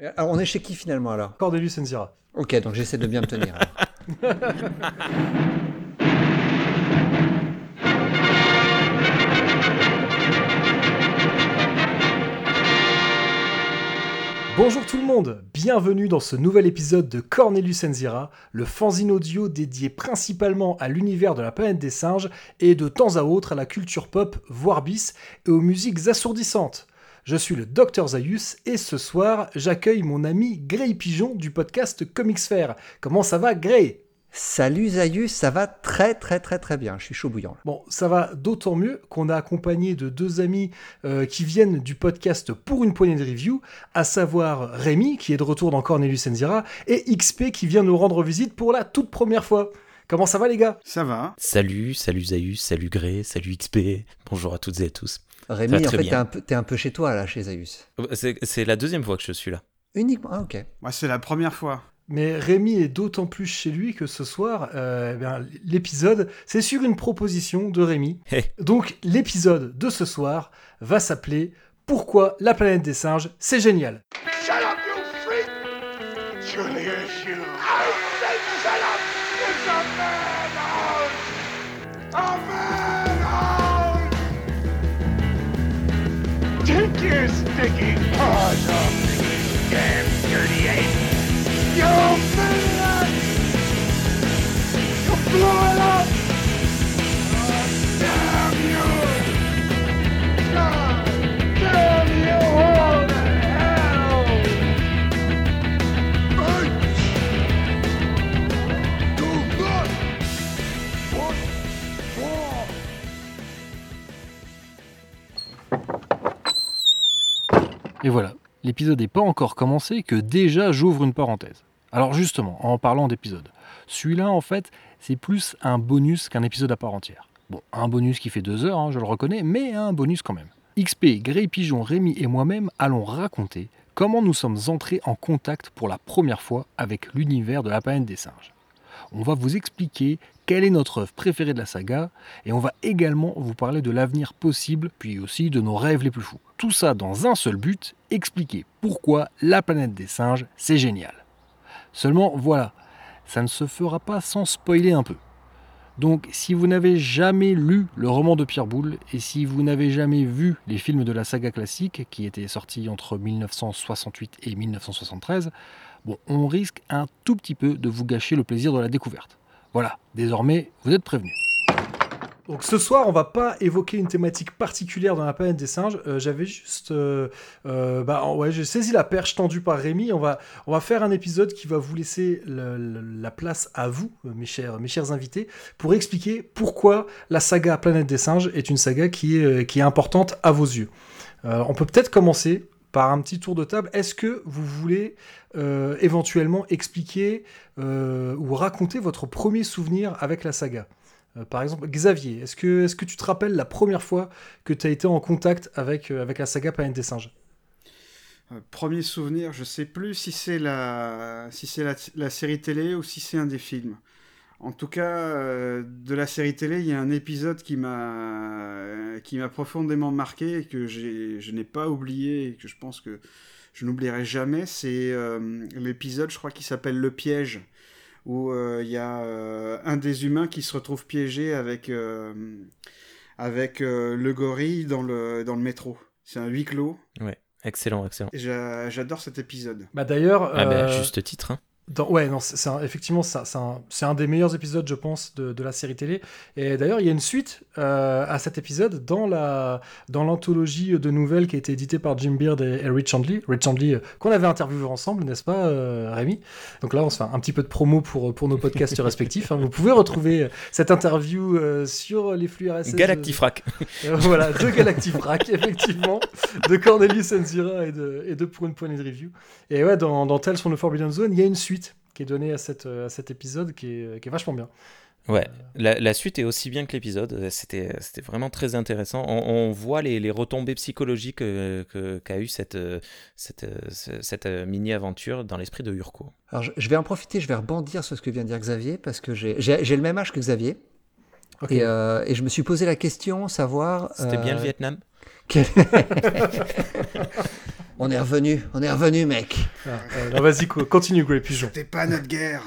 Alors, on est chez qui finalement alors? Cordelius Enzira. Ok, donc j'essaie de bien me tenir. Bonjour tout le monde, bienvenue dans ce nouvel épisode de Cornelius Enzira, le fanzine audio dédié principalement à l'univers de la planète des singes et de temps à autre à la culture pop, voire bis, et aux musiques assourdissantes. Je suis le Dr Zayus et ce soir j'accueille mon ami Gray Pigeon du podcast Comics Fair. Comment ça va Gray? Salut Zayus, ça va très très très très bien, je suis chaud bouillant. Bon, ça va d'autant mieux qu'on a accompagné de deux amis euh, qui viennent du podcast pour une poignée de review, à savoir Rémi, qui est de retour dans Cornelius Enzira, et XP qui vient nous rendre visite pour la toute première fois. Comment ça va les gars? Ça va. Salut, salut Zayus, salut Gré, salut XP, bonjour à toutes et à tous. Rémi, en fait, t'es un, peu- t'es un peu chez toi là, chez Zayus. C'est c'est la deuxième fois que je suis là. Uniquement Ah, ok. Moi, c'est la première fois. Mais Rémi est d'autant plus chez lui que ce soir, euh, eh bien, l'épisode, c'est sur une proposition de Rémi. Hey. Donc l'épisode de ce soir va s'appeler Pourquoi la planète des singes, c'est génial? Off me, you damn dirty ape! You it up! Damn you! God damn you hell! Et voilà, l'épisode n'est pas encore commencé que déjà j'ouvre une parenthèse. Alors justement, en parlant d'épisode, celui-là en fait c'est plus un bonus qu'un épisode à part entière. Bon, un bonus qui fait deux heures, hein, je le reconnais, mais un bonus quand même. XP, Grey Pigeon, Rémi et moi-même allons raconter comment nous sommes entrés en contact pour la première fois avec l'univers de la planète des singes. On va vous expliquer quelle est notre œuvre préférée de la saga, et on va également vous parler de l'avenir possible, puis aussi de nos rêves les plus fous. Tout ça dans un seul but, expliquer pourquoi la planète des singes, c'est génial. Seulement, voilà, ça ne se fera pas sans spoiler un peu. Donc, si vous n'avez jamais lu le roman de Pierre Boulle, et si vous n'avez jamais vu les films de la saga classique, qui étaient sortis entre 1968 et 1973, bon, on risque un tout petit peu de vous gâcher le plaisir de la découverte. Voilà, désormais, vous êtes prévenus. Donc ce soir, on va pas évoquer une thématique particulière dans la planète des singes. Euh, J'avais juste, euh, euh, bah ouais, j'ai saisi la perche tendue par Rémi. On va, on va faire un épisode qui va vous laisser la place à vous, mes chers, mes chers invités, pour expliquer pourquoi la saga Planète des singes est une saga qui est, qui est importante à vos yeux. On peut peut-être commencer par un petit tour de table. Est-ce que vous voulez euh, éventuellement expliquer euh, ou raconter votre premier souvenir avec la saga? Euh, par exemple, Xavier, est-ce que, tu te rappelles la première fois que tu as été en contact avec, la saga Planète des singes? Premier souvenir, je sais plus si c'est la série télé ou si c'est un des films. En tout cas, euh, de la série télé, il y a un épisode qui m'a, qui m'a profondément marqué et que j'ai, je n'ai pas oublié et que je pense que je n'oublierai jamais. C'est euh, l'épisode, je crois, qui s'appelle Le Piège, où euh, il y a euh, un des humains qui se retrouve piégé avec, euh, avec euh, le gorille dans le, dans le métro. C'est un huis clos. Excellent, excellent. J'a- J'adore cet épisode. bah, D'ailleurs, Ah bah, juste titre. Hein. Dans- ouais, non, c'est un- effectivement, c'est un, c'est un des meilleurs épisodes, je pense, de, de la série télé. Et d'ailleurs, il y a une suite euh, à cet épisode dans la dans l'anthologie de nouvelles qui a été éditée par Jim Beard et, et Rich Handley. Rich Handley, euh, qu'on avait interviewé ensemble, n'est-ce pas, euh, Rémi? Donc là, on se fait un petit peu de promo pour, pour nos podcasts respectifs. hein. Vous pouvez retrouver cette interview sur les flux RSS. Galactifrac. Voilà, de Galactifrac, effectivement, de Cornelius Enzira et de, et de Pour une poignée de review. Et ouais, dans, dans Tales from the Forbidden Zone, il y a une suite qui est à, cette, euh, à cet épisode qui est, qui est vachement bien. Ouais, la, la suite est aussi bien que l'épisode. Euh, C'était c'était vraiment très intéressant. On, on voit les, les retombées psychologiques euh, que- qu'a eu cette, euh, cette, euh, ce- cette euh, mini-aventure dans l'esprit de Urko. Alors je, je vais en profiter, je vais rebondir sur ce que vient de dire Xavier, parce que j'ai le même âge que Xavier. Et, euh, et je me suis posé la question, savoir... C'était bien euh, le Vietnam? quel- On est revenu, on est revenu, mec. Ah, euh, Vas-y, co- continue, Grey Pigeon. C'était pas notre guerre.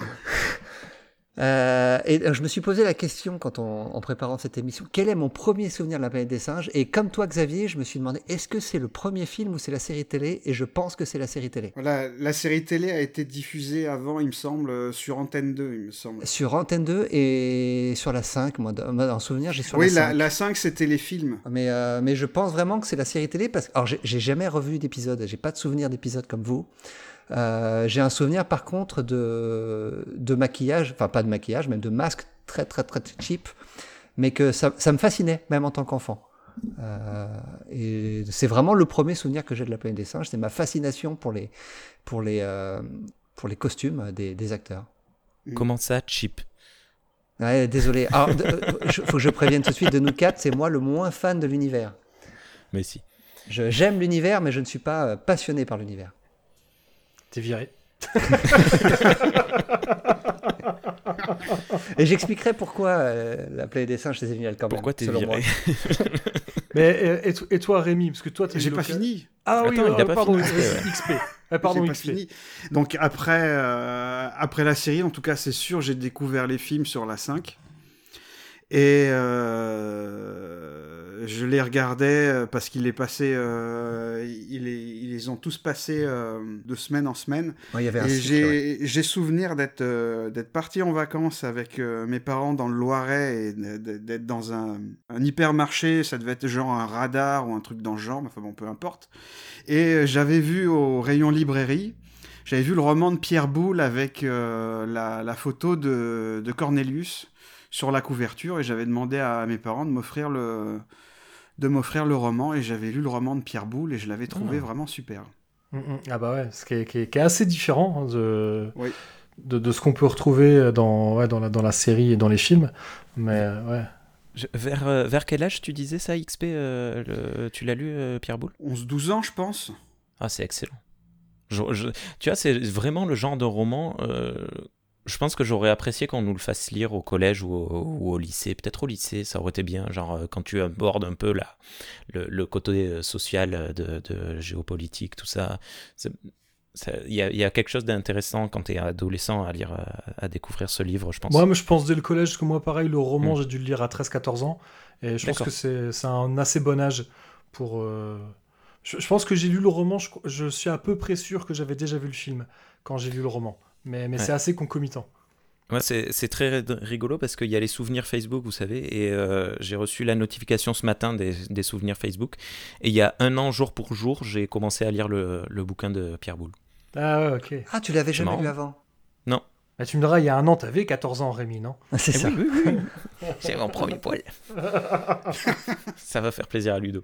Euh, et euh, je me suis posé la question quand on, en préparant cette émission, quel est mon premier souvenir de la planète des singes? Et comme toi, Xavier, je me suis demandé, est-ce que c'est le premier film ou c'est la série télé? Et je pense que c'est la série télé. Voilà, la série télé a été diffusée avant, il me semble, euh, sur Antenne 2, il me semble. Sur Antenne 2 et sur la 5, moi, en souvenir, j'ai sur oui, la la, 5. la 5, c'était les films. Mais, euh, mais je pense vraiment que c'est la série télé parce que alors j'ai jamais revu d'épisode, j'ai pas de souvenir d'épisode comme vous. Euh, j'ai un souvenir par contre de, de maquillage, enfin pas de maquillage, même de masque très très très cheap, mais que ça, ça me fascinait même en tant qu'enfant. Euh, et c'est vraiment le premier souvenir que j'ai de la planète des singes, c'est ma fascination pour les pour les euh, pour les costumes des, des acteurs. Comment ça, cheap? Ouais, désolé. Alors, je- faut que je prévienne tout de suite de nous quatre, c'est moi le moins fan de l'univers. Mais si. Je- J'aime l'univers, mais je ne suis pas passionné par l'univers. T'es viré. Et j'expliquerai pourquoi euh, la planète des singes, c'est génial quand même. Pourquoi t'es viré moi. Mais euh, et, et to- et toi, Rémi Parce que toi, t'as eu J'ai pas fini. Ah oui, Attends, il a euh, pas pardon, fini. XP. Ah, pardon, J'ai pas XP. fini. Donc après, euh, après la série, en tout cas, c'est sûr, j'ai découvert les films sur la 5. Et euh, je les regardais euh, parce qu'il est passé, euh, il est- ils les ont tous passés euh, de semaine en semaine. Ouais, il y avait un Et ouais. j'ai souvenir d'être d'être parti en vacances avec mes parents dans le Loiret et d'être dans un, un hypermarché. Ça devait être genre un radar ou un truc dans le genre, enfin bon, peu importe. Et j'avais vu au rayon librairie, j'avais vu le roman de Pierre Boulle avec euh, la, la photo de, de Cornelius sur la couverture et j'avais demandé à mes parents de m'offrir le de m'offrir le roman et j'avais lu le roman de Pierre Boulle et je l'avais trouvé Ah. vraiment super. Mm, mm. Ah bah ouais, ce qui est, qui est- qui est assez différent hein, de, Oui. de, de ce qu'on peut retrouver dans, ouais, dans, la, dans la série et dans les films. Mais euh, ouais. Je- vers, euh, vers quel âge tu disais ça, XP euh, le- Tu l'as lu, euh, Pierre Boulle? 11-12 ans, je pense. Ah, c'est excellent. Je- je- tu vois, c'est vraiment le genre de roman. euh, je pense que j'aurais apprécié qu'on nous le fasse lire au collège ou au, ou au lycée. Peut-être au lycée, ça aurait été bien. Genre, euh, quand tu abordes un peu la, le, le côté euh, social de, de géopolitique, tout ça. Il y, a, il y a quelque chose d'intéressant quand tu es adolescent à lire, à, à découvrir ce livre, je pense. Moi, mais je pense dès le collège, parce que moi, pareil, le roman, Mm. j'ai dû le lire à 13-14 ans. Et je pense que c'est c'est un assez bon âge pour. euh, Je, je pense que j'ai lu le roman, je, je suis à peu près sûr que j'avais déjà vu le film quand j'ai lu le roman. Mais, mais Ouais. c'est assez concomitant. Ouais, c'est c'est très ri- rigolo parce qu'il y a les souvenirs Facebook, vous savez, et euh, j'ai reçu la notification ce matin des, des souvenirs Facebook. Et il y a un an, jour pour jour, j'ai commencé à lire le, le bouquin de Pierre Boulle. Ah ouais, ok. Ah, tu l'avais jamais marrant. lu avant Bah, tu me diras, il y a un an, t'avais 14 ans, Rémi, non? C'est ça. oui, oui, oui. C'est mon premier poil. Ça va faire plaisir à Ludo.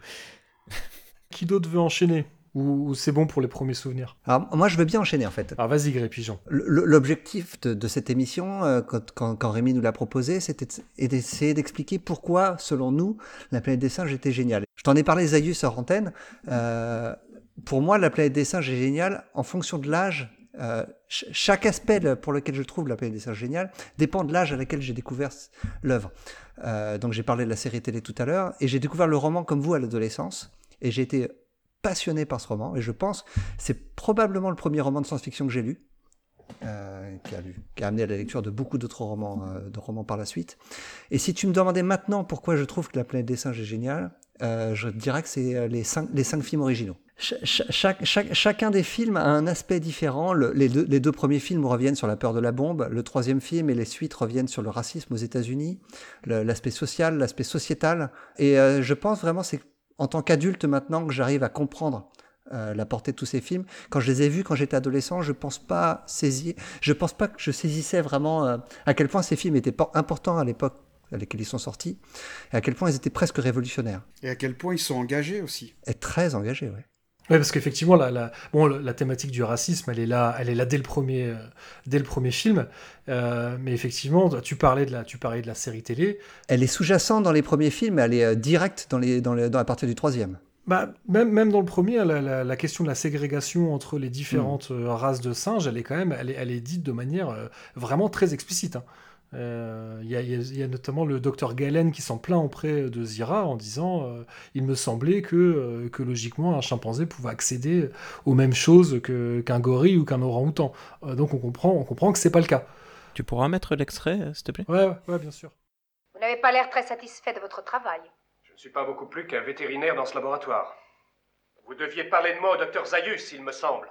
Qui d'autre veut enchaîner? Ou, ou c'est bon pour les premiers souvenirs Alors, moi, je veux bien enchaîner en fait. Alors vas-y, Gré Pigeon. L'objectif de, de cette émission, euh, quand, quand, quand Rémi nous l'a proposé, c'était d'essayer d'expliquer pourquoi, selon nous, la planète des singes était géniale. Je t'en ai parlé, Zaius, hors antenne. Euh, pour moi, la planète des singes est géniale en fonction de l'âge. Euh, ch- chaque aspect pour lequel je trouve la planète des singes géniale dépend de l'âge à laquelle j'ai découvert l'œuvre. Euh, donc j'ai parlé de la série télé tout à l'heure et j'ai découvert le roman comme vous à l'adolescence et j'ai été passionné par ce roman et je pense c'est probablement le premier roman de science-fiction que j'ai lu euh, qui, a amené à la lecture de beaucoup d'autres romans, euh, romans par la suite. Et si tu me demandais maintenant pourquoi je trouve que La planète des singes est géniale, euh, je dirais que c'est euh, les cinq, films originaux. Chacun des films a un aspect différent. Le- les, deux, les deux premiers films reviennent sur la peur de la bombe. Le troisième film et les suites reviennent sur le racisme aux États-Unis, l'aspect social, l'aspect sociétal. Et je pense vraiment, c'est en tant qu'adulte maintenant que j'arrive à comprendre euh, la portée de tous ces films. Quand je les ai vus quand j'étais adolescent, je pense pas saisir, je pense pas que je saisissais vraiment euh, à quel point ces films étaient importants à l'époque à laquelle ils sont sortis, et à quel point ils étaient presque révolutionnaires. Et à quel point ils sont engagés aussi. Et très engagés, ouais. Ouais, parce qu'effectivement, la, la, bon, la thématique du racisme, elle est là, elle est là dès le premier, euh, dès le premier film. Euh, mais effectivement, tu parlais de la, tu parlais de la série télé. Elle est sous-jacente dans les premiers films, elle est euh, directe dans les, dans les, dans, à partir du troisième. Bah, même, même dans le premier, la, la- la question de la ségrégation entre les différentes euh, races de singes, elle est quand même, elle est, elle est dite de manière vraiment très explicite. hein. Euh, Il y, a- y y notamment le docteur Galen qui s'en plaint auprès de Zira en disant euh, Il me semblait que, euh, que logiquement un chimpanzé pouvait accéder aux mêmes choses que- qu'un gorille ou qu'un orang-outan. Euh, donc on comprend, on comprend que c'est pas le cas. Tu pourras mettre l'extrait, s'il te plaît? Ouais, ouais, ouais, bien sûr. Vous n'avez pas l'air très satisfait de votre travail. Je ne suis pas beaucoup plus qu'un vétérinaire dans ce laboratoire. Vous deviez parler de moi au docteur Zayus, il me semble.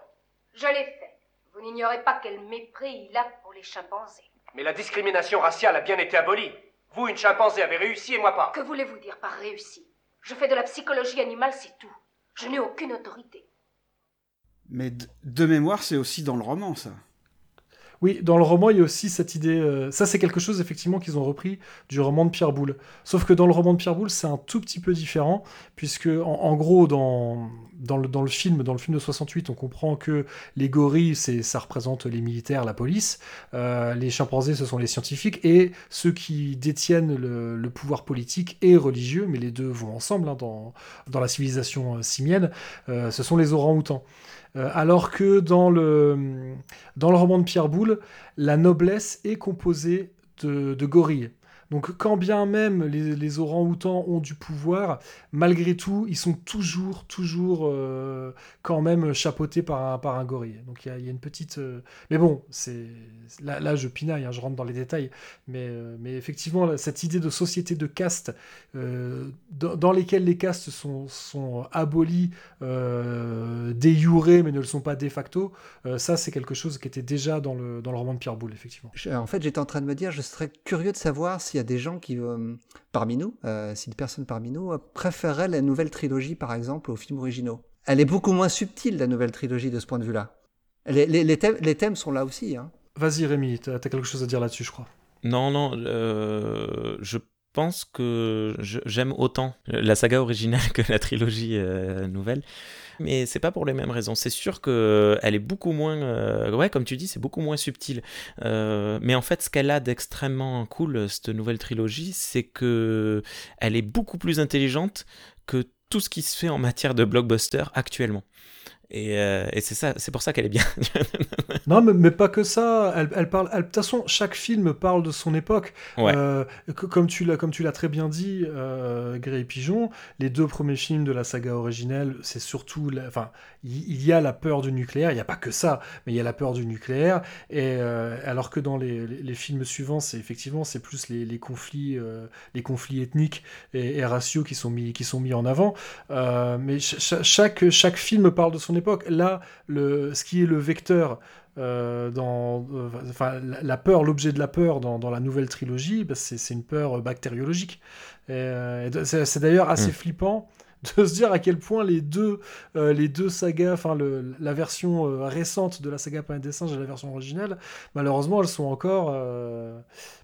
Je l'ai fait. Vous n'ignorez pas quel mépris il a pour les chimpanzés. Mais la discrimination raciale a bien été abolie. Vous, une chimpanzé, avez réussi et moi pas. Que voulez-vous dire par réussi? Je fais de la psychologie animale, c'est tout. Je n'ai aucune autorité. Mais de, de mémoire, c'est aussi dans le roman, ça. Oui, dans le roman, il y a aussi cette idée. euh, ça, c'est quelque chose effectivement qu'ils ont repris du roman de Pierre Boulle. Sauf que dans le roman de Pierre Boulle, c'est un tout petit peu différent, puisque en, gros, dans, dans, le, dans le film, dans le film de 68, on comprend que les gorilles, ça représente les militaires, la police. euh, les chimpanzés, ce sont les scientifiques, et ceux qui détiennent le, pouvoir politique et religieux, mais les deux vont ensemble hein, dans, dans la civilisation euh, simienne, ce sont les orang-outans. Euh, alors que dans le, dans le roman de Pierre Boulle, la noblesse est composée de, de gorilles. Donc quand bien même les, les orang-outans ont du pouvoir, malgré tout, ils sont toujours, toujours euh, quand même chapeautés par un, gorille. Donc il y a, une petite... euh, Mais bon, c'est là, je pinaille, hein, je rentre dans les détails. Mais, euh, effectivement, cette idée de société de caste, dans, lesquelles les castes sont, sont abolies, jure, mais ne le sont pas de facto, ça c'est quelque chose qui était déjà dans le, dans le roman de Pierre Boulle, effectivement. En fait, j'étais en train de me dire, je serais curieux de savoir s'il y des gens qui, euh, parmi nous, euh, si des personnes parmi nous, euh, préféreraient la nouvelle trilogie, par exemple, aux films originaux. Elle est beaucoup moins subtile, la nouvelle trilogie, de ce point de vue-là. Les, les- les thèmes, les thèmes sont là aussi. Hein. Vas-y Rémi, t'as as quelque chose à dire là-dessus, je crois. Non, non, euh, je pense que j'aime autant la saga originale que la trilogie euh, nouvelle. Mais c'est pas pour les mêmes raisons. C'est sûr que elle est beaucoup moins, euh, ouais, comme tu dis, c'est beaucoup moins subtil. Euh, mais en fait, ce qu'elle a d'extrêmement cool, cette nouvelle trilogie, c'est que elle est beaucoup plus intelligente que tout ce qui se fait en matière de blockbuster actuellement. Et, euh, et c'est ça, c'est pour ça qu'elle est bien. Non, mais, mais pas que ça. Elle, elle parle. De toute façon, chaque film parle de son époque. Ouais. Euh, que- comme tu l'as, comme tu l'as très bien dit, euh, Grey et Pigeon. Les deux premiers films de la saga originelle, c'est surtout, la- enfin, il y a la peur du nucléaire. Il n'y a pas que ça, mais il y a la peur du nucléaire. Et euh, alors que dans les, les- les films suivants, c'est effectivement, c'est plus les, les conflits, les conflits ethniques et, et raciaux qui sont mis, qui sont mis en avant. Mais ch- ch- chaque, chaque film parle de son époque. Là, le, ce qui est le vecteur euh, dans, euh, enfin, la, peur, l'objet de la peur dans, dans la nouvelle trilogie, bah, c'est une peur bactériologique. Euh, de- c'est d'ailleurs assez Mm. flippant de se dire à quel point les deux, euh, les deux sagas, enfin la version euh, récente de la saga Planète des Singes et la version originale, malheureusement elles sont encore, euh,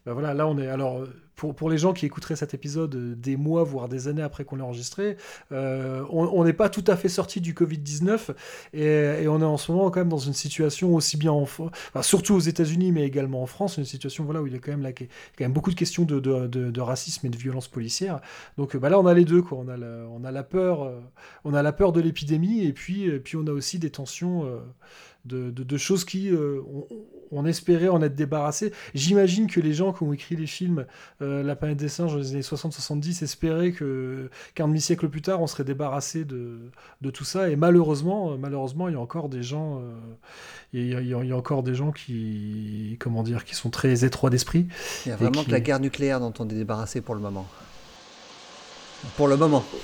bah voilà, là on est alors pour, les gens qui écouteraient cet épisode euh, des mois voire des années après qu'on l'a enregistré, euh, on n'est pas tout à fait sorti du Covid 19 et, et on est en ce moment quand même dans une situation aussi bien en, enfin, surtout aux États-Unis mais également en France, une situation voilà où il y a quand même beaucoup de questions de, racisme et de violence policière. Donc euh, bah là on a les deux quoi. On a la, peur, on a la peur de l'épidémie et puis on a aussi des tensions de, de- de choses qui euh, on, on espérait en être débarrassés. J'imagine que les gens qui ont écrit les films euh, La planète des singes dans les années 60-70 espéraient que qu'un demi-siècle plus tard on serait débarrassé de, de tout ça et malheureusement euh, malheureusement il y a encore des gens euh, il y, a- il y a- il y a encore des gens qui comment dire qui sont très étroits d'esprit Il y a vraiment qui- que la guerre nucléaire dont on est débarrassé pour le moment. Pour le moment.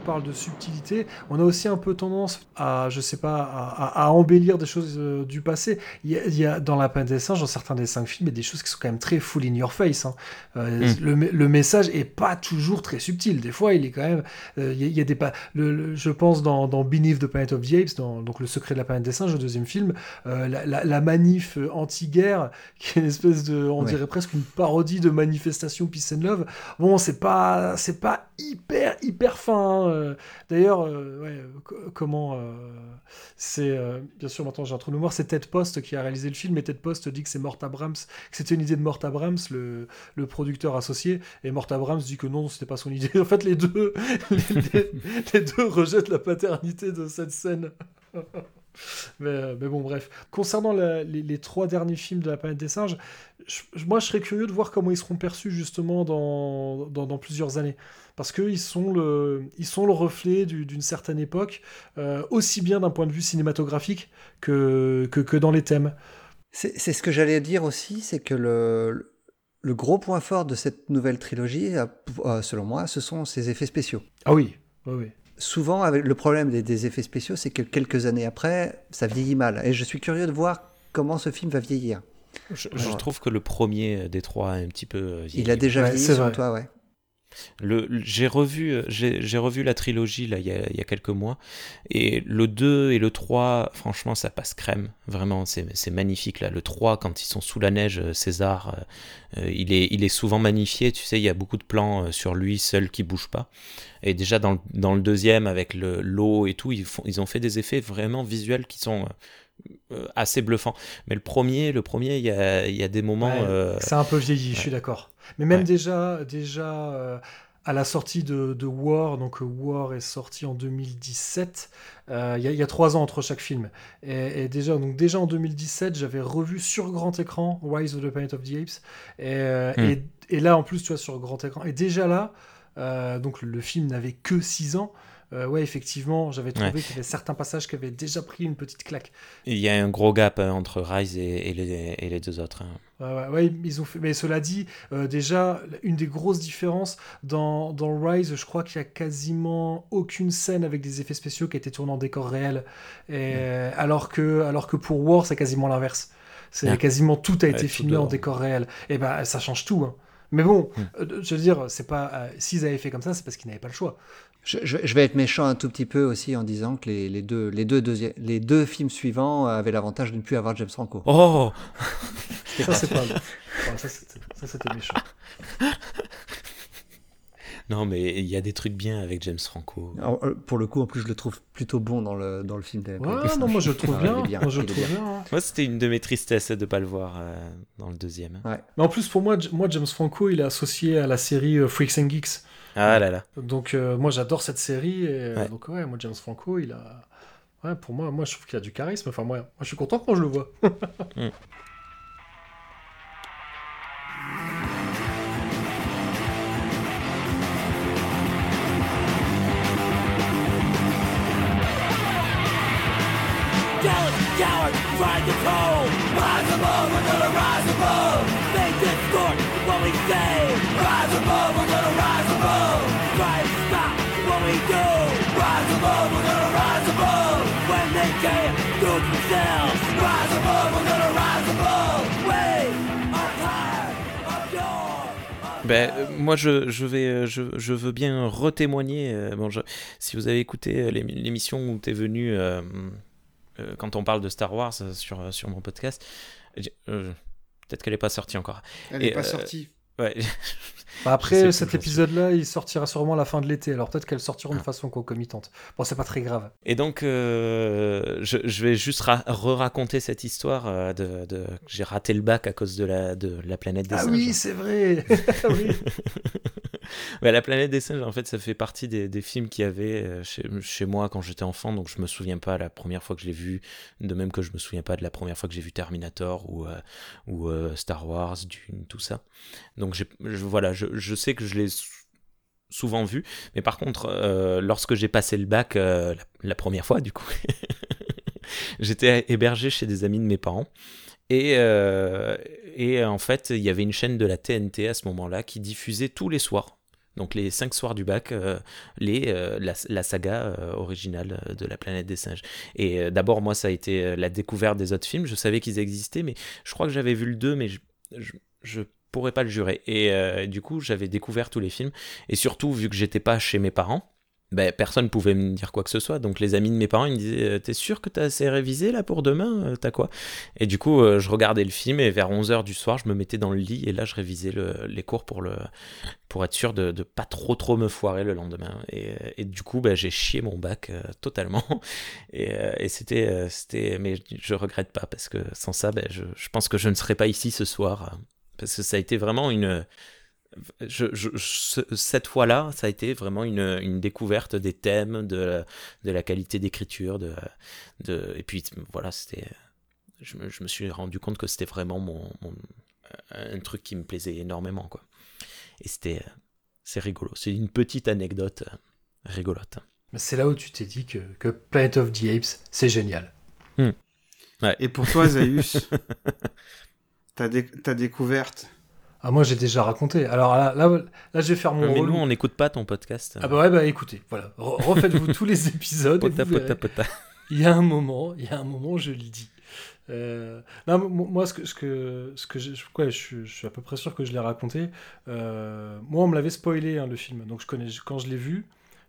parle de subtilité, on a aussi un peu tendance à, je sais pas, à, à- à embellir des choses euh, du passé. Il y, a, il y a dans La Planète des Singes, dans certains des cinq films, il y a des choses qui sont quand même très full in your face. hein. Euh, Mm. le, me- le message est pas toujours très subtil. Des fois, il est quand même. euh, il, y a, il y a des pas. le- le- je pense dans, dans Beneath the Planet of the Apes, dans, donc Le Secret de la Planète des Singes, le deuxième film, la, la- la manif anti-guerre, qui est une espèce de, on Ouais. dirait presque une parodie de manifestation peace and love. Bon, c'est pas, c'est pas hyper hyper fin. hein, euh. D'ailleurs, euh, comment euh, c'est bien sûr maintenant j'ai un trou de mémoire, c'est Ted Post qui a réalisé le film, et Ted Post dit que c'est Mort Abrams, que c'était une idée de Mort Abrams, le, le producteur associé, et Mort Abrams dit que non, c'était pas son idée. En fait, les deux, les, les deux rejettent la paternité de cette scène. Mais, mais, bon, bref. Concernant la, les, les, trois derniers films de la planète des singes, je, moi je serais curieux de voir comment ils seront perçus justement dans, dans, dans plusieurs années. Parce qu'ils sont, le, ils sont le reflet d'une certaine époque, euh, aussi bien d'un point de vue cinématographique que, que, que dans les thèmes. C'est ce que j'allais dire aussi, c'est que le, le gros point fort de cette nouvelle trilogie, euh, selon moi, ce sont ses effets spéciaux. Ah oui, oui, oui souvent, avec le problème des, des effets spéciaux, c'est que quelques années après, ça vieillit mal. Et je suis curieux de voir comment ce film va vieillir. Je, je trouve que le premier des trois est un petit peu vieilli. Il a déjà ouais, vieilli sur toi, ouais. Le, j'ai revu j'ai, revu la trilogie là il y, a, il y, a, quelques mois et le 2 et le 3 franchement ça passe crème vraiment c'est, magnifique là. Le 3 quand ils sont sous la neige César euh, il, est, il est souvent magnifié tu sais il y a beaucoup de plans sur lui seul qui bouge pas. Et déjà dans le, dans le deuxième avec le, l'eau et tout ils, font, ils ont fait des effets vraiment visuels qui sont euh, assez bluffants. Mais le premier le premier il y a, il y a des moments ouais, euh, c'est un peu vieilli ouais. je suis d'accord mais même ouais. déjà, déjà euh, à la sortie de, de, War, donc War est sorti en 2017, euh, il y, y, a trois ans entre chaque film. Et, et, déjà, donc déjà en 2017, j'avais revu sur grand écran Rise of the Planet of the Apes. Et, mm. et, et, là, en plus, tu vois, sur grand écran. Et déjà là, euh, donc le film n'avait que 6 ans. Euh, ouais, effectivement, j'avais trouvé ouais. qu'il y avait certains passages qui avaient déjà pris une petite claque. Il y a un gros gap hein, entre Rise et, et, les, et, les, deux autres. Hein. Ouais, ouais, ouais, ils ont fait. Mais cela dit, euh, déjà, une des grosses différences dans, dans Rise, je crois qu'il y a quasiment aucune scène avec des effets spéciaux qui a été tournée en décor réel. Et, ouais. alors, que, alors que pour War, c'est quasiment l'inverse. C'est quasiment tout a été filmé en décor réel. Et ben, ça change tout. Hein. Mais bon, mmh. je veux dire, c'est pas. Euh, S'ils avaient fait comme ça, c'est parce qu'ils n'avaient pas le choix. Je, je, je, vais être méchant un tout petit peu aussi en disant que les, les, deux, les, deux, deuxi- les deux films suivants avaient l'avantage de ne plus avoir James Franco. Oh Ça, c'est pas. Enfin, ça, c'était méchant. Non, mais il y a des trucs bien avec James Franco. Alors, euh, pour le coup, en plus, je le trouve plutôt bon dans le, dans le film. Ouais, non, moi je le trouve bien. bien. Moi, je trouve bien. bien. Moi, c'était une de mes tristesses de ne pas le voir euh, dans le deuxième. Ouais. Mais en plus, pour moi, moi, James Franco, il est associé à la série euh, Freaks and Geeks. Ah là là. Donc, euh, moi, j'adore cette série. Et, ouais. Donc, ouais, moi, James Franco, il a. Ouais, pour moi, moi, je trouve qu'il a du charisme. Enfin, moi, moi je suis content quand je le vois. mm. Ben, euh, moi, je, je, vais, je, je veux bien retémoigner. Euh, bon, je, si vous avez écouté euh, l'émission où tu es venu euh, euh, quand on parle de Star Wars euh, sur, sur mon podcast. Euh, Peut-être qu'elle n'est pas sortie encore. Elle n'est pas sortie. Ouais. Bah après, cet épisode-là, il sortira sûrement à la fin de l'été. Alors peut-être qu'elles sortiront ah. de façon concomitante. Bon, c'est pas très grave. Et donc, euh, je, je, vais juste re-raconter cette histoire euh, de, de... j'ai raté le bac à cause de la, de la planète des ah singes. Ah oui, c'est vrai. oui. la planète des singes, en fait, ça fait partie des, films qu'il y avait euh, chez, moi quand j'étais enfant. Donc, je me souviens pas la première fois que je l'ai vu, de même que je me souviens pas de la première fois que j'ai vu Terminator ou, euh, euh, Star Wars, Dune, tout ça. Donc, voilà, je, sais que je l'ai souvent vu, mais par contre, lorsque j'ai passé le bac la, première fois, du coup, j'étais hébergé chez des amis de mes parents. Et en fait, il y avait une chaîne de la TNT à ce moment-là qui diffusait tous les soirs, donc les cinq soirs du bac, euh, les, euh, la, saga originale de la planète des singes. Et d'abord, moi, ça a été la découverte des autres films. Je savais qu'ils existaient, mais je crois que j'avais vu le 2, mais je, je, je pourrais pas le jurer. Et euh, du coup, j'avais découvert tous les films. Et surtout, vu que j'étais pas chez mes parents, ben, personne pouvait me dire quoi que ce soit. Donc les amis de mes parents, ils me disaient euh, T'es sûr que t'as assez révisé là pour demain Euh, T'as quoi? Et du coup, euh, je regardais le film et vers 11h du soir, je me mettais dans le lit et là, je révisais le- les cours pour, le, pour être sûr de, de pas trop trop me foirer le lendemain. Et, et du coup, ben, j'ai chié mon bac totalement. Et, et c'était, c'était. Mais je regrette pas parce que sans ça, ben, je, je pense que je ne serais pas ici ce soir. Parce que ça a été vraiment une je, je- ce- cette fois-là, ça a été vraiment une, une découverte des thèmes, de, de la qualité d'écriture, de, de, et puis voilà, c'était, je, me- je me suis rendu compte que c'était vraiment mon, mon- un truc qui me plaisait énormément, quoi. Et c'était, c'est rigolo. C'est une petite anecdote euh, rigolote. Mais c'est là où tu t'es dit que, que Planet of the Apes, c'est génial. Et pour toi, Zaius, ta, dé- ta découverte Ah, moi, j'ai déjà raconté. Alors là, là, là, je vais faire mon Mais nous, on n'écoute pas ton podcast. Ah bah ouais, bah écoutez, voilà. Re- Refaites-vous tous les épisodes. et Pota, vous pota. Il y a un moment, il y a un moment, je l'ai dit. Euh, moi, ce que, ce que, ce que je, quoi, je, suis- je suis à peu près sûr que je l'ai raconté. Euh, moi, on me l'avait spoilé, hein, le film. Donc, je connais, quand je l'ai vu,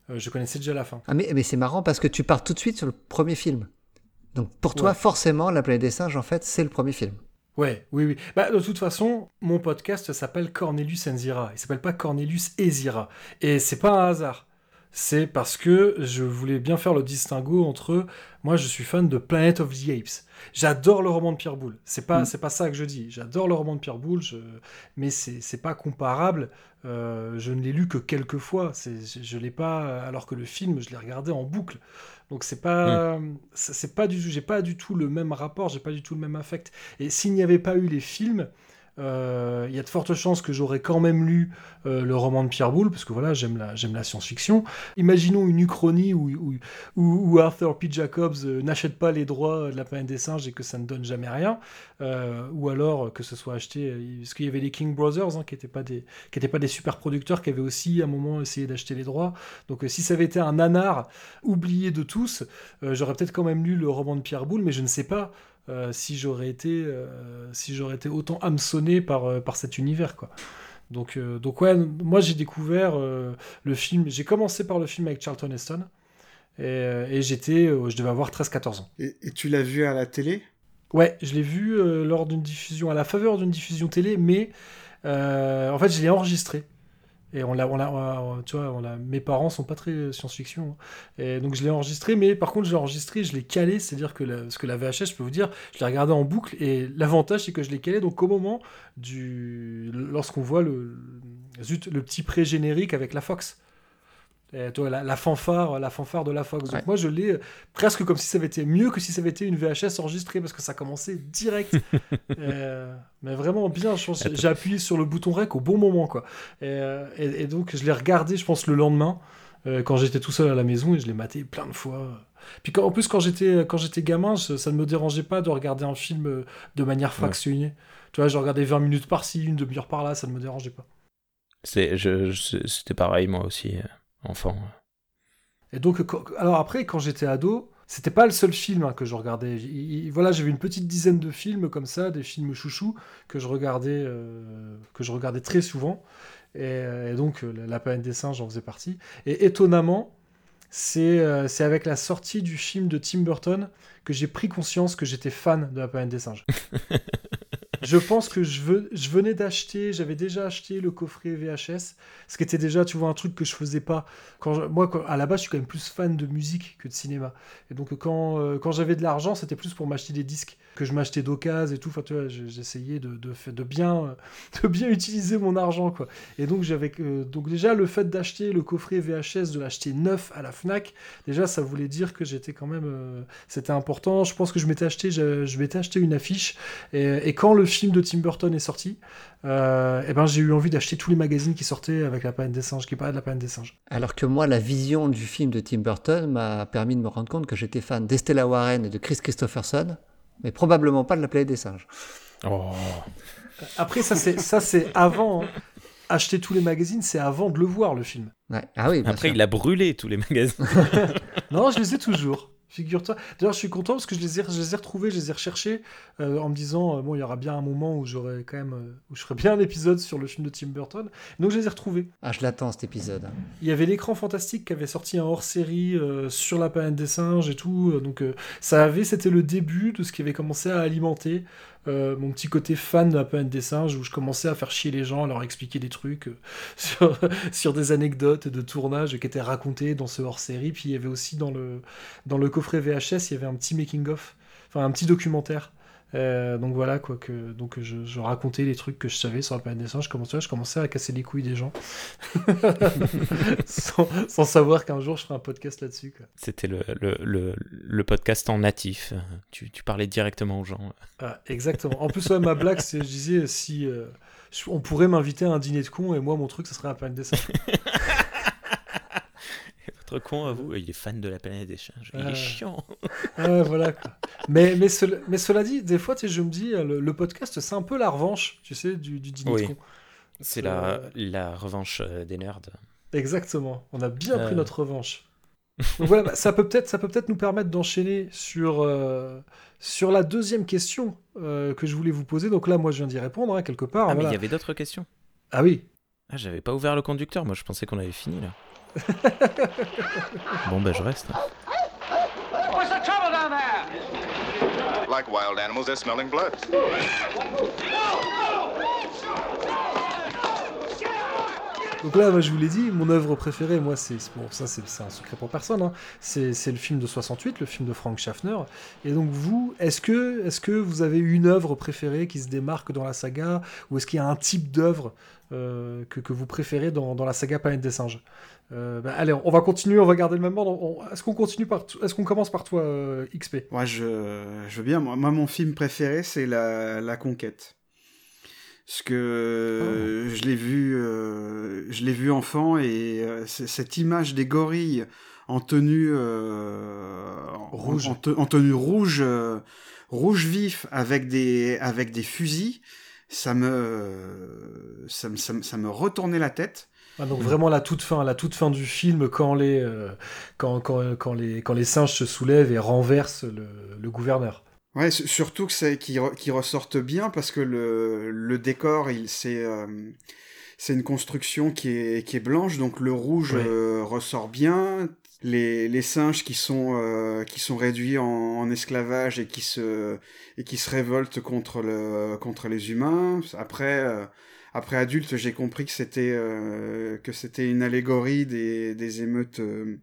euh, je connaissais déjà la fin. Ah, mais, mais c'est marrant parce que tu pars tout de suite sur le premier film. Donc pour toi, Ouais. forcément, La planète des singes, en fait, c'est le premier film. Ouais, oui, oui. Bah, de toute façon, mon podcast s'appelle Cornelius and Zira. Il s'appelle pas Cornelius et Zira. Et c'est pas un hasard. C'est parce que je voulais bien faire le distinguo entre moi, je suis fan de Planet of the Apes. J'adore le roman de Pierre Boulle. C'est pas, Mm. c'est pas ça que je dis. J'adore le roman de Pierre Boulle, je- mais c'est, c'est pas comparable. Euh, je ne l'ai lu que quelques fois. Je, je l'ai pas, alors que le film, je l'ai regardé en boucle. Donc c'est pas, c'est pas du tout, j'ai pas du tout le même rapport, j'ai pas du tout le même affect. Et s'il n'y avait pas eu les films, euh, il y a de fortes chances que j'aurais quand même lu euh, le roman de Pierre Boulle, parce que voilà, j'aime la, science-fiction. Imaginons une uchronie où, Arthur P. Jacobs euh, n'achète pas les droits de la planète des singes et que ça ne donne jamais rien, ou alors que ce soit acheté, parce qu'il y avait les King Brothers, hein, qui n'étaient pas, des- super producteurs, qui avaient aussi à un moment essayé d'acheter les droits. Donc si ça avait été un nanar oublié de tous, j'aurais peut-être quand même lu le roman de Pierre Boulle, mais je ne sais pas euh, si j'aurais été, euh, si j'aurais été autant hameçonné par, euh, par cet univers, quoi. Donc, donc ouais, moi j'ai découvert le film, j'ai commencé par le film avec Charlton Heston, et, et j'étais, je devais avoir 13-14 ans. Et, et tu l'as vu à la télé? Ouais, je l'ai vu lors d'une diffusion, à la faveur d'une diffusion télé, mais en fait, je l'ai enregistré. Et on l'a, on l'a, tu vois, on l'a, mes parents sont pas très science-fiction, hein. et donc je l'ai enregistré, mais par contre je l'ai enregistré, je l'ai calé, c'est-à-dire que la, que la VHS, je peux vous dire, je l'ai regardé en boucle, et l'avantage c'est que je l'ai calé donc au moment du, lorsqu'on voit le, zut, le petit pré-générique avec la Fox. Et, toi, la, la fanfare, la fanfare de la Fox. Donc Ouais. moi je l'ai euh, presque comme si ça avait été mieux que si ça avait été une VHS enregistrée parce que ça commençait direct. Euh, mais vraiment bien. J'ai appuyé sur le bouton rec au bon moment, quoi. Et, euh, et- et donc je l'ai regardé, je pense, le lendemain euh, quand j'étais tout seul à la maison et je l'ai maté plein de fois. Puis quand- en plus quand j'étais quand j'étais gamin, je- ça ne me dérangeait pas de regarder un film euh, de manière fractionnée. Tu vois, je regardais 20 minutes par-ci, une demi-heure par-là, ça ne me dérangeait pas. C'est, je, je- c'était pareil, moi aussi, euh, enfant. Et donc, alors après, quand j'étais ado, c'était pas le seul film hein, que je regardais. Il- il- voilà, j'avais une petite dizaine de films comme ça, des films chouchous que je regardais, euh, que je regardais très souvent. Et, euh, et donc, euh, La planète des singes en faisait partie. Et étonnamment, c'est euh, avec la sortie du film de Tim Burton que j'ai pris conscience que j'étais fan de La planète des singes. je pense que je, venais d'acheter, j'avais déjà acheté le coffret VHS, ce qui était déjà, tu vois, un truc que je faisais pas. Quand moi, à la base, je suis quand même plus fan de musique que de cinéma. Et donc, quand, euh, quand j'avais de l'argent, c'était plus pour m'acheter des disques que je m'achetais d'occasion et tout. Enfin, tu vois, j'essayais de, de, bien, de bien utiliser mon argent, quoi. Et donc, j'avais, donc déjà, le fait d'acheter le coffret VHS, de l'acheter neuf à la Fnac, déjà, ça voulait dire que j'étais quand même, euh, c'était important. Je pense que je m'étais acheté, je, m'étais acheté une affiche. Et, et quand le film de Tim Burton est sorti, euh, eh ben, j'ai eu envie d'acheter tous les magazines qui sortaient avec la planète des singes, qui parlaient de la planète des singes. Alors que moi, la vision du film de Tim Burton m'a permis de me rendre compte que j'étais fan d'Estella Warren et de Chris Christopherson, mais probablement pas de La planète des singes. Oh. Après, ça c'est ça c'est avant. hein. Acheter tous les magazines, c'est avant de le voir le film. Ouais. Ah oui, Après, sûr. il a brûlé tous les magazines. Non, je les ai toujours. Figure-toi. D'ailleurs, je suis content parce que je les ai, je les ai retrouvés, je les ai recherchés euh, en me disant, euh, bon, il y aura bien un moment où j'aurai quand même, euh, où je ferai bien un épisode sur le film de Tim Burton. Donc, je les ai retrouvés. Ah, je l'attends cet épisode. Il y avait l'écran fantastique qui avait sorti un hors-série sur la planète des singes et tout. donc, ça avait, c'était le début de ce qui avait commencé à alimenter euh, mon petit côté fan de la planète des singes où je commençais à faire chier les gens, à leur expliquer des trucs euh, sur, sur des anecdotes de tournage qui étaient racontées dans ce hors-série. Puis il y avait aussi dans le, dans le coffret VHS, il y avait un petit making-of, enfin un petit documentaire. Euh, donc voilà quoi que donc je, je racontais les trucs que je savais sur la planète des singes. Je commençais, je commençais à casser les couilles des gens sans, sans savoir qu'un jour je ferai un podcast là-dessus. quoi. C'était le, le, le, le podcast en natif. Tu, tu parlais directement aux gens. Ah, exactement. En plus, ouais, ma blague, c'est je disais si euh, on pourrait m'inviter à un dîner de con et moi mon truc, ça serait la planète des singes. Votre con à vous, il est fan de la planète des singes. Il est chiant. Ouais, voilà. Quoi. Mais, mais, cela, mais cela dit, des fois, tu sais, je me dis, euh, le, le podcast, c'est un peu la revanche, tu sais, du, du dîner Oui. de con. C'est la, la revanche euh, des nerds. Exactement. On a bien pris Euh. notre revanche. Donc voilà, bah, ça peut peut-être, ça peut peut-être nous permettre d'enchaîner sur euh, sur la deuxième question euh, que je voulais vous poser. Donc là, moi, je viens d'y répondre hein, quelque part. Ah, mais voilà. il y avait d'autres questions. Ah oui. Ah, j'avais pas ouvert le conducteur. Moi, je pensais qu'on avait fini là. bon, bah, je reste. What's the trouble down there? Like wild animals, they're smelling blood. Donc là, moi, je vous l'ai dit, mon œuvre préférée, moi, c'est bon, ça, c'est un secret pour personne. hein. C'est c'est le film de 68, le film de Frank Schaffner. Et donc vous, est-ce que, est-ce que vous avez une œuvre préférée qui se démarque dans la saga, ou est-ce qu'il y a un type d'œuvre euh, que, que vous préférez dans, dans la saga Planète des singes? Euh, bah, Allez, on va continuer, on va garder le même ordre. Est-ce qu'on continue par, est-ce qu'on commence par toi, euh, XP Moi, je, je veux bien. Moi, moi, mon film préféré, c'est la, la Conquête. Parce que euh, je l'ai vu, euh, je l'ai vu enfant et cette image des gorilles en tenue en- Rouge. en, te- en tenue rouge, rouge vif avec des avec des fusils, ça me ça me, ça me, ça me retournait la tête. Ah, donc vraiment la toute fin, la toute fin du film quand les euh, quand, quand, quand les quand les singes se soulèvent et renversent le, le gouverneur. Ouais, su- surtout que c'est qui re- qui ressortent bien parce que le, le décor, il c'est euh, c'est une construction qui est qui est blanche, donc le rouge Ouais. euh, ressort bien. Les, les singes qui sont euh, qui sont réduits en, en esclavage et qui se et qui se révoltent contre le contre les humains. Après euh, après adulte, j'ai compris que c'était euh, que c'était une allégorie des, des émeutes euh,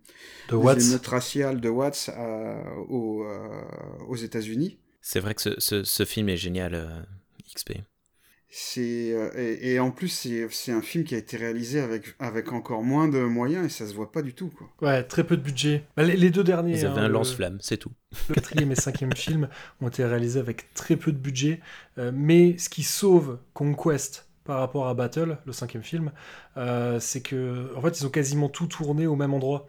De des Watts. émeutes raciales de Watts à- aux, euh, aux États-Unis. C'est vrai que ce, ce, ce film est génial, euh, XP. C'est euh, et, et en plus c'est c'est un film qui a été réalisé avec avec encore moins de moyens et ça se voit pas du tout quoi. Ouais, très peu de budget. Bah, les, les deux derniers. Ils avaient hein, un le- lance-flamme, c'est tout. Le quatrième et cinquième film ont été réalisés avec très peu de budget, euh, mais ce qui sauve Conquest par rapport à Battle, le cinquième film, euh, c'est que en fait ils ont quasiment tout tourné au même endroit.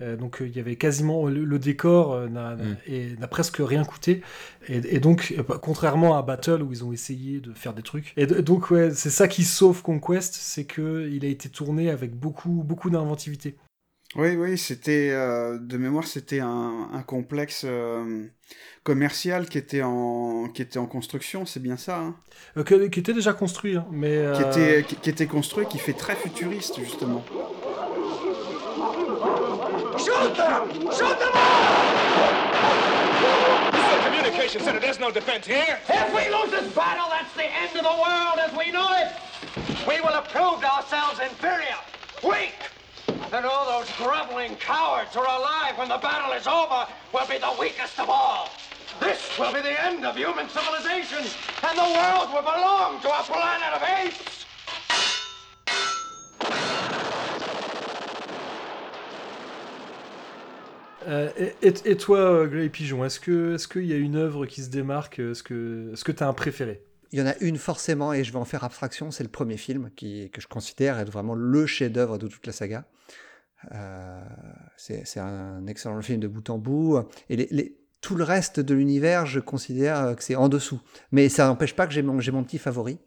Euh, donc euh, il y avait quasiment le, le décor n'a Mm. et n'a presque rien coûté et, et donc euh, contrairement à Battle où ils ont essayé de faire des trucs et, donc ouais c'est ça qui sauve Conquest c'est que il a été tourné avec beaucoup beaucoup d'inventivité Oui oui c'était euh, de mémoire c'était un, un complexe euh, commercial qui était en qui était en construction c'est bien ça hein? Euh, que- qui était déjà construit hein, mais qui euh, était qui, qui était construit qui fait très futuriste justement. Shoot them! Shoot them This is a communication center. There's no defense here. If we lose this battle, that's the end of the world as we know it. We will have proved ourselves inferior, weak. And all those groveling cowards who are alive when the battle is over will be the weakest of all. This will be the end of human civilization, and the world will belong to a planet of apes. Euh, et, et- toi, euh, Grey Pigeon, est-ce que est-ce qu'il y a une œuvre qui se démarque Est-ce que est-ce que t'as un préféré? Il y en a une forcément, et je vais en faire abstraction, c'est le premier film qui, que je considère être vraiment le chef-d'œuvre de toute la saga. Euh, c'est un excellent film de bout en bout. Et tout le reste de l'univers, je considère que c'est en dessous. Mais ça n'empêche pas que j'ai mon, petit favori,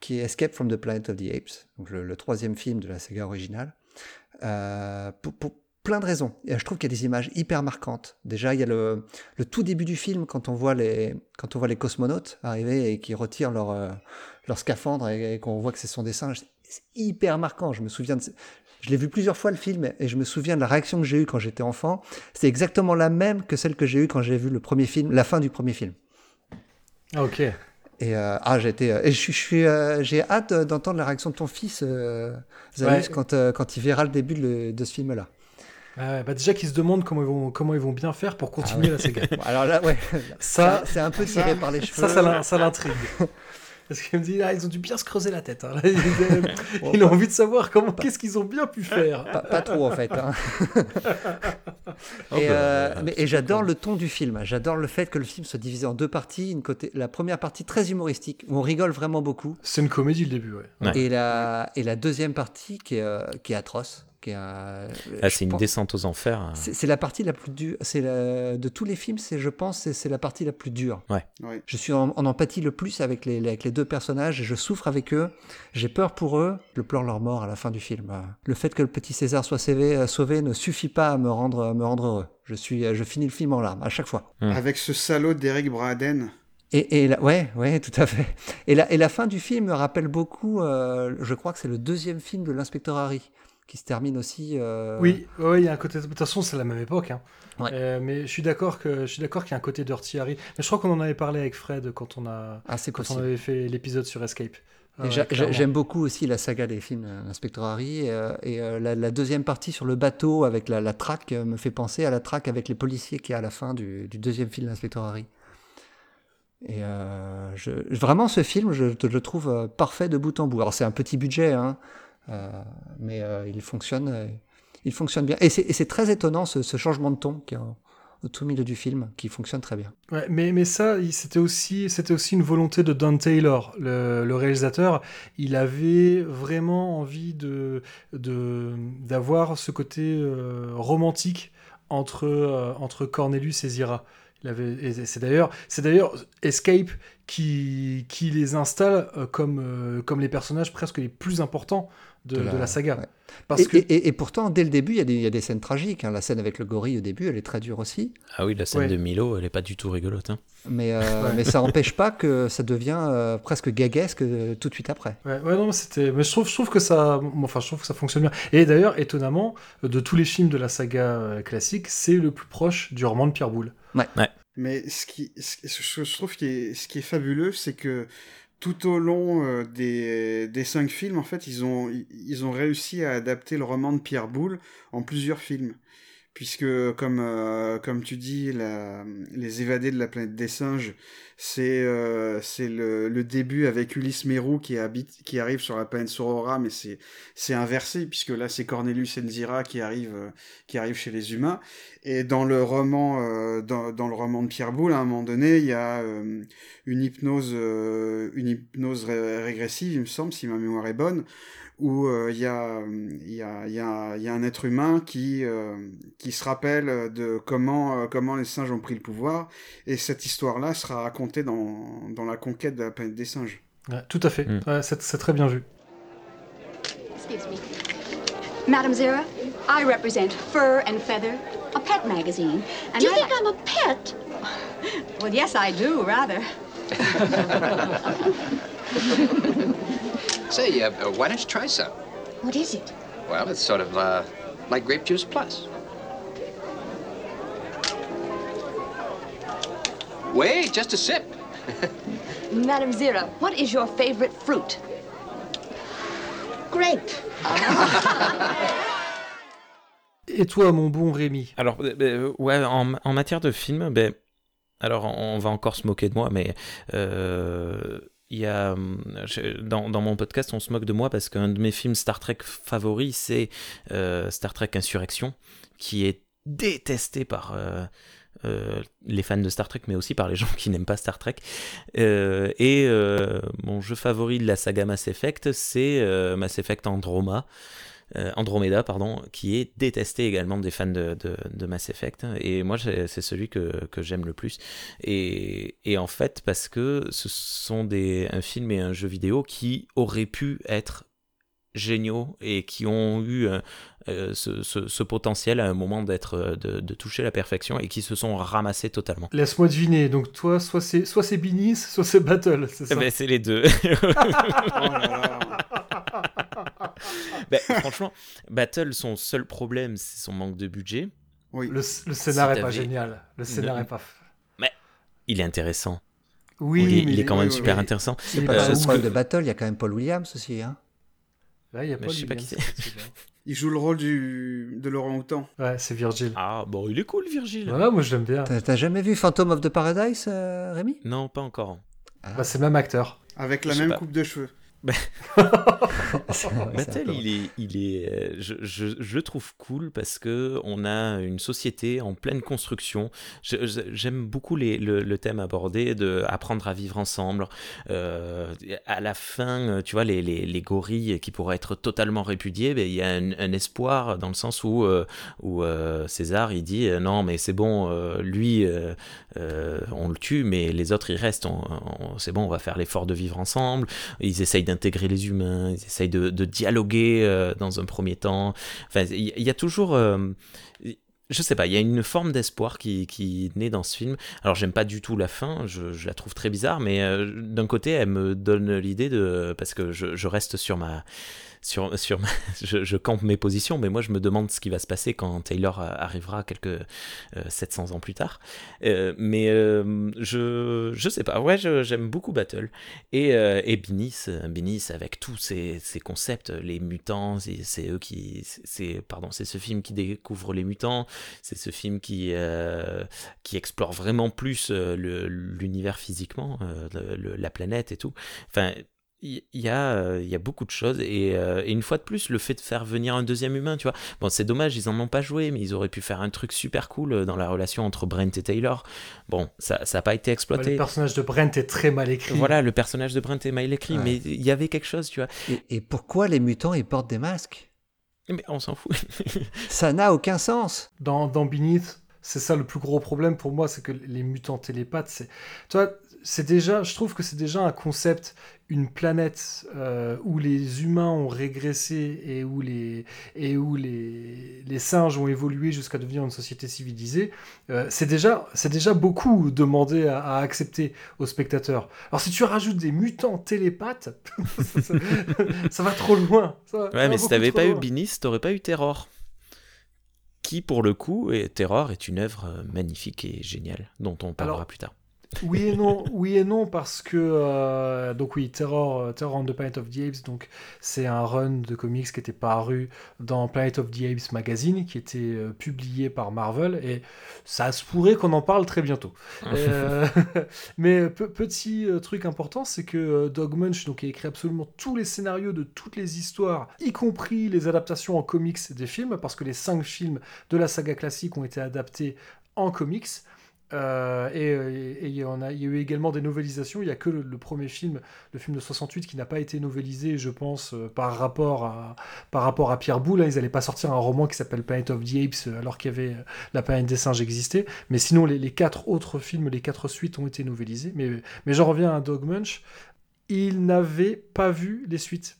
qui est Escape from the Planet of the Apes, donc le, troisième film de la saga originale. Euh, pour, plein de raisons. Et je trouve qu'il y a des images hyper marquantes. Déjà, il y a le, tout début du film quand on voit les, quand on voit les cosmonautes arriver et qui retirent leur, euh, leur scaphandre et, et qu'on voit que c'est son dessin. C'est hyper marquant. Je me souviens de, je l'ai vu plusieurs fois le film et je me souviens de la réaction que j'ai eue quand j'étais enfant. C'est exactement la même que celle que j'ai eue quand j'ai vu le premier film, la fin du premier film. Ah, ok. Et euh, ah, j'ai été, euh, et je, suis- euh, j'ai hâte d'entendre la réaction de ton fils, euh, Ouais. quand, quand il verra le début de, de ce film-là. Ouais, bah déjà qu'ils se demandent comment ils vont, comment ils vont bien faire pour continuer Ah ouais. la saga. Alors là, ouais, ça, c'est un peu tiré par les cheveux. Ça, ça l'intrigue. Parce qu'il me dit, ah, ils ont dû bien se creuser la tête. hein. Là, il, il a envie de savoir comment, qu'est-ce qu'ils ont bien pu faire. Pas, pas trop en fait. hein. Oh, et bah, euh, ouais, mais- et j'adore le ton du film. J'adore le fait que le film soit divisé en deux parties. Une côté, la première partie très humoristique où on rigole vraiment beaucoup. C'est une comédie le début, ouais. Ouais. Et, la, et la deuxième partie qui est, euh, qui est atroce. Ah, c'est une pense- descente aux enfers. C'est c'est la partie la plus dure. C'est de tous les films, c'est je pense c'est c'est la partie la plus dure. Ouais. Ouais. Je suis en, en empathie le plus avec les, avec les deux personnages et je souffre avec eux. J'ai peur pour eux. Je pleure leur mort à la fin du film. Le fait que le petit César soit sauvé, euh, sauvé ne suffit pas à me rendre, à me rendre heureux. Je suis, euh, je finis le film en larmes à chaque fois. Avec ce salaud d'Eric Braden. Et, et la- ouais, ouais, tout à fait. Et la, et la fin du film me rappelle beaucoup. euh, je crois que c'est le deuxième film de l'inspecteur Harry qui se termine aussi. euh, Oui, ouais, il y a un côté. De toute façon, c'est la même époque. hein. Ouais. Euh, mais je suis d'accord que je suis d'accord qu'il y a un côté Dirty Harry. Mais je crois qu'on en avait parlé avec Fred quand on a Ah, quand on avait fait l'épisode sur Escape. Ah ouais, clairement. J'aime beaucoup aussi la saga des films euh, Inspecteur Harry. euh, et euh, la, la deuxième partie sur le bateau avec la, la traque euh, me fait penser à la traque avec les policiers qui est à la fin du, du deuxième film d'Inspecteur Harry. Et euh, je, vraiment, ce film, je, te le trouve euh, parfait de bout en bout. Alors, c'est un petit budget, hein, euh, mais euh, il, fonctionne, euh, il fonctionne bien. Et c'est très étonnant ce, changement de ton qui est au tout milieu du film, qui fonctionne très bien. Mais, ça, c'était aussi, une volonté de Don Taylor, le, réalisateur. Il avait vraiment envie d'avoir ce côté euh, romantique entre, euh, Cornelius et Zira. C'est d'ailleurs, Escape qui, les installe euh, euh, comme les personnages presque les plus importants de, De la- de la saga. ouais. Parce et, que et- et pourtant, dès le début, il y, a des- il y a des scènes tragiques. hein. La scène avec le gorille au début, elle est très dure aussi. Ah oui, la scène Ouais. de Milo, elle est pas du tout rigolote. hein. Mais, euh, Ouais. mais ça n'empêche pas que ça devient euh, presque gaguesque euh, tout de suite après. Ouais, ouais, non, mais c'était. Mais je trouve, je trouve que ça, enfin, je trouve que ça fonctionne bien. Et d'ailleurs, étonnamment, de tous les films de la saga classique, c'est le plus proche du roman de Pierre Boulle. Mais ce qui, ce je trouve qui est, ce qui est fabuleux, c'est que tout au long euh, des, des cinq films, en fait, ils ont, ils ont réussi à adapter le roman de Pierre Boulle en plusieurs films. Puisque, comme, euh, comme tu dis, la, Les évadés de la planète des singes, c'est euh, c'est le, le début avec Ulysse Mérou qui, habite, qui arrive sur la planète Sorora, mais c'est c'est inversé, puisque là, c'est Cornelius Enzira qui arrive, euh, qui arrive chez les humains. Et dans le roman, dans, dans le roman de Pierre Boulle, à un moment donné, il y a une hypnose, une hypnose ré- régressive, il me semble, si ma mémoire est bonne, où euh, il y, a, il y, a, y, a, y a un être humain qui, euh, qui se rappelle de comment, euh, comment les singes ont pris le pouvoir, et cette histoire-là sera racontée dans, dans la conquête de la planète des singes. Ouais, tout à fait. Mm. Ouais, c'est c'est très bien vu. Excuse me. Madam Zira, I represent Fur and Feather, a pet magazine. And Do you I think I'm a pet? Well, yes, I do, rather. Say, uh, uh, why don't you try some? What is it? Well, it's sort of uh, like grape juice plus. Wait, just a sip. Madam Zira, what is your favorite fruit? Grape. Et toi, mon bon Rémi? Alors, euh, euh, ouais, en, en matière de film, ben, alors on va encore se moquer de moi, mais euh, il y a, hum, dans, dans mon podcast, on se moque de moi parce qu'un de mes films Star Trek favoris, c'est euh, Star Trek Insurrection, qui est détesté par euh, euh, les fans de Star Trek, mais aussi par les gens qui n'aiment pas Star Trek. Et mon jeu favori de la saga Mass Effect, c'est Mass Effect Androma. Euh, Andromeda, pardon, qui est détesté également des fans de, Mass Effect. Et moi, c'est celui que, que j'aime le plus. Et, et en fait, parce que ce sont des, un film et un jeu vidéo qui auraient pu être géniaux et qui ont eu euh, euh, ce, ce- ce potentiel à un moment d'être euh, de, de toucher la perfection et qui se sont ramassés totalement. Laisse-moi deviner. Donc toi, soit c'est soit c'est Binis, soit c'est Battle. C'est ça? Eh ben, c'est les deux. Ben, franchement, Battle, son seul problème, c'est son manque de budget. Oui. Le, le scénar Si est pas génial. Le scénar Ne- est pas. Mais il est intéressant. Oui, il est, mais il est quand même oui, super oui. intéressant. Il C'est est pas pas le seul ouf. problème de Battle, il y a quand même Paul Williams aussi. Hein. Là, il y a Mais pas je sais pas qui Williams, c'est. celui-là. Il joue le rôle du... de Laurent Houtan. Ouais, c'est Virgil. Ah, bon, il est cool, Virgile. Ouais, moi je l'aime bien. T'as t'as jamais vu Phantom of the Paradise, euh, Rémi? Non, pas encore. Bah, c'est le même acteur. Avec la même pas. coupe de cheveux. Battle, un peu- il est, il est, euh, je, je, je le trouve cool parce que on a une société en pleine construction. J'aime beaucoup les, le, le thème abordé de apprendre à vivre ensemble. Euh, à la fin, euh, tu vois, les, les, les gorilles qui pourraient être totalement répudiés, ben, il y a un, un espoir dans le sens où, euh, où César il dit non mais c'est bon, lui euh, on le tue, mais les autres ils restent. C'est bon, on va faire l'effort de vivre ensemble. Ils essayent d'intégrer les humains, ils essayent de, dialoguer euh, dans un premier temps. Enfin, il y, a toujours. euh, je sais pas, il y a une forme d'espoir qui, naît dans ce film. Alors, j'aime pas du tout la fin, je, la trouve très bizarre, mais d'un côté, elle me donne l'idée de. Parce que je reste sur ma. Sur, sur je, je campe mes positions, mais moi je me demande ce qui va se passer quand Taylor arrivera quelques euh, 700 ans plus tard. Euh, mais euh, je, je sais pas, ouais, j'aime beaucoup Battle. Et, euh, et Binis, Binis avec tous ces, ces concepts, les mutants, c'est eux qui. c'est Pardon, c'est ce film qui découvre les mutants, c'est ce film qui, qui explore vraiment plus l'univers physiquement, la planète et tout. Enfin. Il y, a, euh, il y a beaucoup de choses et, euh, et une fois de plus le fait de faire venir un deuxième humain tu vois bon c'est dommage ils en ont pas joué mais ils auraient pu faire un truc super cool euh, dans la relation entre Brent et Taylor bon ça n'a pas été Ouais, exploité le personnage de Brent est très mal écrit. voilà, le personnage de Brent est mal écrit, Ouais. mais il y avait quelque chose, tu vois. Et, et pourquoi les mutants ils portent des masques? Mais on s'en fout. Ça n'a aucun sens. Dans, dans Beneath, c'est ça le plus gros problème pour moi, c'est que les mutants télépathes, c'est. Tu vois, c'est déjà. Je trouve que c'est déjà un concept, une planète euh, où les humains ont régressé et où les, et où les, les singes ont évolué jusqu'à devenir une société civilisée. euh, c'est déjà, c'est déjà beaucoup demandé à, à accepter aux spectateurs. Alors si tu rajoutes des mutants télépathes, ça, va trop loin. Ça va- ça Ouais, mais si t'avais pas eu. Binis, t'aurais pas eu Terror. Qui, pour le coup, est Terror est une œuvre euh, magnifique et géniale, dont on parlera Alors, plus tard. Oui et non, oui et non parce que euh, donc oui, Terror, euh, Terror on the Planet of the Apes, donc c'est un run de comics qui était paru dans Planet of the Apes magazine, qui était euh, publié par Marvel et ça se pourrait qu'on en parle très bientôt. Euh, mais pe- petit truc important, c'est que Dog Munch donc a écrit absolument tous les scénarios de toutes les histoires, y compris les adaptations en comics des films, parce que les cinq films de la saga classique ont été adaptés en comics. Euh, et euh, il y, a, eu également des novélisations. Il n'y a que le, premier film, le film de 68, qui n'a pas été novélisé, je pense, euh, par, rapport à, par rapport à Pierre Boulle. hein. Ils n'allaient pas sortir un roman qui s'appelle Planet of the Apes alors qu'il y avait La planète des singes existait. Mais sinon, les, quatre autres films, les quatre suites ont été novélisés. Mais, mais j'en reviens à Dog Munch. Il n'avait pas vu les suites.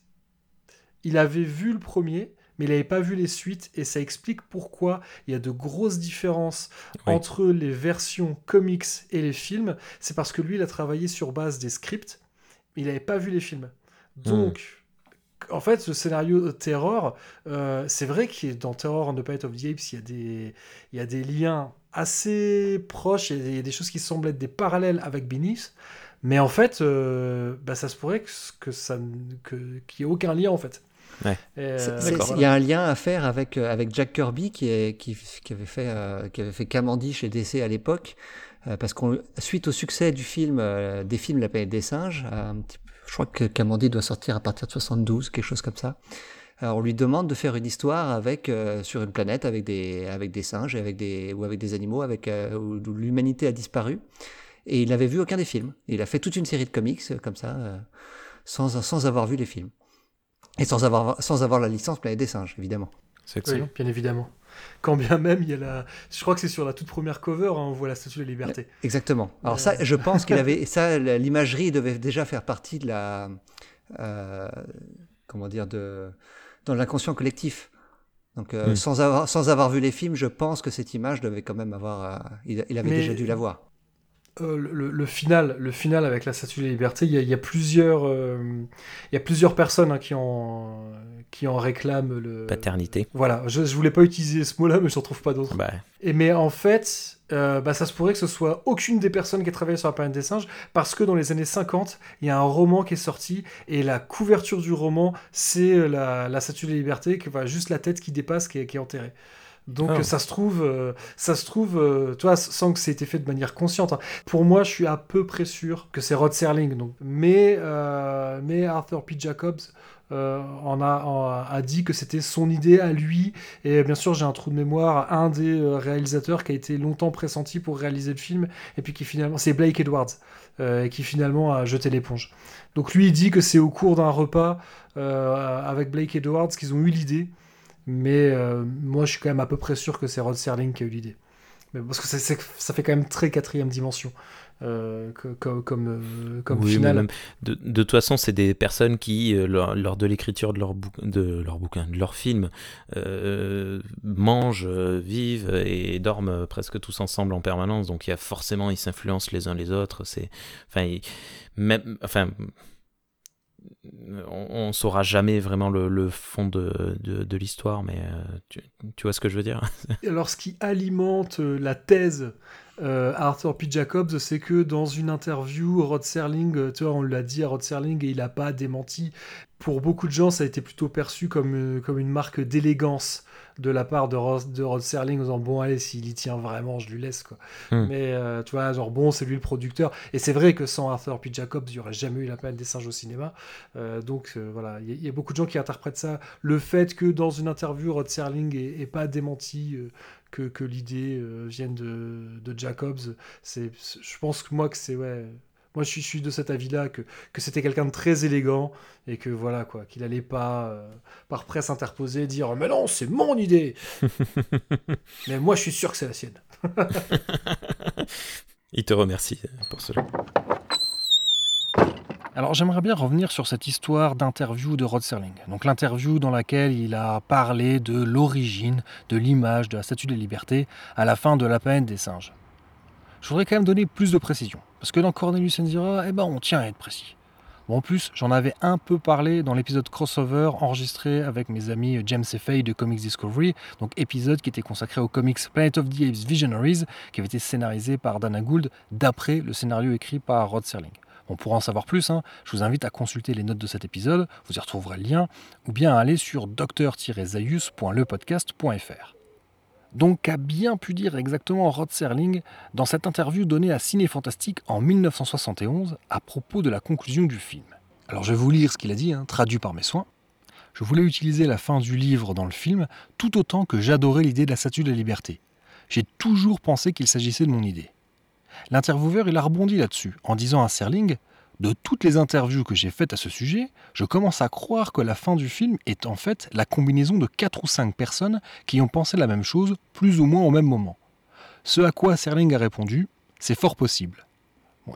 Il avait vu le premier, mais il n'avait pas vu les suites, et ça explique pourquoi il y a de grosses différences Oui. entre les versions comics et les films. C'est parce que lui, il a travaillé sur base des scripts, mais il n'avait pas vu les films. Donc, en fait, ce scénario Terror, euh, c'est vrai que dans Terror and the Planet of the Apes, il y a des, il y a des liens assez proches, il y a des- il y a des choses qui semblent être des parallèles avec Beneath, mais en fait, euh, bah, ça se pourrait que, que ça, n- que, qu'il n'y ait aucun lien en fait. Ouais. Euh, voilà. Il y a un lien à faire avec, euh, avec Jack Kirby qui, est, qui, qui avait fait, euh, qui avait fait Camandiche chez DC à l'époque. euh, parce qu'on suite au succès du film, euh, des films La planète des singes, euh, un petit peu- je crois que Camandy doit sortir à partir de 72, quelque chose comme ça. Alors on lui demande de faire une histoire avec euh, sur une planète avec des avec des singes et avec des ou avec des animaux avec euh, où, où l'humanité a disparu et il n'avait vu aucun des films. Il a fait toute une série de comics comme ça euh, sans sans avoir vu les films et sans avoir sans avoir la licence Planète des singes évidemment. C'est Oui, bien évidemment. Quand bien même, il y a la. Je crois que c'est sur la toute première cover, hein, on voit la statue de la liberté. Exactement. Alors ça, je pense qu'il avait ça, l'imagerie devait déjà faire partie de la, euh, comment dire, de, dans l'inconscient collectif. Donc, euh, Mm. sans, avoir, sans avoir vu les films, je pense que cette image devait quand même avoir. euh, il, il avait Mais- déjà dû la voir. Euh, le, le final, le final avec la Statue de la Liberté, il y a, il y a plusieurs, euh, il y a plusieurs personnes hein, qui en, qui en réclament le. Paternité. Voilà, je, je voulais pas utiliser ce mot-là, mais je n'en trouve pas d'autre. Bah, Et mais en fait, euh, bah, ça se pourrait que ce soit aucune des personnes qui a travaillé sur la planète des singes, parce que dans les années 50, il y a un roman qui est sorti, et la couverture du roman, c'est la, la Statue de la Liberté, qui, juste la tête qui dépasse, qui est, qui est enterrée. Donc Ah. ça se trouve, euh, ça se trouve, euh, tu vois, sans que ça ait été fait de manière consciente. hein. Pour moi, je suis à peu près sûr que c'est Rod Serling. Donc, mais, euh, mais Arthur P. Jacobs euh, en a, en a- dit que c'était son idée à lui. Et bien sûr, j'ai un trou de mémoire. Un des réalisateurs qui a été longtemps pressenti pour réaliser le film, et puis qui finalement, c'est Blake Edwards, euh, qui finalement a jeté l'éponge. Donc lui, il dit que c'est au cours d'un repas euh, avec Blake Edwards qu'ils ont eu l'idée. Mais euh, moi, je suis quand même à peu près sûr que c'est Rod Serling qui a eu l'idée. Mais parce que ça fait quand même très quatrième dimension euh, que- comme, comme, euh, comme oui, mais finale. même- de, de toute façon, c'est des personnes qui, lors, lors de l'écriture de leur, de leur bouquin, de leur film, euh, mangent, vivent et dorment presque tous ensemble en permanence. Donc, il y a forcément, ils s'influencent les uns les autres. C'est, enfin, même, enfin, on, on saura jamais vraiment le, fond de, de, l'histoire, mais euh, tu, vois ce que je veux dire? Alors, ce qui alimente euh, la thèse euh, Arthur P. Jacobs, c'est que dans une interview, Rod Serling, tu vois, on l'a dit à Rod Serling et il n'a pas démenti. Pour beaucoup de gens, ça a été plutôt perçu comme, comme une marque d'élégance de la part de Rod, de Rod Serling en disant bon allez s'il y tient vraiment je lui laisse quoi Hmm. mais euh, tu vois genre bon c'est lui le producteur et c'est vrai que sans Arthur P. Jacobs il n'y aurait jamais eu la planète des singes au cinéma Euh, donc euh, voilà il y, a- il y a beaucoup de gens qui interprètent ça le fait que dans une interview Rod Serling ait, ait pas démenti que, que l'idée vienne de, de Jacobs c'est c'est- je pense que moi que c'est ouais moi je suis, je suis de cet avis là que, que c'était quelqu'un de très élégant et que voilà quoi qu'il allait pas euh, par presse interposée dire mais non c'est mon idée mais moi je suis sûr que c'est la sienne Il te remercie pour cela. Alors j'aimerais bien revenir sur cette histoire d'interview de Rod Serling. Donc l'interview dans laquelle il a parlé de l'origine de l'image de la Statue de la Liberté à la fin de la planète des singes. Je voudrais quand même donner plus de précision, parce que dans Cornelius Enzira, eh ben on tient à être précis. Bon, en plus, j'en avais un peu parlé dans l'épisode crossover enregistré avec mes amis James et de Comics Discovery, donc épisode qui était consacré aux comics Planet of the Apes Visionaries, qui avait été scénarisé par Dana Gould d'après le scénario écrit par Rod Serling. Bon, pour en savoir plus, hein, je vous invite à consulter les notes de cet épisode, vous y retrouverez le lien, ou bien à aller sur dr-zaius.lepodcast.fr. Donc, qu'a bien pu dire exactement Rod Serling dans cette interview donnée à Ciné Fantastique en 1971 à propos de la conclusion du film Alors, je vais vous lire ce qu'il a dit, hein, traduit par mes soins. Je voulais utiliser la fin du livre dans le film tout autant que j'adorais l'idée de la statue de la liberté. J'ai toujours pensé qu'il s'agissait de mon idée. L'intervieweur, il a rebondi là-dessus, en disant à Serling De toutes les interviews que j'ai faites à ce sujet, je commence à croire que la fin du film est en fait la combinaison de 4 ou 5 personnes qui ont pensé la même chose, plus ou moins au même moment. Ce à quoi Serling a répondu C'est fort possible.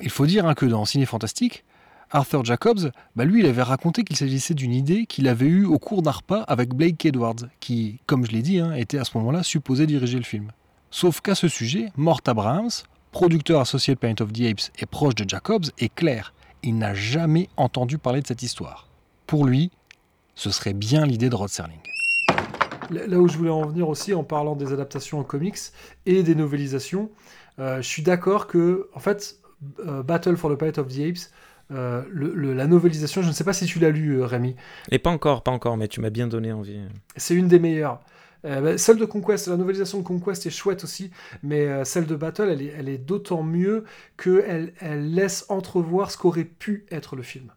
Il faut dire hein, que dans Ciné Fantastique, Arthur Jacobs, bah lui, il avait raconté qu'il s'agissait d'une idée qu'il avait eue au cours d'un repas avec Blake Edwards, qui, comme je l'ai dit, hein, était à ce moment-là supposé diriger le film. Sauf qu'à ce sujet, Mort Abrahams, producteur associé de Planet of the Apes et proche de Jacobs, est clair. Il n'a jamais entendu parler de cette histoire. Pour lui, ce serait bien l'idée de Rod Serling. Là où je voulais en venir aussi en parlant des adaptations en comics et des novélisations, euh, je suis d'accord que, en fait, euh, Battle for the Planet of the Apes, euh, le- le- la novélisation, je ne sais pas si tu l'as lu, Rémi. Et pas encore, pas encore, mais tu m'as bien donné envie. C'est une des meilleures. Euh, bah, celle de Conquest, la novélisation de Conquest est chouette aussi, mais euh, celle de Battle, elle est, elle est d'autant mieux qu'elle elle laisse entrevoir ce qu'aurait pu être le film.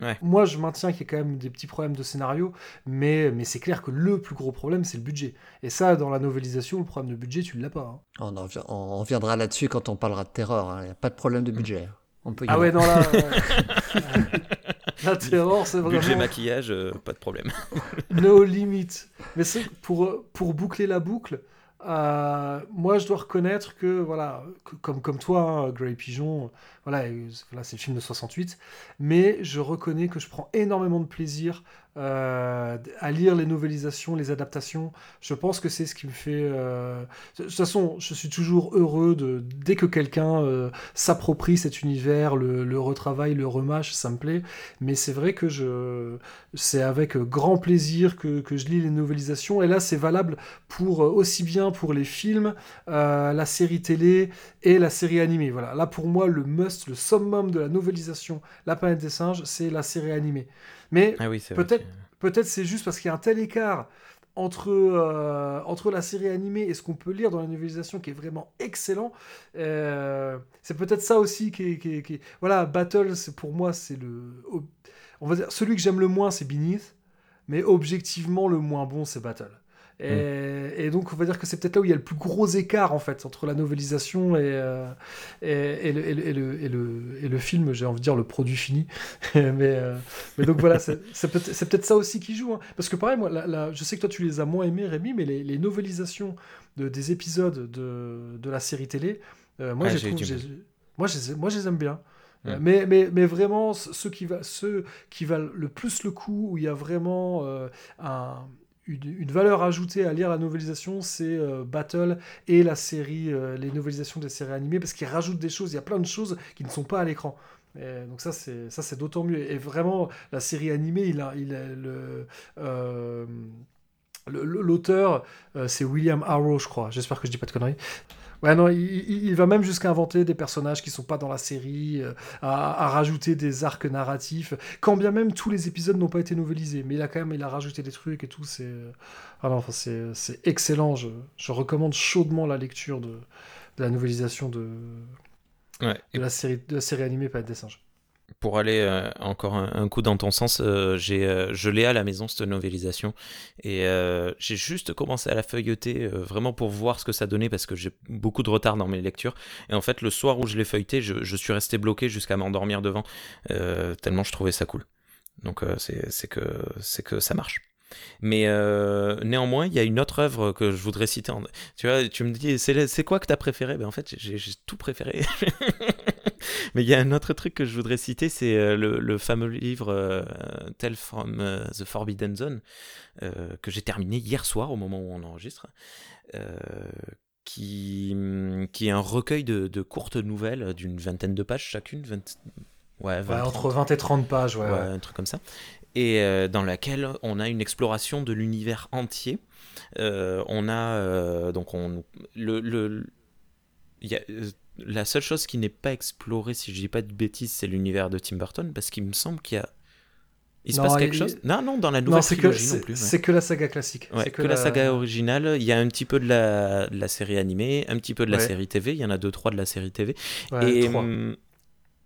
Ouais. Moi, je maintiens qu'il y a quand même des petits problèmes de scénario, mais, mais c'est clair que le plus gros problème, c'est le budget. Et ça, dans la novélisation, le problème de budget, tu ne l'as pas. hein. On, en vi- on reviendra là-dessus quand on parlera de terreur. Il n'y a pas de problème de budget. On peut y Ah aller. ouais, non, là. euh, la terreur, c'est vraiment. Budget maquillage, euh, pas de problème. No limit. Mais c'est pour, pour boucler la boucle, euh, moi je dois reconnaître que, voilà, que- comme, comme toi, hein, Grey Pigeon, voilà c'est le film de 68, mais je reconnais que je prends énormément de plaisir euh, à lire les novélisations, les adaptations. Je pense que c'est ce qui me fait. euh, De toute façon, je suis toujours heureux de dès que quelqu'un euh, s'approprie cet univers, le, le retravaille, le remâche, ça me plaît. Mais c'est vrai que je, c'est avec grand plaisir que, je lis les novélisations. Et là, c'est valable pour aussi bien pour les films, la série télé et la série animée. Voilà. Là, pour moi, le must, le summum de la novélisation, La planète des singes, c'est la série animée. Mais Ah oui, peut-être, c'est juste parce qu'il y a un tel écart entre, euh, entre la série animée et ce qu'on peut lire dans la novélisation qui est vraiment excellent. Euh, c'est peut-être ça aussi qui est, qui est- qui est- Voilà, Battle, pour moi, c'est le... On va dire, celui que j'aime le moins, c'est Beneath, mais objectivement, le moins bon, c'est Battle. Et, et donc, on va dire que c'est peut-être là où il y a le plus gros écart, en fait, entre la novélisation et, euh, et, et le, et le- et le- et le- et le film, j'ai envie de dire le produit fini. mais, euh, mais donc voilà, c'est c'est peut- c'est peut-être ça aussi qui joue. hein. Parce que pareil, moi, la- la- je sais que toi, tu les as moins aimés, Rémi, mais les, les novélisations de, des épisodes de, de la série télé, euh, moi, Ah, j'ai trouve- moi, je les, moi, je les aime bien. Euh, Mm. Mais, mais, mais vraiment, ce- ceux qui, va, ceux qui valent le plus le coup, où il y a vraiment un- une, valeur ajoutée à lire la novélisation, c'est euh, Battle et la série, euh, les novélisations des séries animées, parce qu'ils rajoutent des choses, il y a plein de choses qui ne sont pas à l'écran. Donc ça c'est d'autant mieux. Et vraiment la série animée il a euh, l'auteur c'est William Arrow je crois. J'espère que je dis pas de conneries Ouais, non, il, il- va même jusqu'à inventer des personnages qui sont pas dans la série, euh, à, à rajouter des arcs narratifs, quand bien même tous les épisodes n'ont pas été novélisés, mais il a quand même il a rajouté des trucs et tout, c'est ah non, enfin, c'est excellent, je, je recommande chaudement la lecture de, de la novélisation de, Ouais. de, la série, de la série animée Planète des singes. Pour aller euh, encore un, coup dans ton sens, euh, euh, je l'ai à la maison, cette novélisation. Et j'ai juste commencé à la feuilleter, vraiment pour voir ce que ça donnait, parce que j'ai beaucoup de retard dans mes lectures. Et en fait, le soir où je l'ai feuilleté, je, je suis resté bloqué jusqu'à m'endormir devant, tellement je trouvais ça cool. Donc c'est, que, que ça marche. Mais néanmoins, il y a une autre œuvre que je voudrais citer. Tu vois, tu me dis, c'est, quoi que t'as préféré? Ben en fait, j'ai tout préféré. Mais il y a un autre truc que je voudrais citer, c'est euh, le, le fameux livre euh, Tale from euh, the Forbidden Zone, que j'ai terminé hier soir au moment où on enregistre, euh, qui, qui est un recueil de, de courtes nouvelles d'une vingtaine de pages chacune. 20, ouais, 20, Ouais, entre 30. 20 et 30 pages, ouais, ouais. un truc comme ça. Et euh, dans laquelle on a une exploration de l'univers entier. Euh, on a euh, donc on le, le y a, la seule chose qui n'est pas explorée, si je dis pas de bêtises, c'est l'univers de Tim Burton, parce qu'il me semble qu'il y a. Il se Non, passe quelque il- chose? Non, non, dans la Non, nouvelle c'est que- trilogie c'est- non plus. ouais. c'est que la saga classique. Ouais, C'est que, que la la- saga originale. Il y a un petit peu de la, de la série animée, un petit peu de la Ouais. série TV. Il y en a deux, trois de la série TV. Et, hum,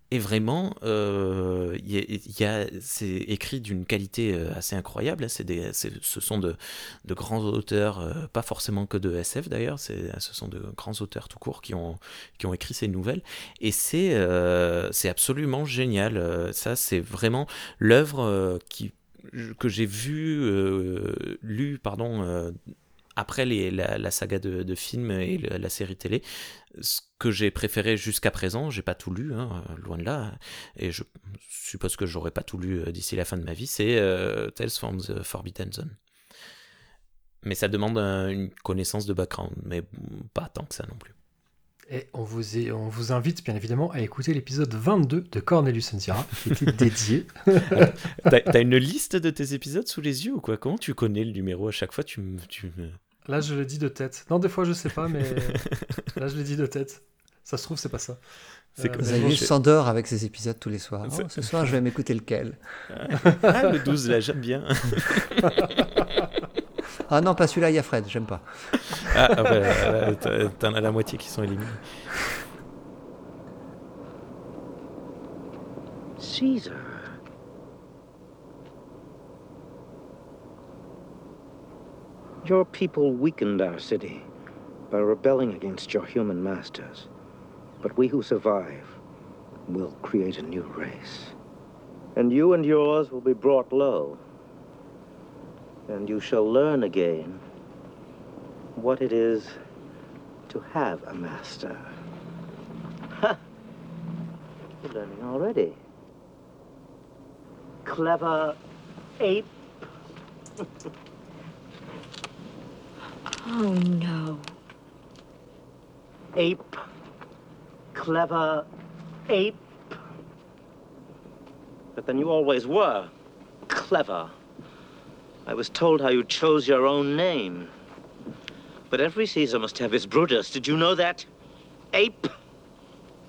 et vraiment, euh, il y a, c'est écrit d'une qualité euh, assez incroyable. hein. C'est des, ce sont de, de grands auteurs, euh, pas forcément que de SF d'ailleurs, c'est- ce sont de grands auteurs tout court qui ont, qui ont écrit ces nouvelles. Et c'est c'est absolument génial. Ça, c'est vraiment l'œuvre qui que j'ai vu, euh, lu, pardon, après les, la, saga de, de films et la série télé, ce que j'ai préféré jusqu'à présent, j'ai pas tout lu, hein, euh, loin de là, et je suppose que j'aurais pas tout lu euh, d'ici la fin de ma vie, c'est euh, Tales from the Forbidden Zone. Mais ça demande un- une connaissance de background, mais pas tant que ça non plus. Et on vous, est- on vous invite bien évidemment à écouter l'épisode 22 de Cornelius Sierra, qui était dédié. T'as une liste de tes épisodes sous les yeux ou quoi? Comment tu connais le numéro à chaque fois? Tu me, tu me- Là, je l'ai dit de tête. Non, des fois, je sais pas, mais là, je l'ai dit de tête. Ça se trouve, c'est pas ça. C'est Euh, comme bon, s'endort avec ses épisodes tous les soirs. Oh, ce soir, je vais m'écouter lequel Ah, le 12, là, j'aime bien. Ah non, pas celui-là, il y a Fred, j'aime pas. Ah, ah bah, euh, t'en as la moitié qui sont éliminés. Caesar. Your people weakened our city by rebelling against your human masters. But we who survive will create a new race. And you and yours will be brought low. And you shall learn again what it is to have a master. Ha! You're learning already. Clever ape. Oh no. Ape. Clever ape. But then you always were clever. I was told how you chose your own name. But every Caesar must have his Brutus. Did you know that? Ape.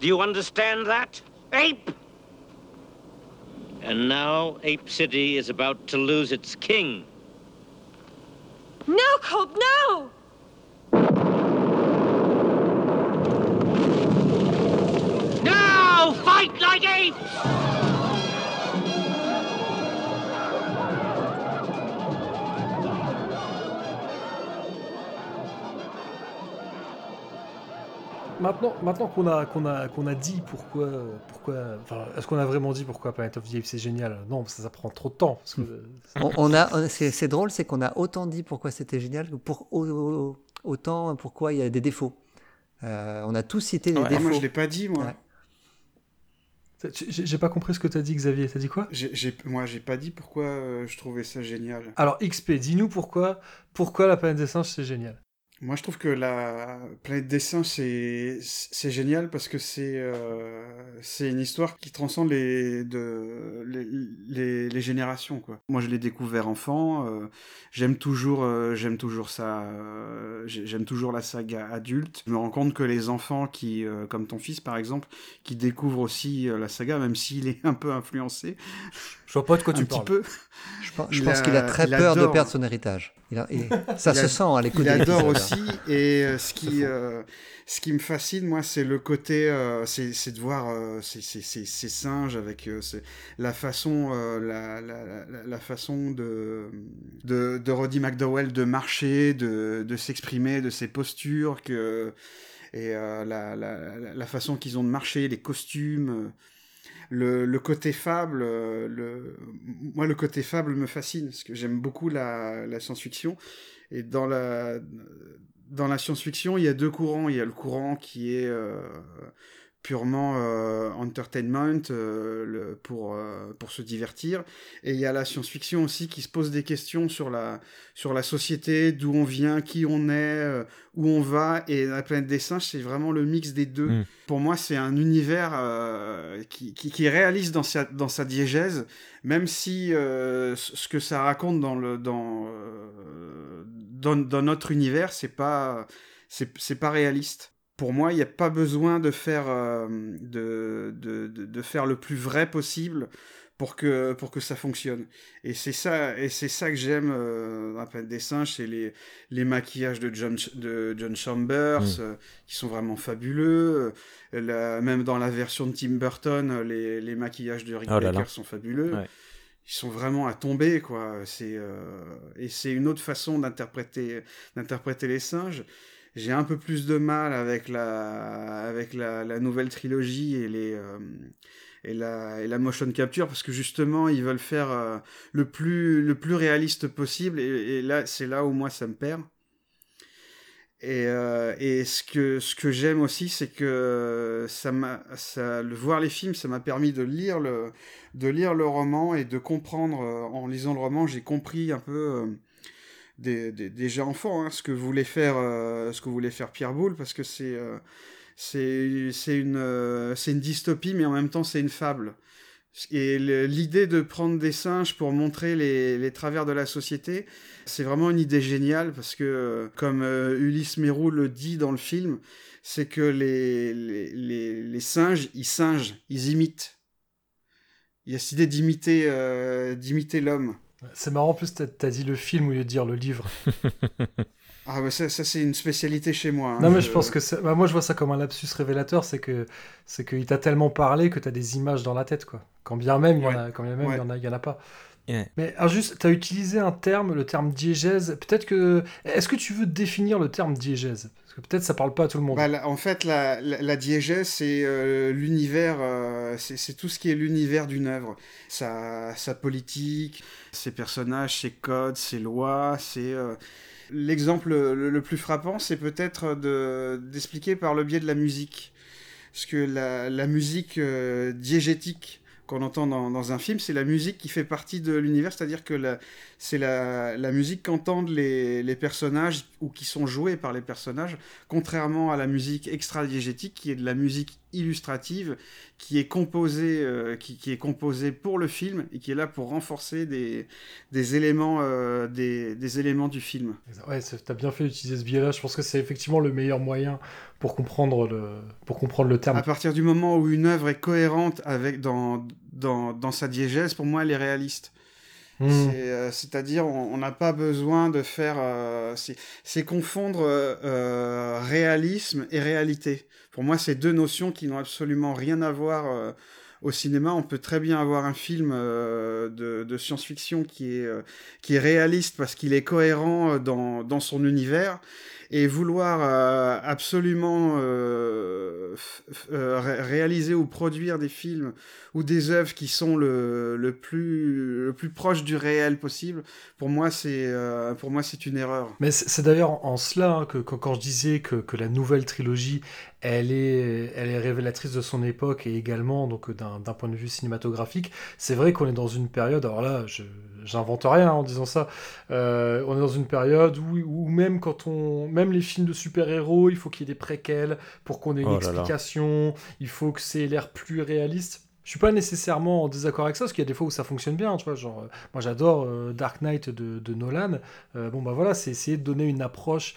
Do you understand that? Ape! And now Ape City is about to lose its king. No, Colt, no! Maintenant, maintenant qu'on a, qu'on a, qu'on a dit pourquoi, pourquoi, enfin, est-ce qu'on a vraiment dit pourquoi Planet of the Apes c'est génial? Non, ça, ça prend trop de temps. Parce que, On, on a, on- c'est drôle, c'est qu'on a autant dit pourquoi c'était génial que pour au- au- autant pourquoi il y a des défauts. Euh, on a tous cité les Ouais, défauts. moi, je l'ai pas dit, moi. Ouais. J'ai pas compris ce que t'as dit, Xavier. T'as dit quoi? J'ai- j'ai- moi, j'ai pas dit pourquoi euh, je trouvais ça génial. Alors XP, dis-nous pourquoi, pourquoi la planète des singes c'est génial. Moi, je trouve que la planète des singes, c'est c'est génial parce que c'est euh, c'est une histoire qui transcende les, de, les, les, les générations. Quoi. Moi, je l'ai découvert enfant. euh, j'aime toujours, euh, j'aime toujours ça. euh, j'ai- j'aime toujours la saga adulte. Je me rends compte que les enfants qui, euh, comme ton fils par exemple, qui découvrent aussi euh, la saga, même s'il est un peu influencé. Je vois pas de quoi un tu petit parles. peu. Je pense, je pense qu'il a très il peur de perdre son héritage. Il a- et ça Il se a- sent à l'écoute Il de adore aussi, et euh, ce qui, euh, ce qui me fascine, moi, c'est le côté, euh, c'est de voir euh, ces, ces- ces- ces singes avec euh, la façon, euh, la, la, la- la façon de, de, de Roddy McDowell de marcher, de, de s'exprimer, de ses postures, que, et euh, la, la, la- la façon qu'ils ont de marcher, les costumes. Le, le côté fable, euh, le... moi le côté fable me fascine parce que j'aime beaucoup la, la science-fiction. Et dans la dans la science-fiction il y a deux courants, il y a le courant qui est euh, purement euh, entertainment euh, le- pour euh, pour se divertir et il y a la science-fiction aussi qui se pose des questions sur la sur la société, d'où on vient, qui on est, où on va et la planète des singes c'est vraiment le mix des deux. Mm. Pour moi c'est un univers qui, qui, qui est réaliste dans sa dans sa diégèse, même si ce que ça raconte dans le dans dans, dans notre univers c'est pas c'est pas réaliste. Pour moi, il n'y a pas besoin de faire, euh, de, de, de, faire le plus vrai possible pour que, pour que ça fonctionne. Et c'est ça, et c'est ça que j'aime euh, dans la planète des singes, c'est les, les maquillages de John, de John Chambers, Mm. euh, qui sont vraiment fabuleux. Euh, la- même dans la version de Tim Burton, les, les maquillages de Rick Oh là Baker là. sont fabuleux. Ouais. Ils sont vraiment à tomber, quoi. C'est, euh, et c'est une autre façon d'interpréter, d'interpréter les singes. J'ai un peu plus de mal avec la, avec la, nouvelle trilogie et les, euh, et la, et la motion capture parce que justement ils veulent faire euh, le plus, le plus réaliste possible et, là c'est là où moi ça me perd. Et, euh, et ce que, ce que j'aime aussi, c'est que ça ça, le voir les films, ça m'a permis de lire le, de lire le roman et de comprendre. en lisant le roman, j'ai compris un peu des, des- déjà enfant hein, ce que voulait faire, euh, ce que voulait faire Pierre Boulle, parce que c'est, euh, une, euh, une dystopie, mais en même temps c'est une fable. Et l'idée de prendre des singes pour montrer les, les travers de la société, c'est vraiment une idée géniale parce que, comme euh, Ulysse Mérou le dit dans le film, c'est que les, les, les, singes, ils singent, ils imitent. Il y a cette idée d'imiter l'homme. C'est marrant, en plus, t'as as dit le film au lieu de dire le livre. Ah bah ça, ça c'est une spécialité chez moi. hein. Non, mais je pense que c'est- bah, moi je vois ça comme un lapsus révélateur, c'est que c'est qu'il t'a tellement parlé que t'as des images dans la tête, quoi. Quand bien même il y en a, quand bien même il y en a, il y en a pas. Ouais. Mais alors juste, t'as utilisé un terme, le terme diégèse. Peut-être que, est-ce que tu veux définir le terme diégèse? Peut-être ça parle pas à tout le monde. Bah, en fait, la, la, diégèse, c'est euh, l'univers, euh, c'est tout ce qui est l'univers d'une œuvre. Sa, politique, ses personnages, ses codes, ses lois, c'est... euh, L'exemple le, le plus frappant, c'est peut-être de- d'expliquer par le biais de la musique. Parce que la, musique diégétique qu'on entend dans, un film, c'est la musique qui fait partie de l'univers, c'est-à-dire que c'est la, musique qu'entendent les, personnages ou qui sont joués par les personnages, contrairement à la musique extra-diégétique qui est de la musique illustrative, qui est composée, euh, qui, est composée pour le film et qui est là pour renforcer des, éléments, euh, des, éléments du film. Ouais, t'as bien fait d'utiliser ce biais-là. Je pense que c'est effectivement le meilleur moyen pour comprendre le, pour comprendre le terme. À partir du moment où une œuvre est cohérente avec dans, dans, dans sa diégèse, pour moi, elle est réaliste. Mmh. C'est-à-dire, euh, on n'a pas besoin de faire. Euh, c'est confondre euh, réalisme et réalité. Pour moi, c'est deux notions qui n'ont absolument rien à voir au cinéma. On peut très bien avoir un film euh, de, de science-fiction qui, est qui est réaliste parce qu'il est cohérent dans, dans son univers et vouloir euh, absolument euh, euh, ré réaliser ou produire des films ou des œuvres qui sont le, le, plus, le plus proche du réel possible, pour moi, c'est pour moi c'est une erreur. Mais c'est d'ailleurs en cela hein, que, quand je disais que, que la nouvelle trilogie, elle est, elle est révélatrice de son époque et également donc d'un point de vue cinématographique, c'est vrai qu'on est dans une période, alors là, j'invente rien en disant ça, euh, on est dans une période où, où même quand on même les films de super-héros, il faut qu'il y ait des préquels pour qu'on ait une oh explication, là. il faut que c'est l'air plus réaliste. Je suis pas nécessairement en désaccord avec ça, parce qu'il y a des fois où ça fonctionne bien, tu vois, genre, euh, moi j'adore euh, Dark Knight de, de Nolan, bon bah voilà, c'est essayer de donner une approche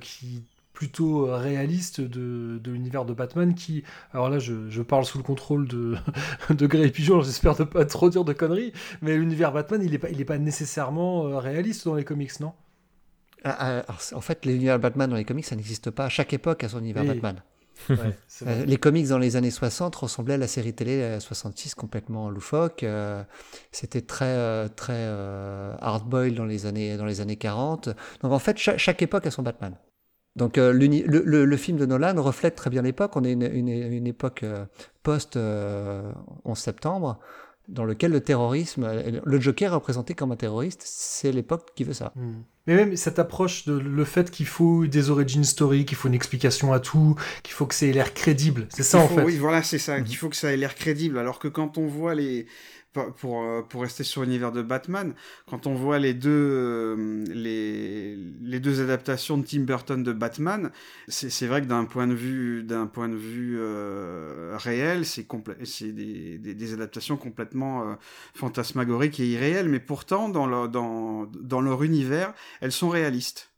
qui plutôt réaliste de, de l'univers de Batman qui, alors là je, je, parle sous le contrôle de, de Grey Pigeon, j'espère ne pas trop dire de conneries, mais l'univers Batman il est pas, il est pas nécessairement réaliste dans les comics, non? Ah, alors, En fait, l'univers Batman dans les comics, ça n'existe pas. Chaque époque a son univers. Batman. Ouais, euh, les comics dans les années 60 ressemblaient à la série télé 66 complètement loufoque. Euh, C'était très euh, très euh, hard-boiled dans les années dans les années 40. Donc en fait, chaque, chaque époque a son Batman. Donc le, le, le, film de Nolan reflète très bien l'époque. On est une, une, une époque post 11 septembre dans lequel le terrorisme, le Joker représenté comme un terroriste, c'est l'époque qui veut ça. Mm. Mais même cette approche de le fait qu'il faut des origin story, qu'il faut une explication à tout, qu'il faut que ça ait l'air crédible, c'est ça faut, en fait. Oui, voilà, c'est ça, mm. qu'il faut que ça ait l'air crédible. Alors que quand on voit les, pour, pour rester sur l'univers de Batman, quand on voit les deux, euh, les, les deux adaptations de Tim Burton de Batman, c'est vrai que d'un point de vue, d'un point de vue euh, réel, c'est des, des, des, adaptations complètement euh, fantasmagoriques et irréelles, mais pourtant, dans, leur, dans, dans leur univers, elles sont réalistes.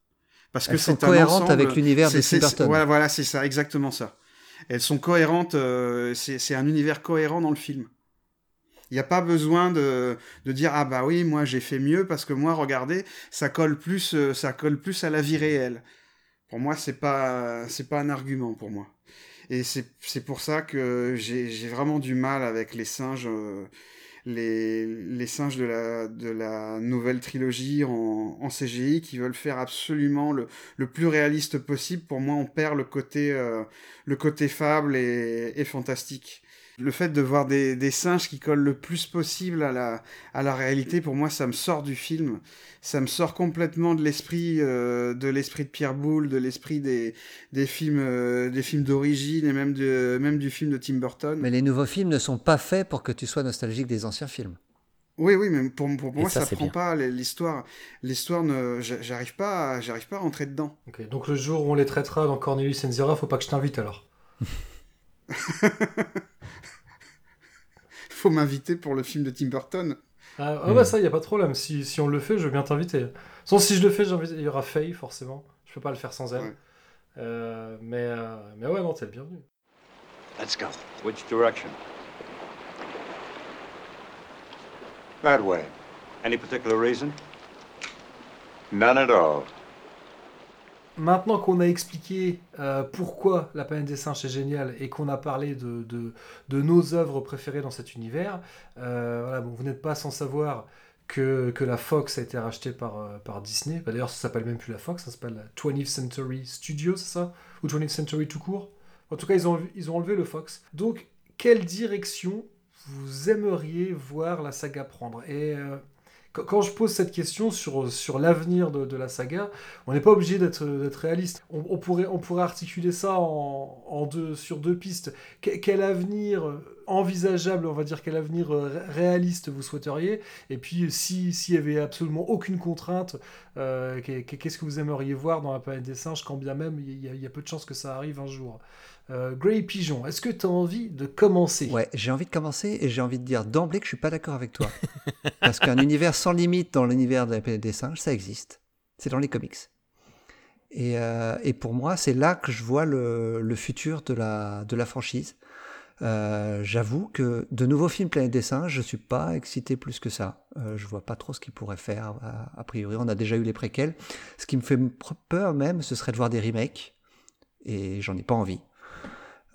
Parce elles que c'est cohérentes avec l'univers de Tim Burton. Voilà, voilà c'est ça, exactement ça. Elles sont cohérentes, euh, c'est un univers cohérent dans le film. Il n'y a pas besoin de, de, dire ah bah oui moi j'ai fait mieux parce que moi regardez ça colle plus euh, ça colle plus à la vie réelle. Pour moi c'est pas c'est pas un argument pour moi. Et c'est pour ça que j'ai vraiment du mal avec les singes euh, les, les singes de la, de la nouvelle trilogie en, en CGI qui veulent faire absolument le, le plus réaliste possible. Pour moi on perd le côté euh, le côté fable et, et fantastique le fait de voir des, des, singes qui collent le plus possible à la, à la réalité, pour moi, ça me sort du film. Ça me sort complètement de l'esprit euh, de l'esprit de Pierre Boulle, de l'esprit des, des films euh, des films d'origine et même, de, même du film de Tim Burton. Mais les nouveaux films ne sont pas faits pour que tu sois nostalgique des anciens films. Oui, oui, mais pour, moi, ça, ça prend bien. pas l'histoire. L'histoire ne, j'arrive pas, j'arrive pas à rentrer dedans. Okay, donc le jour où on les traitera dans Cornelius Enzira, faut pas que je t'invite alors. faut m'inviter pour le film de Tim Burton. Ah, ah bah ça, il n'y a pas de problème. Si, si on le fait, je veux bien t'inviter. Sans si je le fais, il y aura Faye, forcément. Je peux pas le faire sans elle. Ouais. Euh, mais, euh, mais ouais, non, t'es le bienvenu. Let's go. Which direction? That way. Any particular reason? None at all. Maintenant qu'on a expliqué euh, pourquoi La planète des singes est géniale et qu'on a parlé de, nos œuvres préférées dans cet univers, euh, voilà, bon, vous n'êtes pas sans savoir que, que, la Fox a été rachetée par, euh, Disney. Bah, D'ailleurs, ça s'appelle même plus la Fox, ça s'appelle la 20th Century Studios, c'est ça? Ou 20th Century tout court? En tout cas, ils ont, ils ont enlevé le Fox. Donc, quelle direction vous aimeriez voir la saga prendre? Quand je pose cette question sur, sur l'avenir de, la saga, on n'est pas obligé d'être réaliste. On, pourrait, on pourrait articuler ça en, deux, sur deux pistes. Que, quel avenir envisageable, on va dire quel avenir euh, ré- réaliste vous souhaiteriez, et puis si s'il y avait absolument aucune contrainte, euh, qu'est- qu'est-ce que vous aimeriez voir dans la planète des singes, quand bien même il y, a- peu de chances que ça arrive un jour? Euh, Grey Pigeon, est-ce que tu as envie de commencer? Ouais, j'ai envie de commencer et j'ai envie de dire d'emblée que je suis pas d'accord avec toi. Parce qu'un univers sans limite dans l'univers de la planète des singes, ça existe. C'est dans les comics. Et, euh, et pour moi, c'est là que je vois le, le futur de la, de la franchise. Euh, J'avoue que de nouveaux films Planète des singes, je suis pas excité plus que ça. Euh, je vois pas trop ce qu'ils pourraient faire. A, a priori, on a déjà eu les préquels. Ce qui me fait peur même, ce serait de voir des remakes. Et j'en ai pas envie.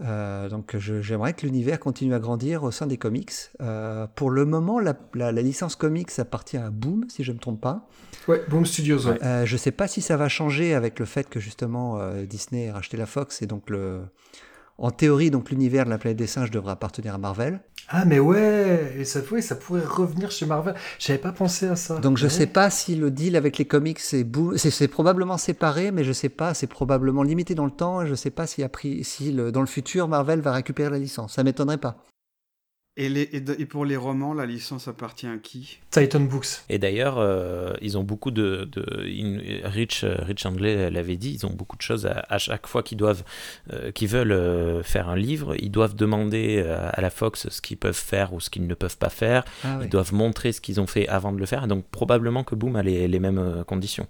Euh, donc j'aimerais que l'univers continue à grandir au sein des comics. Euh, pour le moment, la, la- la licence comics appartient à Boom, si je ne me trompe pas. Ouais, Boom Studios, ouais. Euh, je ne sais pas si ça va changer avec le fait que justement euh, Disney a racheté la Fox et donc le, en théorie donc l'univers de la planète des singes devrait appartenir à Marvel. Ah mais ouais, et ça, pourrait revenir chez Marvel. J'avais pas pensé à ça. Donc je Ouais. sais pas si le deal avec les comics c'est c'est probablement séparé, mais je sais pas, c'est probablement limité dans le temps. Et je sais pas si, après, si le- dans le futur Marvel va récupérer la licence. Ça m'étonnerait pas. Et, les, et, de- et pour les romans, la licence appartient à qui? Titan Books. Et d'ailleurs, euh, ils ont beaucoup de. de in- Rich, euh, Rich Anglais l'avait dit, ils ont beaucoup de choses à, à chaque fois qu'ils doivent, euh, qu'ils veulent euh, faire un livre, ils doivent demander euh, à la Fox ce qu'ils peuvent faire ou ce qu'ils ne peuvent pas faire. Ah oui. Ils doivent montrer ce qu'ils ont fait avant de le faire. Donc probablement que Boom a les, les mêmes conditions.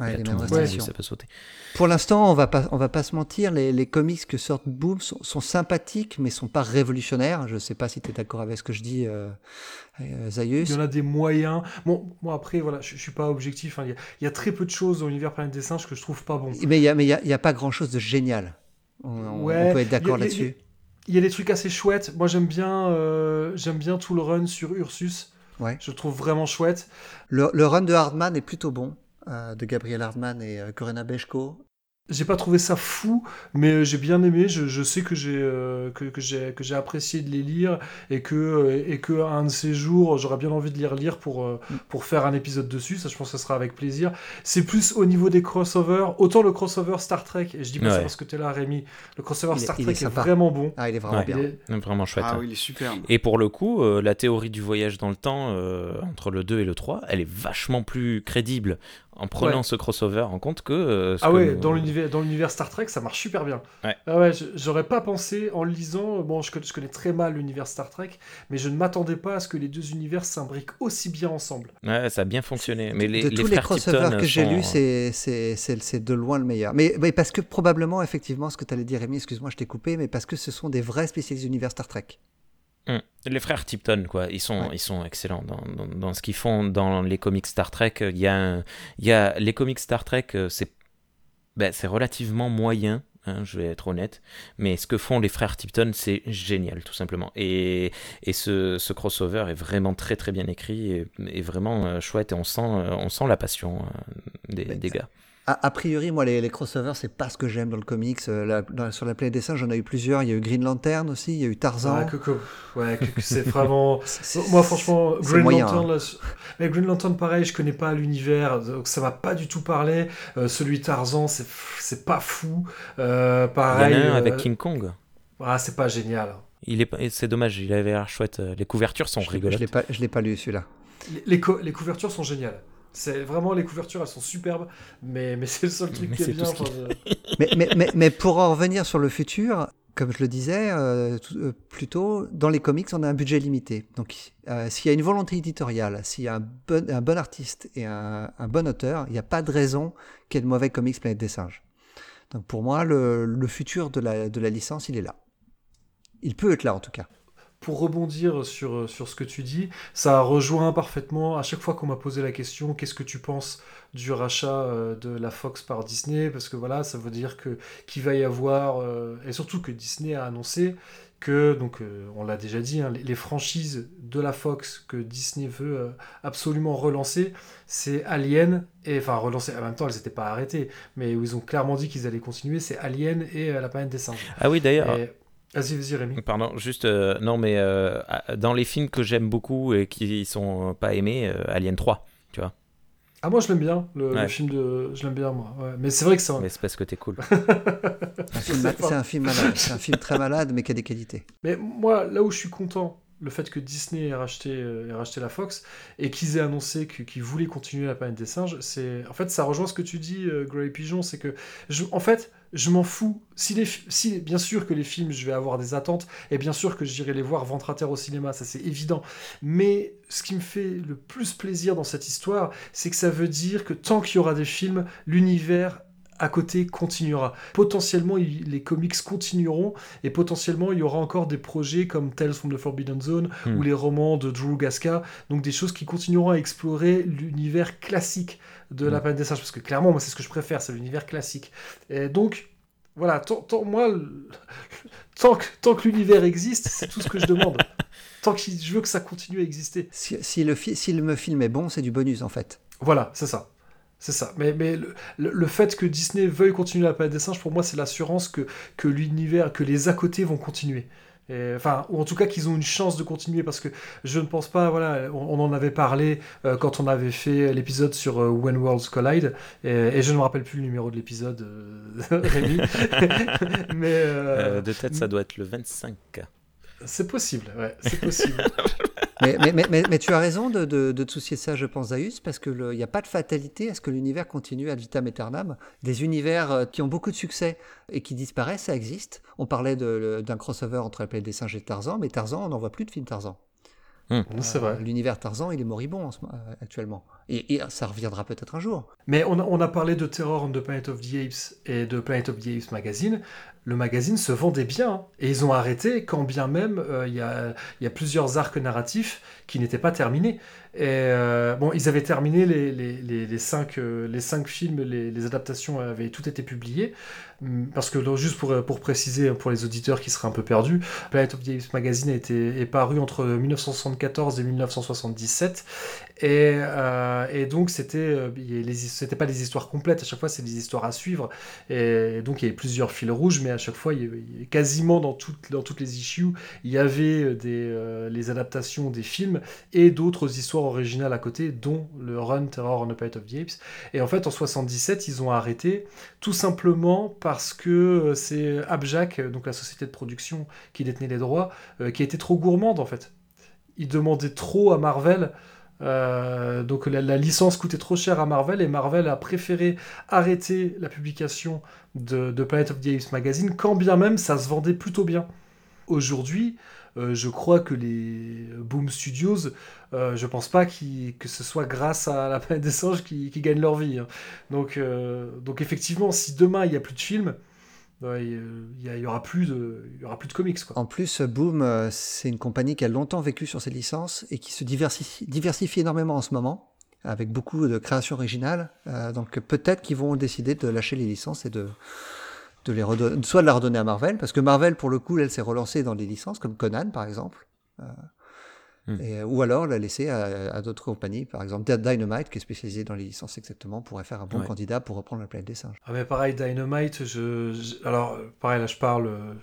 Ouais, Et à les tout mêmes moment, restrictions. ça peut sauter. Pour l'instant, on va pas, on va pas se mentir, les, les comics que sortent Boom sont, sont sympathiques, mais sont pas révolutionnaires. Je sais pas si tu es d'accord avec ce que je dis, euh, euh, Zaius. Il y en a des moyens. Bon, moi après, voilà, je, je suis pas objectif. hein. Il y, a, il y a très peu de choses dans l'univers Planète des Singes que je trouve pas bon. Mais il y a, mais il y a, il y a pas grand chose de génial. On, on- Ouais, on peut être d'accord là-dessus. Il y a des trucs assez chouettes. Moi, j'aime bien, euh, j'aime bien tout le run sur Ursus. Ouais. Je le trouve vraiment chouette. Le, le run de Hardman est plutôt bon, de Gabriel Hardman et euh, Corinna Bechko. J'ai pas trouvé ça fou, mais euh, j'ai bien aimé. Je, je sais que j'ai euh, que, que j'ai que j'ai apprécié de les lire et que euh, et que un de ces jours j'aurais bien envie de les relire pour euh, pour faire un épisode dessus. Ça, je pense que ce sera avec plaisir. C'est plus au niveau des crossovers. Autant le crossover Star Trek. Et je dis pas ça parce que t'es là, Rémi. Le crossover Il Star il Trek est vraiment bon. Ah, il est vraiment Ouais. bien. Il est- Vraiment chouette. Ah hein. oui, il est superbe. Et pour le coup, euh, la théorie du voyage dans le temps euh, entre le 2 et le 3, elle est vachement plus crédible en prenant Ouais. ce crossover en compte que. euh, Ah que ouais, nous- dans l'univers dans l'univers Star Trek, ça marche super bien. Ouais. Ah ouais, je- j'aurais pas pensé en lisant. Bon, je, connais- je connais très mal l'univers Star Trek, mais je ne m'attendais pas à ce que les deux univers s'imbriquent aussi bien ensemble. Ouais, ça a bien fonctionné. Mais les, de les tous les crossovers que j'ai sont- lus, c'est- c'est c'est- c'est de loin le meilleur. Mais, mais parce que probablement, effectivement, ce que tu allais dire, Rémi, excuse-moi, je t'ai coupé, mais parce que ce sont des vrais spécialistes d'univers Star Trek. Hum. Les frères Tipton, quoi, ils sont, Ouais. ils sont excellents dans, dans, dans ce qu'ils font dans les comics Star Trek. Il y a, un- il y a les comics Star Trek, euh, c'est ben, c'est relativement moyen. hein, je vais être honnête, mais ce que font les frères Tipton, c'est génial, tout simplement. Et, et ce, ce crossover est vraiment très très bien écrit et, et vraiment euh, chouette. Et on sent, euh, on sent la passion euh, des, des gars. A, a priori, moi, les, les crossovers, c'est pas ce que j'aime dans le comics. Euh, la- dans- sur la planète des singes, j'en ai eu plusieurs. Il y a eu Green Lantern aussi, il y a eu Tarzan. Ouais, que- ouais, c'est vraiment. Moi, franchement, Green moyen, Lantern, hein. là, mais Green Lantern, pareil, je connais pas l'univers, donc ça m'a pas du tout parlé. Euh, celui Tarzan, c'est c'est pas fou. Euh, Il y en pareil. a un avec euh, King Kong. Ah, c'est pas génial. Il est, c'est dommage, il avait l'air chouette. Les couvertures sont Je rigolotes. je l'ai pas, je l'ai pas lu celui-là. Les, les co- les couvertures sont géniales. C'est vraiment les couvertures, elles sont superbes, mais, mais c'est le seul truc Mais qui est bien. enfin, je- mais, mais, mais, mais pour en revenir sur le futur, comme je le disais euh, euh, plus tôt, dans les comics, on a un budget limité. Donc, euh, s'il y a une volonté éditoriale, s'il y a un bon, un bon artiste et un, un bon auteur, il n'y a pas de raison qu'il y ait de mauvais comics Planète des Singes. Donc, pour moi, le, le futur de la, de la licence, il est là. Il peut être là, en tout cas. Pour rebondir sur, sur ce que tu dis, ça rejoint parfaitement à chaque fois qu'on m'a posé la question qu'est-ce que tu penses du rachat euh, de la Fox par Disney? Parce que voilà, ça veut dire que qu'il va y avoir euh, et surtout que Disney a annoncé que donc euh, on l'a déjà dit, hein, les, franchises de la Fox que Disney veut euh, absolument relancer, c'est Alien et enfin relancer en même temps elles n'étaient pas arrêtées, mais où ils ont clairement dit qu'ils allaient continuer, c'est Alien et euh, la planète des singes. Ah oui, d'ailleurs. Et- Vas-y, vas-y, Rémi. Pardon, juste, euh, non, mais euh, dans les films que j'aime beaucoup et qui sont pas aimés, euh, Alien 3, tu vois. Ah moi je l'aime bien, le, film de... Je l'aime bien moi. ouais. Mais c'est vrai que c'est un... Mais c'est parce que t'es cool. C'est un film malade. C'est un film très malade, mais qui a des qualités. Mais moi, là où je suis content, le fait que Disney ait racheté, euh, ait racheté la Fox et qu'ils aient annoncé qu'ils voulaient continuer la planète des singes, c'est en fait ça rejoint ce que tu dis, euh, Grey Pigeon, c'est que je, en fait je m'en fous. Si les, si bien sûr que les films, je vais avoir des attentes et bien sûr que j'irai les voir ventre à terre au cinéma, ça c'est évident. Mais ce qui me fait le plus plaisir dans cette histoire, c'est que ça veut dire que tant qu'il y aura des films, l'univers à côté continuera. Potentiellement, il- les comics continueront et potentiellement, il y aura encore des projets comme Tales from the Forbidden Zone Hmm. ou les romans de Drew Gasca, donc des choses qui continueront à explorer l'univers classique de la Hmm. planète des singes, parce que clairement, moi, c'est ce que je préfère, c'est l'univers classique. Et donc, voilà, tant, tant- moi, le- tant que, tant que l'univers existe, c'est tout ce que je demande. Tant que je veux que ça continue à exister. Si, si le, fi- si le film est bon, c'est du bonus en fait. Voilà, c'est ça. C'est ça. Mais, mais le, le- fait que Disney veuille continuer la planète des singes, pour moi, c'est l'assurance que, que l'univers, que les à côté vont continuer. Et, enfin, ou en tout cas qu'ils ont une chance de continuer, parce que je ne pense pas, voilà, on, on en avait parlé euh, quand on avait fait l'épisode sur euh, When Worlds Collide, et, et je ne me rappelle plus le numéro de l'épisode, euh, Rémi. mais Euh, de tête, ça doit être le 25. C'est possible, ouais, c'est possible. mais, mais, mais, mais- mais tu as raison de, de, de te soucier de ça, je pense, Zaius, parce qu'il n'y a pas de fatalité à ce que l'univers continue ad vitam aeternam. Des univers euh, qui ont beaucoup de succès et qui disparaissent, ça existe. On parlait d'un crossover entre la planète des singes et Tarzan, mais Tarzan, on n'en voit plus de film Tarzan. C'est vrai. Euh, L'univers Tarzan, il est moribond en ce mo- euh, actuellement. Et, et ça reviendra peut-être un jour. Mais on a, on a parlé de Terror on the Planet of the Apes et de Planet of the Apes Magazine. Le magazine se vendait bien hein. et ils ont arrêté quand bien même euh, il y, a, il y a plusieurs arcs narratifs qui n'étaient pas terminés. Et euh, bon, ils avaient terminé les, les, les, les cinq, euh, les cinq films, les, les adaptations avaient tout été publiées. Hum, Parce que juste pour, pour préciser pour les auditeurs qui seraient un peu perdus, Planet of the Apes Magazine a été, est paru entre 1974 et 1977. Et, euh, et donc, c'était euh, c'était pas des histoires complètes, à chaque fois, c'est des histoires à suivre. Et donc, il y avait plusieurs fils rouges, mais à chaque fois, il y quasiment dans toutes, dans toutes les issues, il y avait euh, des, euh, les adaptations des films et d'autres histoires originales à côté, dont le Run Terror on the Planet of the Apes. Et en fait, en 77, ils ont arrêté tout simplement parce que euh, c'est Abjac, euh, donc la société de production qui détenait les droits, euh, qui était trop gourmande en fait. Ils demandaient trop à Marvel. donc la, la licence coûtait trop cher à Marvel et Marvel a préféré arrêter la publication de, de Planet of the Apes magazine quand bien même ça se vendait plutôt bien. Aujourd'hui, euh, je crois que les Boom Studios, euh, je pense pas que ce soit grâce à la planète des singes qui, gagnent leur vie. hein. Donc, euh, donc effectivement, si demain il n'y a plus de films, ouais, il y, aura plus de, y aura plus de comics quoi. En plus, Boom, euh, c'est une compagnie qui a longtemps vécu sur ses licences et qui se diversifie, diversifie énormément en ce moment, avec beaucoup de créations originales. Euh, donc peut-être qu'ils vont décider de lâcher les licences et de, de les redonner, soit de la redonner à Marvel, parce que Marvel, pour le coup, elle s'est relancée dans des licences, comme Conan, par exemple. Euh, Hmm. et, ou alors la laisser à, à d'autres compagnies, par exemple Dynamite, qui est spécialisée dans les licences exactement, pourrait faire un bon Ouais. candidat pour reprendre la planète des singes. Ah mais pareil, Dynamite, je, je- alors euh, pareil là je parle, euh,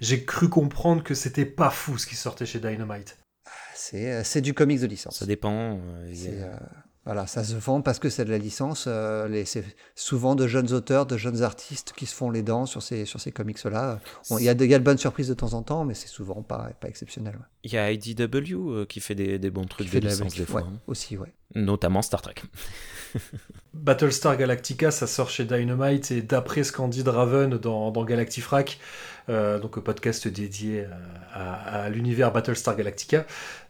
j'ai cru comprendre que c'était pas fou ce qui sortait chez Dynamite. C'est euh, c'est du comics de licence. Ça dépend. euh, voilà, ça se vend parce que c'est de la licence. euh, c'est souvent de jeunes auteurs, de jeunes artistes qui se font les dents sur ces, sur ces comics-là. Bon, Il y, a de- il y a de bonnes surprises de temps en temps, mais c'est souvent pas, pas exceptionnel. ouais. Il y a IDW euh, qui fait des, des bons trucs Qui fait de la licence des fois. ouais, hein. aussi, ouais. Notamment Star Trek. Battlestar Galactica, ça sort chez Dynamite et d'après ce qu'en dit Draven dans, dans Galactifrac, euh, donc un podcast dédié à, à- à l'univers Battlestar Galactica,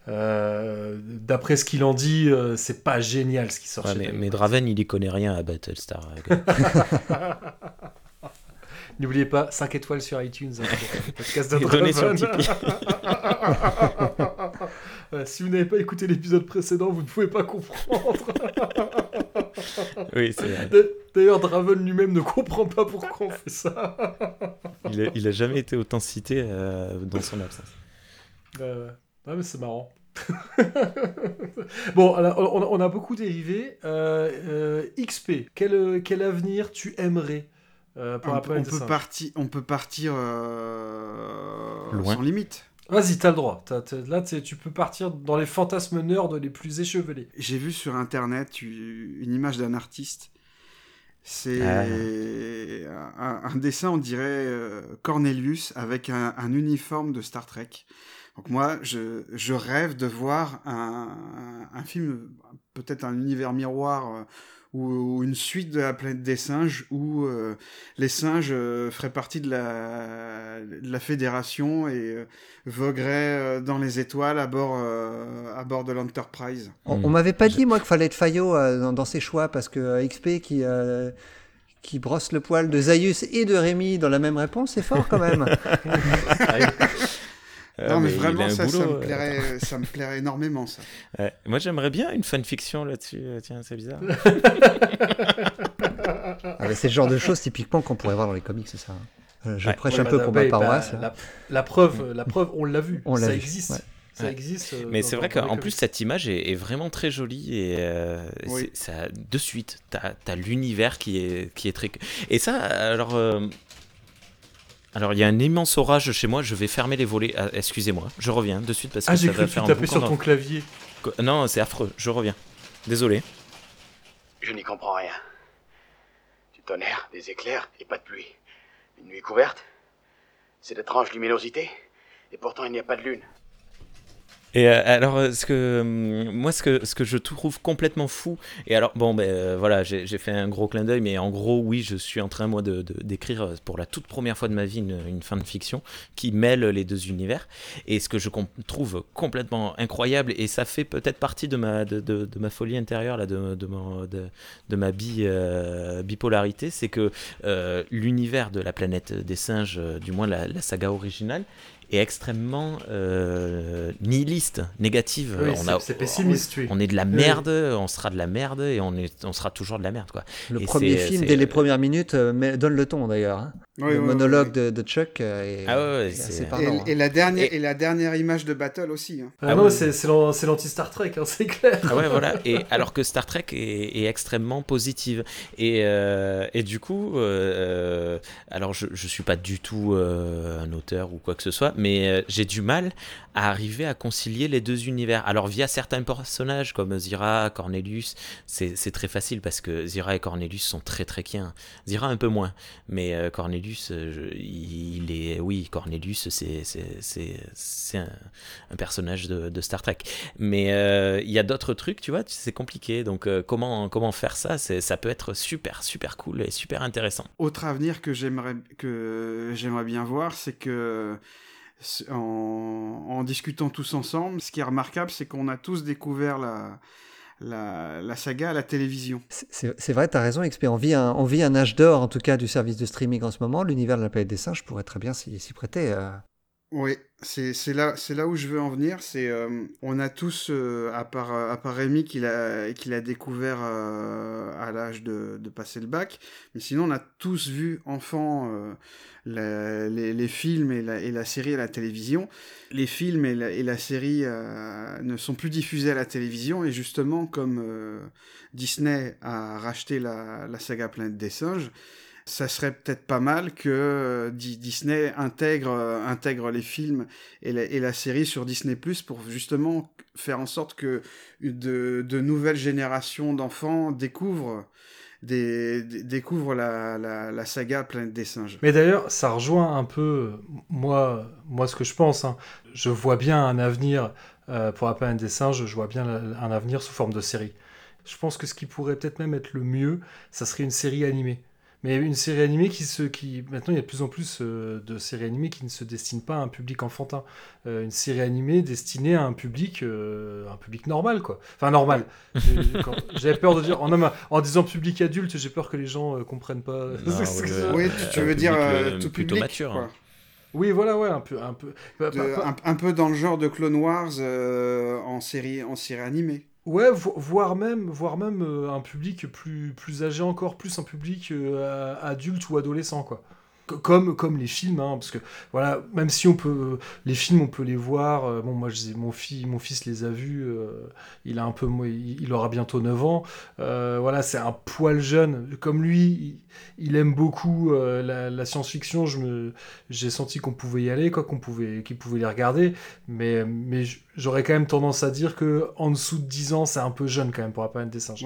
euh, d'après ce qu'il en dit, euh, c'est pas génial ce qui sort Ouais, chez mais, Draven, il y connaît rien à Battlestar. N'oubliez pas, 5 étoiles sur iTunes, hein, podcast de Draven. Ouais, si vous n'avez pas écouté l'épisode précédent, vous ne pouvez pas comprendre. Oui, c'est D'ailleurs, Draven lui-même ne comprend pas pourquoi on fait ça. il, a, il a jamais été autant cité euh, dans son absence. Euh, ouais, mais c'est marrant. bon, alors, on, a- on a beaucoup dérivé. Euh, euh, XP, quel, quel avenir tu aimerais euh, pour on, on peut partir, on peut partir euh, Loin. sans limite. Vas-y, t'as le droit. T'as- t'as- là, t'es- tu peux partir dans les fantasmes nerds les plus échevelés. J'ai vu sur internet une image d'un artiste. C'est Ah. un, un dessin, on dirait euh, Cornelius avec un, un uniforme de Star Trek. Donc moi, je, je rêve de voir un, un film, peut-être un univers miroir euh, ou, ou une suite de la planète des singes où euh, les singes euh, feraient partie de la, de la fédération et euh, vogueraient euh, dans les étoiles à bord, euh, à bord de l'Enterprise. On, Hmm. on m'avait pas dit, moi, qu'il fallait être Fayot euh, dans, dans ses choix, parce que euh, XP qui, euh, qui brosse le poil de Zaius et de Rémi dans la même réponse, c'est fort quand même. Euh, non, mais, vraiment, ça, ça, me euh, plairait, ça me plairait énormément, ça. Ouais. Moi, j'aimerais bien une fanfiction là-dessus. euh, Tiens, c'est bizarre. Ah, mais c'est le genre de choses typiquement qu'on pourrait voir dans les comics, c'est ça. Euh, Je Ouais. prêche Ouais, un peu pour bah, ma bah, paroisse. la, la preuve, la preuve, on l'a vu. On l'a ça vu, existe. ouais. Ça existe. euh, Mais c'est vrai qu'en plus, cette image est, est vraiment très jolie et euh, Oui. ça, de suite, t'as as, l'univers qui est, qui est très. Et ça, alors. euh, alors, il y a un immense orage chez moi, je vais fermer les volets. Ah, Excusez-moi, je reviens de suite parce que Ah, j'ai ça cru va que tu un sur ton clavier. Non, c'est affreux, je reviens. Désolé. Je n'y comprends rien. Du tonnerre, des éclairs et pas de pluie. Une nuit couverte? C'est d'étranges luminosités Et pourtant il n'y a pas de lune. Et euh, alors, euh, hum, moi, ce que, je trouve complètement fou, et alors, bon, ben euh, voilà, j'ai fait un gros clin d'œil, mais en gros, oui, je suis en train, moi, de de- d'écrire euh, pour la toute première fois de ma vie une, fin de fiction qui mêle les deux univers. Et ce que je trouve complètement incroyable, et ça fait peut-être partie de ma, de, de- de ma folie intérieure, là, de, de, mon- de, de ma bi, bipolarité, c'est que l'univers de la planète des singes, du moins la saga originale, est extrêmement euh, nihiliste, négative. Oui, on, c'est- a, c'est pessimiste, oui. on est de la Oui. merde, on sera de la merde et on, est, on sera toujours de la merde. Quoi. Le Et premier film, dès les premières minutes, euh, donne le ton d'ailleurs. hein. Oui, le oui, monologue De, de Chuck euh, est, Ah ouais, ouais, est c'est- Et, hein. et la dernière, et... la dernière image de Battle aussi. hein. Ah, non, c'est c'est l'an- c'est l'anti-Star Trek, hein, c'est clair. Ah ouais, voilà. Et alors que Star Trek est, est extrêmement positive. Et, euh, et du coup, euh, alors je, je suis pas du tout euh, un auteur ou quoi que ce soit, mais euh, j'ai du mal à arriver à concilier les deux univers. Alors via certains personnages comme Zira, Cornelius, c'est c'est très facile parce que Zira et Cornelius sont très trekiens. Zira un peu moins, mais euh, Cornelius, euh, il est, oui, Cornelius, c'est un, un personnage de, Star Trek. Mais euh, il y a d'autres trucs, tu vois, c'est compliqué. Donc euh, comment comment faire ça ça peut être super super cool et super intéressant. Autre avenir que j'aimerais que j'aimerais bien voir, c'est que en, en discutant tous ensemble, ce qui est remarquable, c'est qu'on a tous découvert la, la, la saga à la télévision. C'est vrai, tu as raison, XP. On vit, un, on vit un âge d'or, en tout cas, du service de streaming en ce moment. L'univers de la planète des singes pourrait très bien s'y prêter. euh. Oui, c'est là, là où je veux en venir. C'est euh, on a tous, euh, à part à part Rémi qui l'a qui l'a découvert euh, à l'âge de, de passer le bac, mais sinon on a tous vu enfant les, les films et la, et la série à la télévision. Les films et la, série ne sont plus diffusés à la télévision et justement comme Disney a racheté la, la saga Planète des singes ça serait peut-être pas mal que euh, Di- Disney intègre, euh, intègre les films et la, série sur Disney Plus pour justement faire en sorte que de, nouvelles générations d'enfants découvrent, la, la, la saga Planète des singes. Mais d'ailleurs, ça rejoint un peu, euh, moi, ce que je pense. hein. Je vois bien un avenir pour la planète des singes, je vois bien un avenir sous forme de série. Je pense que ce qui pourrait peut-être même être le mieux, ça serait une série animée. Mais une série animée qui se. Qui... Maintenant, il y a de plus en plus euh, de séries animées qui ne se destinent pas à un public enfantin. Euh, une série animée destinée à un public, euh, un public normal, quoi. Enfin, normal. J'avais peur de dire. En, en disant public adulte, j'ai peur que les gens euh, comprennent pas. Non, ce que le- ça- Oui, tu- tu veux dire, tout plutôt public, mature. quoi. hein. Oui, voilà, ouais, un peu. Un, peu... De- un, un peu dans le genre de Clone Wars euh, en série en série animée. Ouais, vo- voire même, voire même euh, un public plus, plus âgé encore, plus un public euh, adulte ou adolescent, quoi. Co- Comme, comme les films, hein, parce que voilà, même si on peut, les films, on peut les voir. euh, bon, moi, je, mon, fils, mon fils les a vus. euh, il a un peu, il, il aura bientôt 9 ans. Euh, voilà, c'est un poil jeune. Comme lui, il, il aime beaucoup euh, la, la science-fiction. Je me, j'ai senti qu'on pouvait y aller, quoi, qu'on pouvait, qu'il pouvait les regarder. Mais, mais j'aurais quand même tendance à dire que en dessous de 10 ans, c'est un peu jeune quand même pour la planète des singes.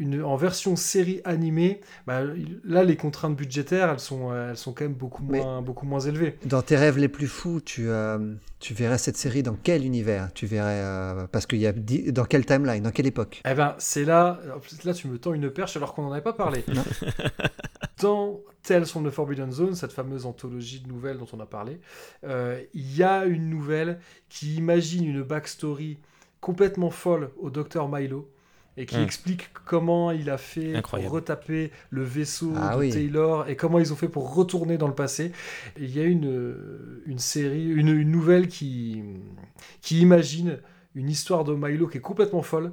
Une, en version série animée, bah, là, les contraintes budgétaires, elles sont, elles sont quand même beaucoup Mais- moins, beaucoup moins élevées. Dans tes rêves les plus fous, tu, euh, tu verrais cette série dans quel univers? Tu verrais euh, parce qu'il y a dans quelle timeline, dans quelle époque? Eh ben, c'est là, là, tu me tends une perche alors qu'on n'en avait pas parlé. Dans Tales from the Forbidden Zone, cette fameuse anthologie de nouvelles dont on a parlé, euh, il y a une nouvelle qui imagine une backstory complètement folle au docteur Milo et qui Mm. explique comment il a fait Incroyable. pour retaper le vaisseau Ah de oui. Taylor et comment ils ont fait pour retourner dans le passé. Et il y a une, une série, une, une nouvelle qui, qui imagine une histoire de Milo qui est complètement folle.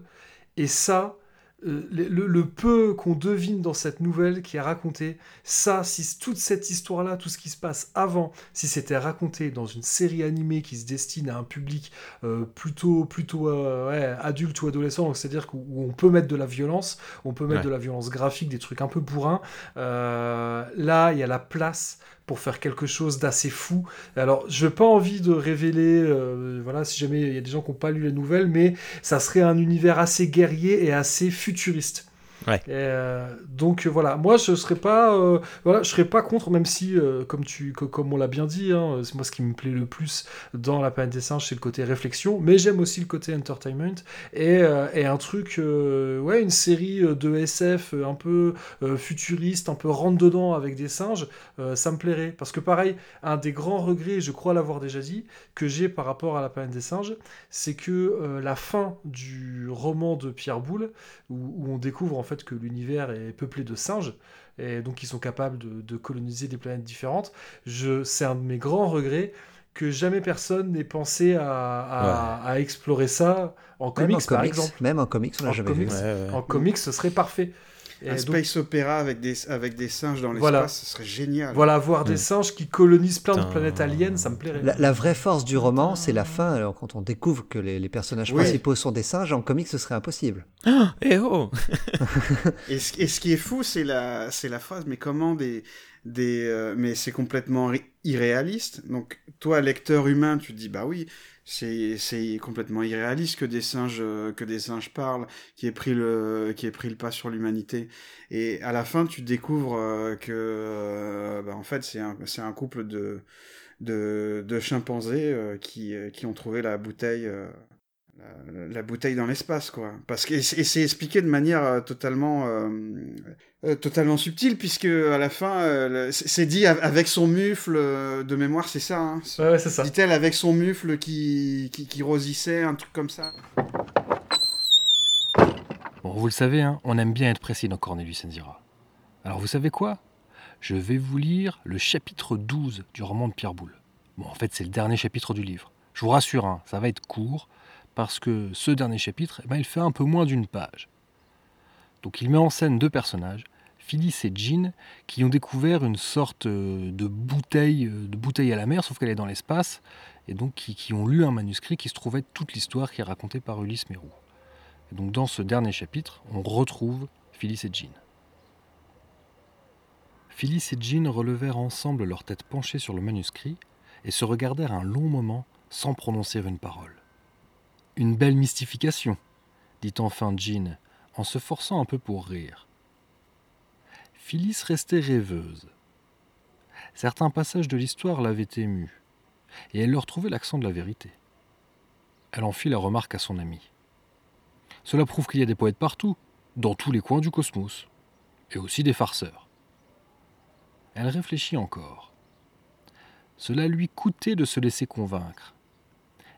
Et ça, euh, le, peu qu'on devine dans cette nouvelle qui est racontée, ça, si toute cette histoire-là, tout ce qui se passe avant, si c'était raconté dans une série animée qui se destine à un public euh, plutôt, plutôt euh, ouais, adulte ou adolescent, c'est-à-dire où on peut mettre de la violence, on peut mettre Ouais. de la violence graphique, des trucs un peu bourrins, là, il y a la place pour faire quelque chose d'assez fou. Alors, je n'ai pas envie de révéler, euh, voilà, si jamais il y a des gens qui n'ont pas lu la nouvelle, mais ça serait un univers assez guerrier et assez futuriste. Euh, donc euh, voilà, moi je serais pas, euh, voilà, je serais pas contre, même si, comme tu, co- comme on l'a bien dit, hein, c'est moi ce qui me plaît le plus dans la planète des singes, c'est le côté réflexion, mais j'aime aussi le côté entertainment. Et, un truc, ouais, une série de SF un peu futuriste, un peu rentre dedans avec des singes, ça me plairait. Parce que pareil, un des grands regrets, je crois l'avoir déjà dit, que j'ai par rapport à la planète des singes, c'est que la fin du roman de Pierre Boulle, où on découvre en fait que l'univers est peuplé de singes, et donc ils sont capables de, de coloniser des planètes différentes, je, c'est un de mes grands regrets que jamais personne n'ait pensé à, à- à explorer ça en comics, en par comics, exemple. même en comics, on l'a En jamais comics, vu. Ouais, ouais. En comics, ce serait parfait. Et Un donc- space opéra avec des, avec des singes dans l'espace, Voilà. ce serait génial. Voilà, voir des Mm. singes qui colonisent plein de planètes aliens, ça me plairait. La, la vraie force du roman, c'est la fin. Alors, quand on découvre que les, les personnages Oui. principaux sont des singes, en comics, ce serait impossible. Eh oh Et ce, et ce qui est fou, c'est la, c'est la phrase, mais comment des... des euh, mais c'est complètement irréaliste. Donc, toi, lecteur humain, tu te dis, bah oui, c'est, c'est complètement irréaliste que des singes, euh, que des singes parlent, qui aient pris le, qui aient pris le pas sur l'humanité. Et à la fin, tu découvres euh, que, euh, bah, en fait, c'est un, c'est un couple de, de, de chimpanzés qui, qui ont trouvé la bouteille, la, la bouteille dans l'espace, quoi. Parce que et c'est expliqué de manière euh, totalement, euh, euh, totalement subtile, puisque à la fin, euh, c'est dit av- avec son mufle de mémoire, c'est ça. Hein, Ouais, ouais, c'est ça. Dit-elle avec son mufle qui, qui, qui rosissait, un truc comme ça. Bon, vous le savez, hein, on aime bien être précis dans Cornelius Enzira. Alors vous savez quoi? Je vais vous lire le chapitre 12 du roman de Pierre Boulle. Bon, en fait, c'est le dernier chapitre du livre. Je vous rassure, hein, ça va être court, parce que ce dernier chapitre, eh ben, il fait un peu moins d'une page. Donc il met en scène deux personnages, Phyllis et Jean, qui ont découvert une sorte euh, de bouteille, euh, de bouteille à la mer, sauf qu'elle est dans l'espace, et donc qui, ont lu un manuscrit qui se trouvait toute l'histoire qui est racontée par Ulysse Mérou. Et donc dans ce dernier chapitre, on retrouve Phyllis et Jean. Phyllis et Jean relevèrent ensemble leur tête penchée sur le manuscrit et se regardèrent un long moment sans prononcer une parole. Une belle mystification, dit enfin Jean, en se forçant un peu pour rire. Phyllis restait rêveuse. Certains passages de l'histoire l'avaient émue, et elle leur trouvait l'accent de la vérité. Elle en fit la remarque à son ami. Cela prouve qu'il y a des poètes partout, dans tous les coins du cosmos, et aussi des farceurs. Elle réfléchit encore. Cela lui coûtait de se laisser convaincre.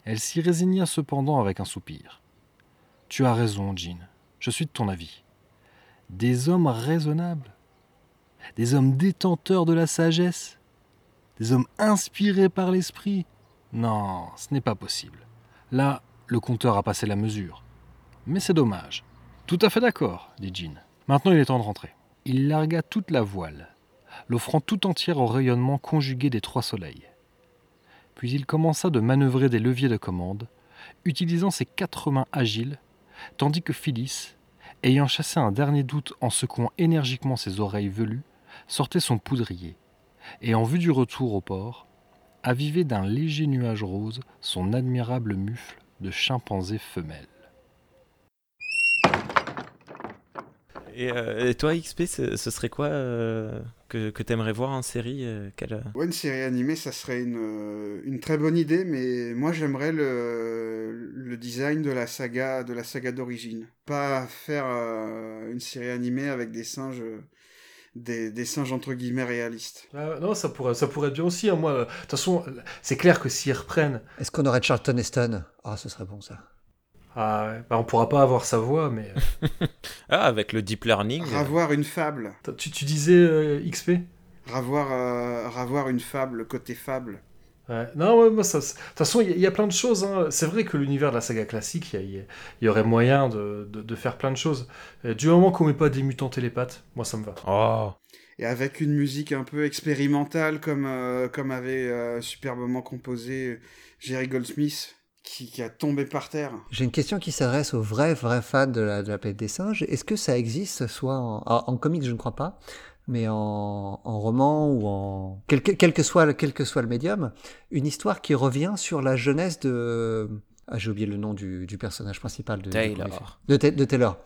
Elle s'y résigna cependant avec un soupir. Tu as raison, Jean, je suis de ton avis. Des hommes raisonnables, des hommes détenteurs de la sagesse, des hommes inspirés par l'esprit? Non, ce n'est pas possible. Là, le compteur a passé la mesure. Mais c'est dommage. Tout à fait d'accord, dit Jean. Maintenant il est temps de rentrer. Il largua toute la voile. l'offrant tout entière au rayonnement conjugué des trois soleils. Puis il commença de manœuvrer des leviers de commande, utilisant ses quatre mains agiles, tandis que Phyllis, ayant chassé un dernier doute en secouant énergiquement ses oreilles velues, sortait son poudrier, et en vue du retour au port, avivait d'un léger nuage rose son admirable mufle de chimpanzé femelle. Et, euh, et toi, XP, ce, ce serait quoi euh, que, que t'aimerais voir en série euh, quelle- Ouais, une série animée, ça serait une, une très bonne idée, mais moi j'aimerais le, le design de la saga de la saga d'origine. Pas faire euh, une série animée avec des singes, des, des singes entre guillemets réalistes. Ah, non, ça pourrait, ça pourrait être bien aussi. hein, moi, euh, de toute façon, c'est clair que s'ils reprennent. Est-ce qu'on aurait Charlton Heston? Ah, ce serait bon ça. Ah, ouais, bah, on pourra pas avoir sa voix, mais. euh, Ah, avec le deep learning. euh, Ravoir une fable. Tu, tu disais euh, XP Ravoir, euh, ravoir une fable, côté fable. Ouais. Non, ouais, moi, De toute façon, il y, a- il y a plein de choses. hein. C'est vrai que l'univers de la saga classique, il y aurait moyen de, de- de faire plein de choses. Du moment qu'on met pas des mutants télépathes, moi, ça me va. Oh. Et avec une musique un peu expérimentale, comme, euh, comme avait euh, superbement composé Jerry Goldsmith, qui, qui a tombé par terre. J'ai une question qui s'adresse aux vrais, vrais fans de la, de la planète des singes. Est-ce que ça existe, soit en, en, en comics, je ne crois pas, mais en, en roman ou en. Quel, que- quel que soit, le- quel que soit le médium, une histoire qui revient sur la jeunesse de. Ah, j'ai oublié le nom du, du personnage principal de Taylor. De, de Taylor.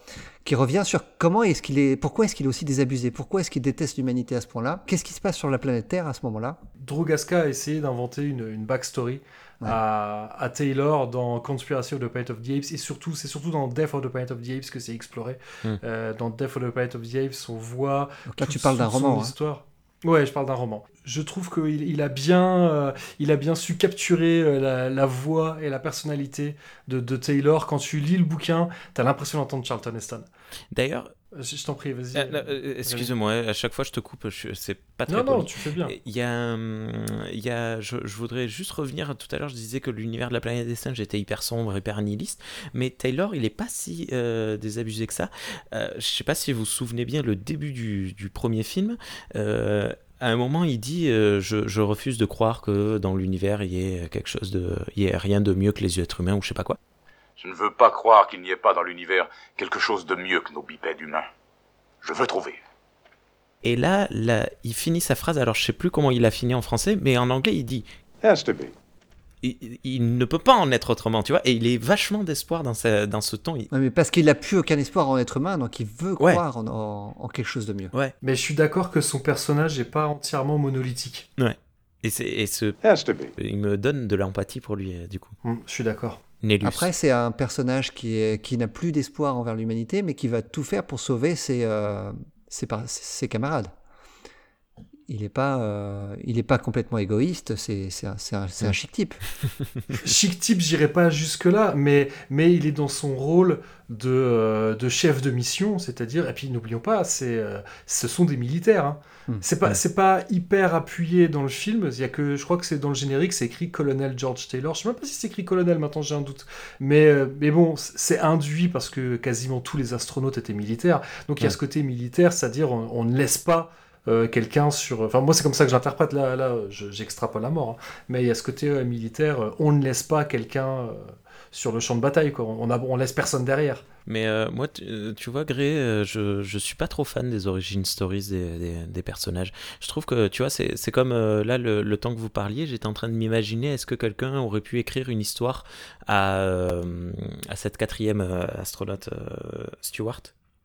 Qui revient sur comment est-ce qu'il est. Pourquoi est-ce qu'il est aussi désabusé Pourquoi est-ce qu'il déteste l'humanité à ce point-là Qu'est-ce qui se passe sur la planète Terre à ce moment-là? Drogaska a essayé d'inventer une, une backstory à, à Taylor dans Conspiracy of the Planet of the Apes et surtout c'est surtout dans Death of the Planet of the Apes que c'est exploré. Hmm. Euh, dans Death of the Planet of the Apes, on voit Donc là, tu parles d'un roman, hein. histoire. Ouais, je parle d'un roman. Je trouve qu'il il a bien, euh, il a bien su capturer euh, la, la voix et la personnalité de, de Taylor. Quand tu lis le bouquin, t'as l'impression d'entendre Charlton Heston. D'ailleurs, Je, je t'en prie, vas-y. Euh, euh, euh, Excuse-moi, à chaque fois je te coupe, c'est pas très Non, non, tu fais bien. Il y a, il y a je, je voudrais juste revenir, tout à l'heure je disais que l'univers de la planète des singes était hyper sombre, hyper nihiliste, mais Taylor il est pas si euh, désabusé que ça. Euh, je sais pas si vous vous souvenez bien, le début du, du premier film, euh, à un moment il dit euh, je, je refuse de croire que dans l'univers il y ait quelque chose de... il y ait rien de mieux que les êtres humains ou je sais pas quoi. Je ne veux pas croire qu'il n'y ait pas dans l'univers quelque chose de mieux que nos bipèdes humains. Je veux trouver. Et là, là, il finit sa phrase, alors je sais plus comment il a fini en français, mais en anglais il dit Has to be. il, il ne peut pas en être autrement, tu vois, et il est vachement d'espoir dans, sa- dans ce ton. Il- Ouais, mais parce qu'il n'a plus aucun espoir en être humain, donc il veut Ouais. croire en, en- en quelque chose de mieux. Ouais. Mais je suis d'accord que son personnage n'est pas entièrement monolithique. Ouais. Et, c'est, et ce, Has to be. il me donne de l'empathie pour lui, euh, du coup. Hmm, je suis d'accord. Après, c'est un personnage qui, qui n'a plus d'espoir envers l'humanité, mais qui va tout faire pour sauver ses, euh, ses camarades. Il n'est pas, euh, il est pas complètement égoïste, c'est un, un- un chic type. Chic type, j'irai pas jusque-là, mais, mais il est dans son rôle de, euh, de chef de mission, c'est-à-dire, et puis n'oublions pas, c'est, euh, ce sont des militaires. hein. Hmm. C'est pas, Ouais. c'est pas hyper appuyé dans le film, il y a que, je crois que c'est dans le générique, c'est écrit Colonel George Taylor. Je sais même pas si c'est écrit Colonel, maintenant j'ai un doute. Mais, mais bon, c'est induit parce que quasiment tous les astronautes étaient militaires. Donc il y a ce côté militaire, c'est-à-dire on, on ne laisse pas euh, quelqu'un sur... Enfin moi c'est comme ça que j'interprète, là, là je- j'extrapole la mort. hein. Mais il y a ce côté euh, militaire, euh, on ne laisse pas quelqu'un euh, sur le champ de bataille, quoi. On, a, on laisse personne derrière. Mais euh, moi, tu, euh, tu vois, Gré, euh, je, je suis pas trop fan des origin stories des, des, des personnages. Je trouve que, tu vois, c'est c'est comme euh, là, le, le temps que vous parliez, j'étais en train de m'imaginer, est-ce que quelqu'un aurait pu écrire une histoire à, euh, à cette quatrième euh, astronaute euh, Stewart?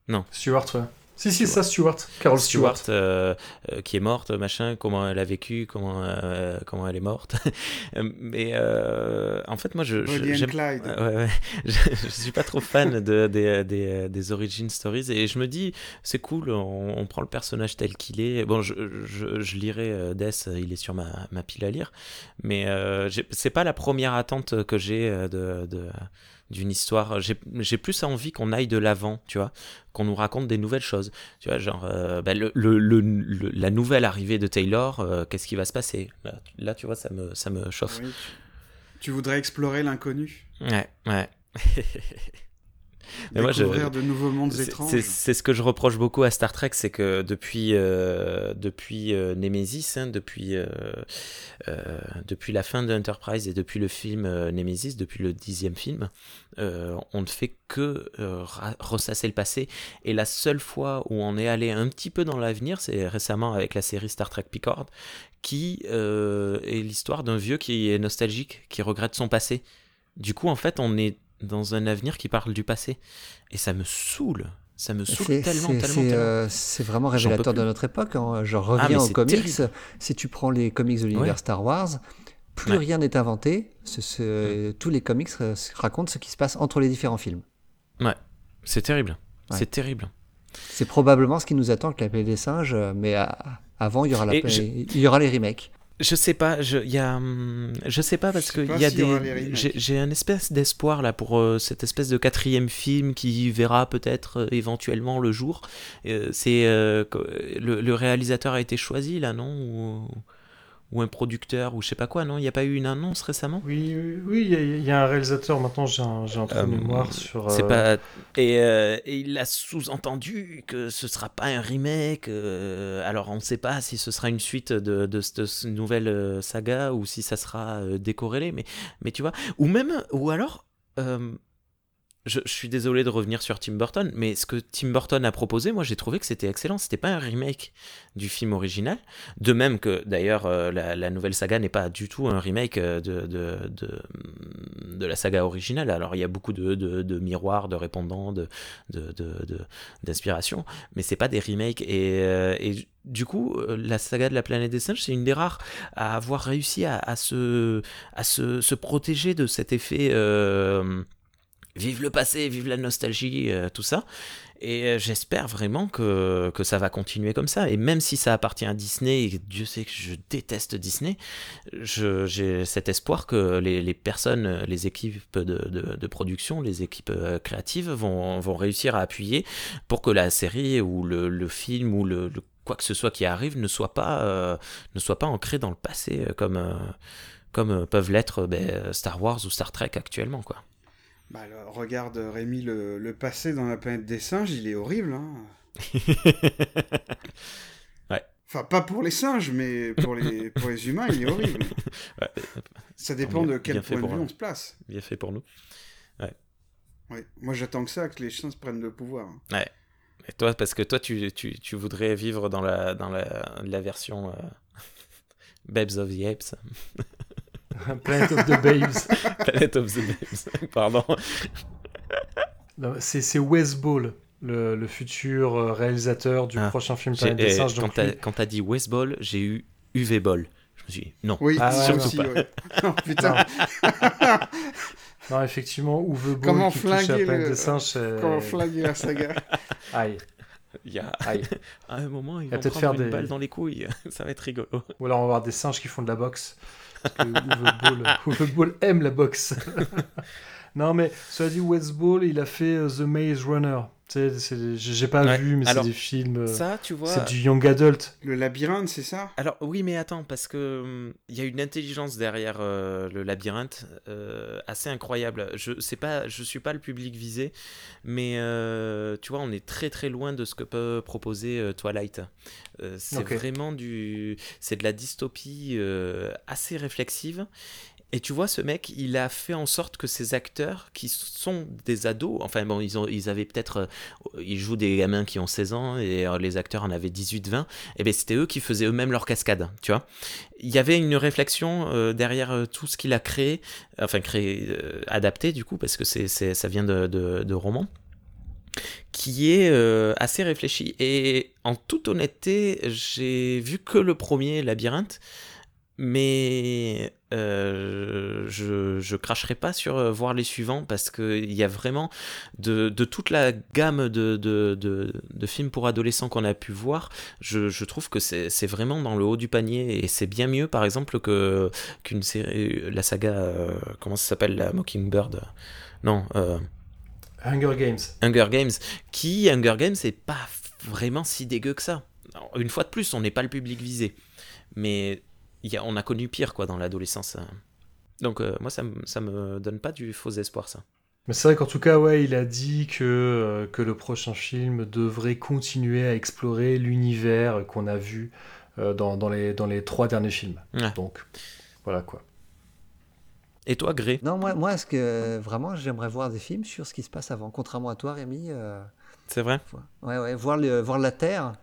Non. Stewart, ouais. Si, si, ça, Stewart. Carol Stewart. euh, euh, qui est morte, machin, comment elle a vécu, comment, euh, comment elle est morte. Mais euh, en fait, moi, je. je- Clyde. Ouais, ouais. Je, je suis pas trop fan de, des, des, des origin stories et je me dis, c'est cool, on, on prend le personnage tel qu'il est. Bon, je, je, je lirai Death, il est sur ma, ma pile à lire, mais euh, c'est pas la première attente que j'ai de. de d'une histoire, j'ai plus envie qu'on aille de l'avant, tu vois, qu'on nous raconte des nouvelles choses, tu vois, genre euh, bah, le, le- le- le- la nouvelle arrivée de Taylor, euh, qu'est-ce qui va se passer? Là, là, tu vois, ça me, ça me chauffe. Oui, tu, tu voudrais explorer l'inconnu? Ouais, ouais. Mais moi, je- Découvrir de nouveaux mondes c'est- étranges. C'est ce que je reproche beaucoup à Star Trek, c'est que depuis, euh, depuis euh, Nemesis, hein, depuis, euh, euh, depuis la fin de Enterprise et depuis le film Nemesis, depuis le dixième film, on ne fait que ressasser le passé. Et la seule fois où on est allé un petit peu dans l'avenir, c'est récemment avec la série Star Trek Picard, qui est l'histoire d'un vieux qui est nostalgique, qui regrette son passé. Du coup, en fait, on est dans un avenir qui parle du passé. Et ça me saoule. Ça me saoule tellement, tellement, c'est, euh, vraiment révélateur de notre époque. hein. Je Ah, reviens aux comics. terrible. Si tu prends les comics de l'univers Ouais. Star Wars, plus Ouais. rien n'est inventé. Ce- Tous les comics euh, racontent ce qui se passe entre les différents films. Ouais, c'est terrible. C'est terrible. C'est probablement ce qui nous attend avec la planète des singes, euh, mais à- avant, il y aura, la Et pla- je- il y aura les remakes. Je sais pas, je, y a, hum, je sais pas parce sais que pas il y a des, j'ai un espèce d'espoir là pour euh, cette espèce de quatrième film qui verra peut-être euh, éventuellement le jour. Euh, c'est le, le réalisateur a été choisi là, non ou, ou un producteur ou je sais pas quoi, non? Il n'y a pas eu une annonce récemment? Oui, oui, oui, il y, a- il y a un réalisateur, maintenant j'ai un, un trou de Euh, mémoire sur... C'est euh, pas et, euh, et il a sous-entendu que ce sera pas un remake. euh, alors on ne sait pas si ce sera une suite de, de cette nouvelle saga ou si ça sera décorrélé. Mais mais tu vois, ou même ou alors. Je, suis désolé de revenir sur Tim Burton, mais ce que Tim Burton a proposé, moi j'ai trouvé que c'était excellent. C'était pas un remake du film original. De même que d'ailleurs euh, la, nouvelle saga n'est pas du tout un remake euh, de, de, de, la saga originale. Alors il y a beaucoup de, de, miroirs, de répondants, d'inspiration, mais c'est pas des remakes. Et, euh, et du coup, la saga de la planète des singes, c'est une des rares à avoir réussi à, à se, à se, se protéger de cet effet. Vive le passé, vive la nostalgie, euh, tout ça. Et euh, j'espère vraiment que, que ça va continuer comme ça. Et même si ça appartient à Disney, et Dieu sait que je déteste Disney, j'ai cet espoir que les, les personnes, les équipes de, de- production, les équipes euh, créatives vont, vont réussir à appuyer pour que la série ou le, le film ou le, quoi que ce soit qui arrive ne soit pas, ne soit pas ancré dans le passé comme, comme peuvent l'être ben, Star Wars ou Star Trek actuellement. Quoi. Bah, alors, regarde Rémi, le, le passé dans la planète des singes, il est horrible. Hein. Ouais. Enfin, pas pour les singes, mais pour les, pour les humains, il est horrible. Ouais. Ça dépend Bien- de quel point de vue on se place. Bien fait pour nous. Ouais. Ouais. Moi, j'attends que ça, que les chiens se prennent le pouvoir. Ouais. Et toi, parce que toi, tu, tu, tu voudrais vivre dans la, dans la, la version euh, Babes of the Apes. Planet of the Babes. Planet of the Babes, pardon. Non, C'est c'est Wes Ball, le, le futur euh, réalisateur du Ah, prochain film Planète des eh, singes. quand donc t'as lui- quand t'as dit West Ball, j'ai eu UV Ball. Je me suis dit, non, Oui, Ah surtout aussi, pas. ouais. Oh, putain. Non, effectivement, Uwe Boll Comment qui touche à flinguer Planète le- des singes. Comment flinguer la saga Aïe. Il y a... Aïe. À un moment, ils Il va vont peut-être prendre faire une des- balle dans les couilles. Ça va être rigolo. Ou alors on va avoir des singes qui font de la boxe. Parce que Uwe aime la boxe. non, mais cela dit, Wes Ball, il a fait euh, The Maze Runner. J'ai pas Ouais. vu, mais c'est Alors, des films. euh, ça, tu vois- C'est du young adult. Le labyrinthe, c'est ça? Alors oui, mais attends, parce que hum, il y a une intelligence derrière euh, le labyrinthe euh, assez incroyable. Je sais pas, je suis pas le public visé, mais euh, tu vois, on est très très loin de ce que peut proposer euh, Twilight. Euh, c'est vraiment du, c'est de la dystopie euh, assez réflexive. Et tu vois, ce mec, il a fait en sorte que ces acteurs, qui sont des ados, enfin bon, ils, ont, ils avaient peut-être, euh, ils jouent des gamins qui ont 16 ans et euh, les acteurs en avaient 18-20, et bien c'était eux qui faisaient eux-mêmes leur cascade, tu vois. Il y avait une réflexion euh, derrière tout ce qu'il a créé, enfin créé, adapté du coup, parce que c'est, c'est- ça vient de, de, de romans qui est assez réfléchi. Et en toute honnêteté, j'ai vu que le premier, Labyrinthe, mais euh, je, je cracherai pas sur euh, voir les suivants parce qu'il y a vraiment de, de toute la gamme de, de, de, de films pour adolescents qu'on a pu voir, je, je trouve que c'est vraiment dans le haut du panier et c'est bien mieux par exemple que qu'une série, la saga, euh, comment ça s'appelle, la Mockingbird? Non, euh, Hunger Games. Hunger Games, qui, Hunger Games, c'est pas vraiment si dégueu que ça. Alors, une fois de plus, on n'est pas le public visé. Mais y a, on a connu pire, quoi, dans l'adolescence. hein. Donc, euh, moi, ça, me- ça me donne pas du faux espoir, ça. Mais c'est vrai qu'en tout cas, ouais, il a dit que, euh, que le prochain film devrait continuer à explorer l'univers qu'on a vu euh, dans, dans les, dans les trois derniers films. Ouais. Donc, voilà quoi. Et toi, Gré? Non, moi, moi ce que, vraiment, j'aimerais voir des films sur ce qui se passe avant. Contrairement à toi, Rémi. euh, C'est vrai? Ouais, ouais, voir, le, voir la Terre.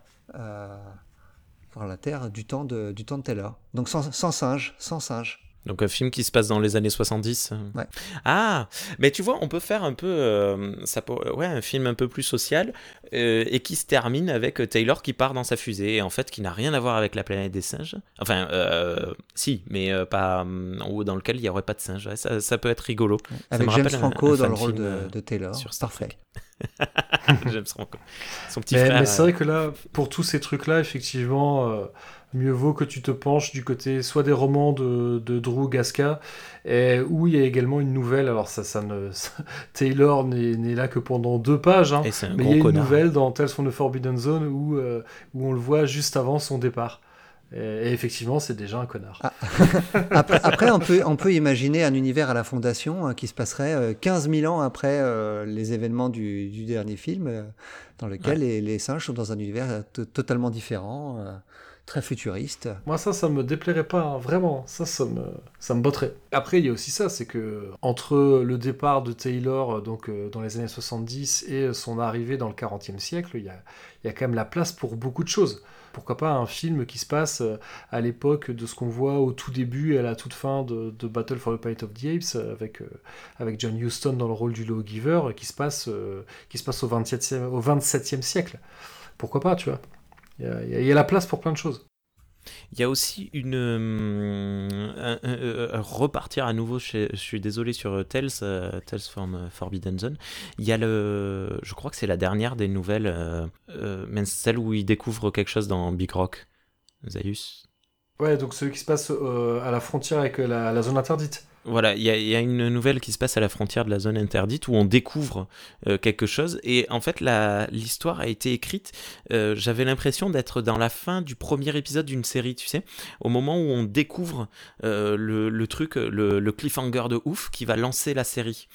Voir la Terre du temps de, du temps de Taylor. Donc sans singe, sans singe. Donc un film qui se passe dans les années 70. euh. Ouais. Ah, mais tu vois, on peut faire un peu, euh, ça peut- ouais, un film un peu plus social euh, et qui se termine avec euh, Taylor qui part dans sa fusée et en fait qui n'a rien à voir avec la planète des singes. Enfin, euh, si, mais euh, pas ou dans lequel il n'y aurait pas de singes. Ouais, ça, ça peut être rigolo. Ça Avec me James un- Franco un dans le rôle de, euh, de Taylor. sur Star Parfait. James Franco, son petit mais, frère. mais c'est euh, vrai que là, pour tous ces trucs-là, effectivement, euh, mieux vaut que tu te penches du côté soit des romans de, de Drew Gasca, et où il y a également une nouvelle. Alors ça, ça ne, ça- Taylor n'est n'est là que pendant deux pages, hein, Et c'est un mais il y a une connard. nouvelle dans Tales from the Forbidden Zone où, euh, où on le voit juste avant son départ. Et, effectivement, c'est déjà un connard. Après, après, on, peut, on peut imaginer un univers à la Fondation hein, qui se passerait euh, 15 000 ans après euh, les événements du, du dernier film, euh, dans lequel les, les singes sont dans un univers euh, to- totalement différent, euh, très futuriste. Moi, ça, ça me déplairait pas, hein, vraiment. Ça, ça me, ça me botterait. Après, il y a aussi ça, c'est que entre le départ de Taylor, euh, donc euh, dans les années 70, et son arrivée dans le 40e siècle, il y a, y a quand même la place pour beaucoup de choses. Pourquoi pas un film qui se passe euh, à l'époque de ce qu'on voit au tout début et à la toute fin de, Battle for the Planet of the Apes, euh, avec, euh, avec John Huston dans le rôle du lawgiver, euh, qui se passe, euh, qui se passe au 27e, au 27e siècle. Pourquoi pas, tu vois il y, a, y y la place pour plein de choses. Il y a aussi une un- un- un- repartir à nouveau. chez- je suis désolé sur euh, Tales, euh, Tales from euh, Forbidden Zone. Il y a le, je crois que c'est la dernière des nouvelles, euh, euh, mais celle où il découvre quelque chose dans Big Rock. Zaius. Ouais, donc celui qui se passe euh, à la frontière avec euh, la, la zone interdite. Voilà, il y, a- une nouvelle qui se passe à la frontière de la zone interdite où on découvre euh, quelque chose. Et en fait, l'histoire a été écrite. euh, J'avais l'impression d'être dans la fin du premier épisode d'une série, tu sais, au moment où on découvre euh, le, truc, le cliffhanger de ouf qui va lancer la série.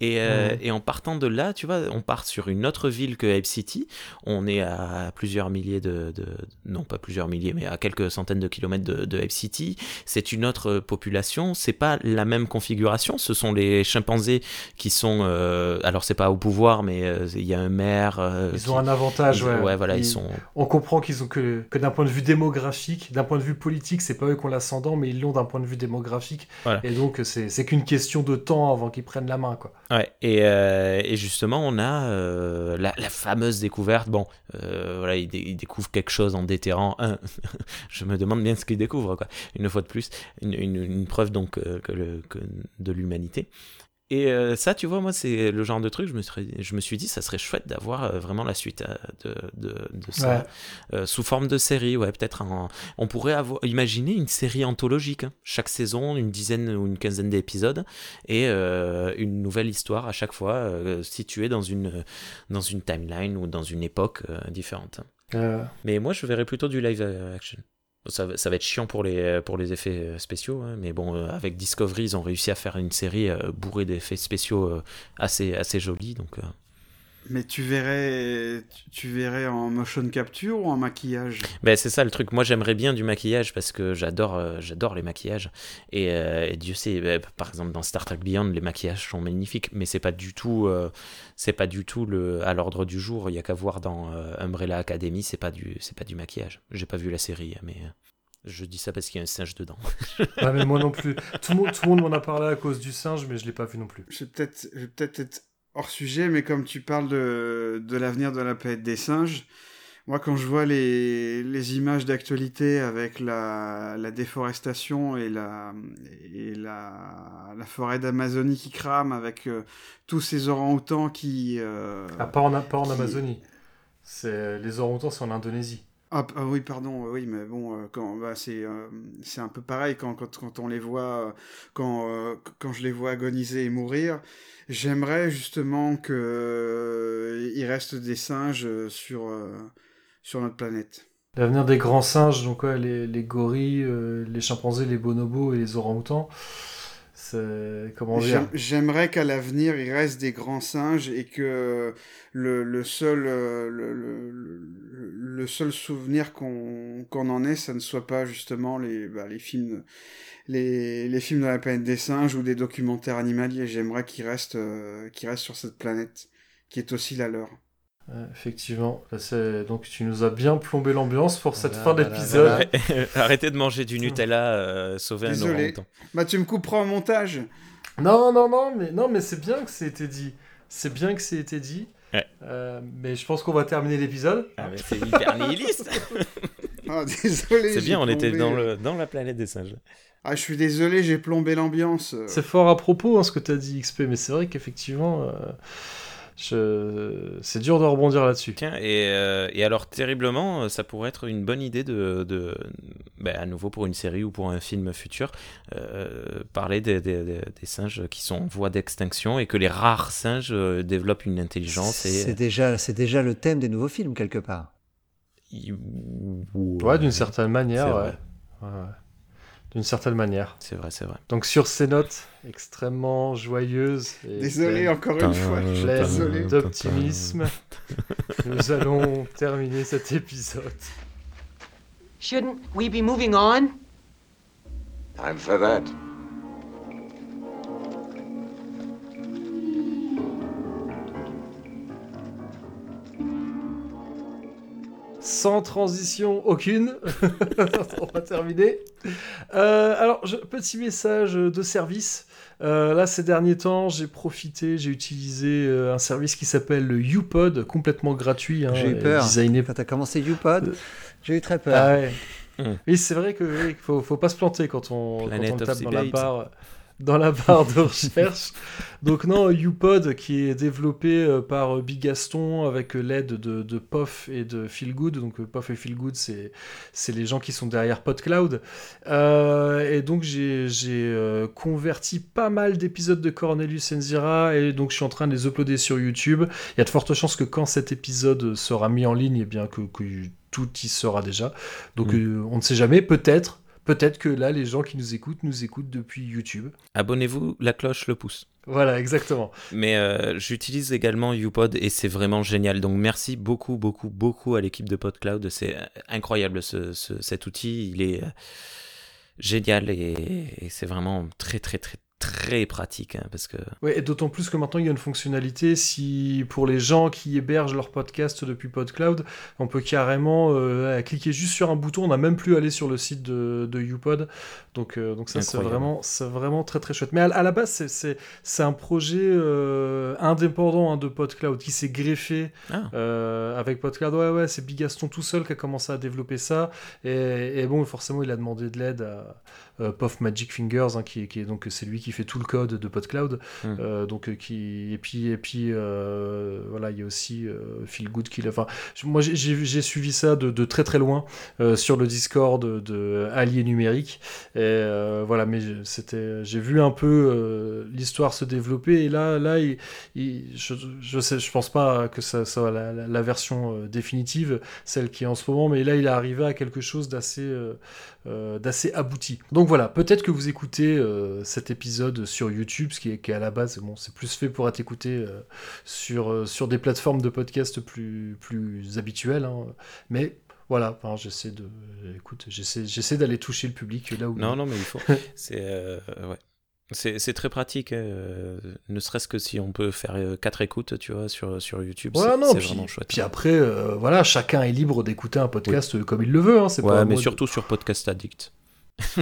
Et, euh, Ouais. et en partant de là, tu vois, on part sur une autre ville que Ape City. On est à plusieurs milliers de, de- non pas plusieurs milliers, mais à quelques centaines de kilomètres de, de Ape City. C'est une autre population. C'est pas la même configuration. Ce sont les chimpanzés qui sont, euh, alors c'est pas au pouvoir, mais euh, il y a un maire. euh, Ils qui- ont un avantage, ils- ouais. voilà, ils, Ils- sont. On comprend qu'ils ont que, que d'un point de vue démographique, d'un point de vue politique, c'est pas eux qui ont l'ascendant, mais ils l'ont d'un point de vue démographique. Voilà. Et donc, c'est qu'une question de temps avant qu'ils prennent la main, quoi. Ouais, et, euh, et justement, on a euh, la, la fameuse découverte. Bon, euh, voilà, il, il découvre quelque chose en déterrant un. je me demande bien ce qu'il découvre, quoi. Une fois de plus, une, une- une preuve donc euh, que le, que de l'humanité. Et euh, ça, tu vois, moi, c'est le genre de truc, je me, serais- je me suis dit, ça serait chouette d'avoir euh, vraiment la suite euh, de, de, de ça, Ouais. Sous forme de série, ouais, peut-être On pourrait avoir, imaginer une série anthologique, hein. chaque saison, une dizaine ou une quinzaine d'épisodes, et une nouvelle histoire à chaque fois, située dans une, dans une timeline ou dans une époque différente. Mais moi, je verrais plutôt du live action. Ça, va- être chiant pour les, effets euh, spéciaux, hein, mais bon, euh, avec Discovery, ils ont réussi à faire une série euh, bourrée d'effets spéciaux assez, assez jolis, donc... Mais tu verrais, tu- verrais en motion capture ou en maquillage? Ben, c'est ça le truc. Moi, j'aimerais bien du maquillage parce que j'adore, euh, j'adore les maquillages. Et, euh, et Dieu sait, ben, par exemple dans Star Trek Beyond, les maquillages sont magnifiques, mais c'est pas du tout, euh, c'est pas du tout le à l'ordre du jour. Il y a qu'à voir dans euh, Umbrella Academy, c'est pas du, c'est pas du maquillage. J'ai pas vu la série, mais je dis ça parce qu'il y a un singe dedans. ouais, mais moi non plus. Tout le monde, tout le monde m'en a parlé à cause du singe, mais je l'ai pas vu non plus. Je vais peut-être je vais peut-être être hors sujet, mais comme tu parles de, de l'avenir de la planète des singes, moi quand je vois les, les images d'actualité avec la, la déforestation et la, et la, la forêt d'Amazonie qui crame, avec euh, tous ces orang-outans qui... euh, Ah, pas en, pas en qui- Amazonie. C'est les orang-outans, c'est en Indonésie. Ah, ah oui, pardon, euh, oui, mais bon, quand, bah, c'est, euh, c'est un peu pareil quand, quand, quand on les voit, quand, quand je les vois agoniser et mourir. J'aimerais justement que euh, il reste des singes euh, sur, euh, sur notre planète. L'avenir des grands singes, donc ouais, les, les gorilles, euh, les chimpanzés, les bonobos et les orang-outans, comment dire? J'aime- J'aimerais qu'à l'avenir, il reste des grands singes et que le, le seul, le, le- seul souvenir qu'on qu'on en ait, ça ne soit pas justement les, bah, les films, les, les films de la planète des singes ou des documentaires animaliers. J'aimerais qu'ils restent, euh, qu'ils restent sur cette planète, qui est aussi la leur. Effectivement, Là, c'est- donc tu nous as bien plombé l'ambiance pour cette Voilà, fin voilà, d'épisode. Arrêtez de manger du Nutella, euh, sauvez un Désolé. orang-outan. Bah, tu me couperas en montage. Non, non, non, mais non, mais c'est bien que c'est été dit. C'est bien que c'est été dit. Ouais. Euh, mais je pense qu'on va terminer l'épisode. Ah, mais c'est hyper nihiliste. Ah, désolé. C'est bien, on était dans, le, dans la planète des singes. Ah, je suis désolé, j'ai plombé l'ambiance. C'est fort à propos hein, ce que tu as dit, XP, mais c'est vrai qu'effectivement, euh, je... c'est dur de rebondir là-dessus. Tiens, et, euh, et alors terriblement, euh, ça pourrait être une bonne idée de, de ben, à nouveau pour une série ou pour un film futur, euh, parler des, des- des- des singes qui sont en voie d'extinction et que les rares singes développent une intelligence. Et... C'est déjà, c'est déjà le thème des nouveaux films, quelque part. Ouais, d'une certaine manière, C'est ouais. vrai. Ouais, ouais. D'une certaine manière. C'est vrai, c'est vrai. Donc sur ces notes extrêmement joyeuses. et Désolé, pleines- encore une fois, désolé. D'optimisme, nous allons terminer cet épisode. Shouldn't we be moving on? Time for that. Sans transition aucune, on va terminer. Euh, alors, je- petit message de service. Euh, là, ces derniers temps, j'ai profité, j'ai utilisé euh, un service qui s'appelle le YouPod, complètement gratuit. hein, J'ai eu peur. designé Quand t'as commencé YouPod, j'ai eu très peur. Ah ouais. Hmm. Oui, c'est vrai que oui, faut, faut pas se planter quand on, quand on tape dans la barre dans la barre de recherche. Donc non, YouPod qui est développé euh, par euh, Bigaston avec euh, l'aide de, de et de Feelgood. Donc euh, POF et Feelgood, c'est c'est les gens qui sont derrière PodCloud. Euh, et donc j'ai converti pas mal d'épisodes de Cornelius Enzira et donc je suis en train de les uploader sur YouTube. Il y a de fortes chances que quand cet épisode sera mis en ligne, eh bien que, que tout y sera déjà. Donc Mm. euh, on ne sait jamais, peut-être. Peut-être que là, les gens qui nous écoutent nous écoutent depuis YouTube. Abonnez-vous, la cloche, le pouce. Voilà, exactement. Mais euh, j'utilise également YouPod et c'est vraiment génial. Donc merci beaucoup, beaucoup, beaucoup à l'équipe de PodCloud. C'est euh, incroyable ce, ce- cet outil. Il est euh, génial et, et c'est vraiment très, très, très, très pratique. hein, parce que Ouais, et d'autant plus que maintenant il y a une fonctionnalité, si pour les gens qui hébergent leur podcast depuis PodCloud, on peut carrément euh, cliquer juste sur un bouton, on n'a même plus à aller sur le site de, de YouPod. Donc, euh, donc ça c'est vraiment, c'est vraiment très très chouette. Mais à, à la base, c'est- c'est c'est un projet euh, indépendant hein, de PodCloud qui s'est greffé Ah. avec PodCloud. Ouais, ouais, c'est Bigaston tout seul qui a commencé à développer ça. Et, et bon, forcément, il a demandé de l'aide à euh, Puff Magic Fingers, hein, qui, est- qui est donc c'est lui qui fait tout le code de PodCloud. Mm. Donc euh, qui et puis et puis voilà, il y a aussi Phil Good qui l'a. Enfin, moi j'ai- suivi ça de, de très très loin sur le Discord de, de Allier Numérique. Et voilà, mais c'était, j'ai vu un peu l'histoire se développer et là, là, il, il- je, je sais, je pense pas que ça soit la, la- la version définitive, celle qui est en ce moment, mais là, il est arrivé à quelque chose d'assez, euh, d'assez abouti. Donc voilà, peut-être que vous écoutez euh, cet épisode sur YouTube, ce qui est, qui est à la base, bon, c'est plus fait pour être écouté euh, sur, euh, sur des plateformes de podcast plus, plus habituelles, hein. mais voilà, enfin, j'essaie de, écoute, j'essaie, j'essaie d'aller toucher le public là où. Non, non, mais il faut. C'est euh, ouais. C'est très pratique, hein, euh, ne serait-ce que si on peut faire euh, quatre écoutes, tu vois, sur, sur YouTube, Ouais, c'est non, c'est puis, vraiment chouette. puis après, euh, voilà, chacun est libre d'écouter un podcast comme il le veut. Hein, c'est Ouais, pas mais surtout sur Podcast Addict.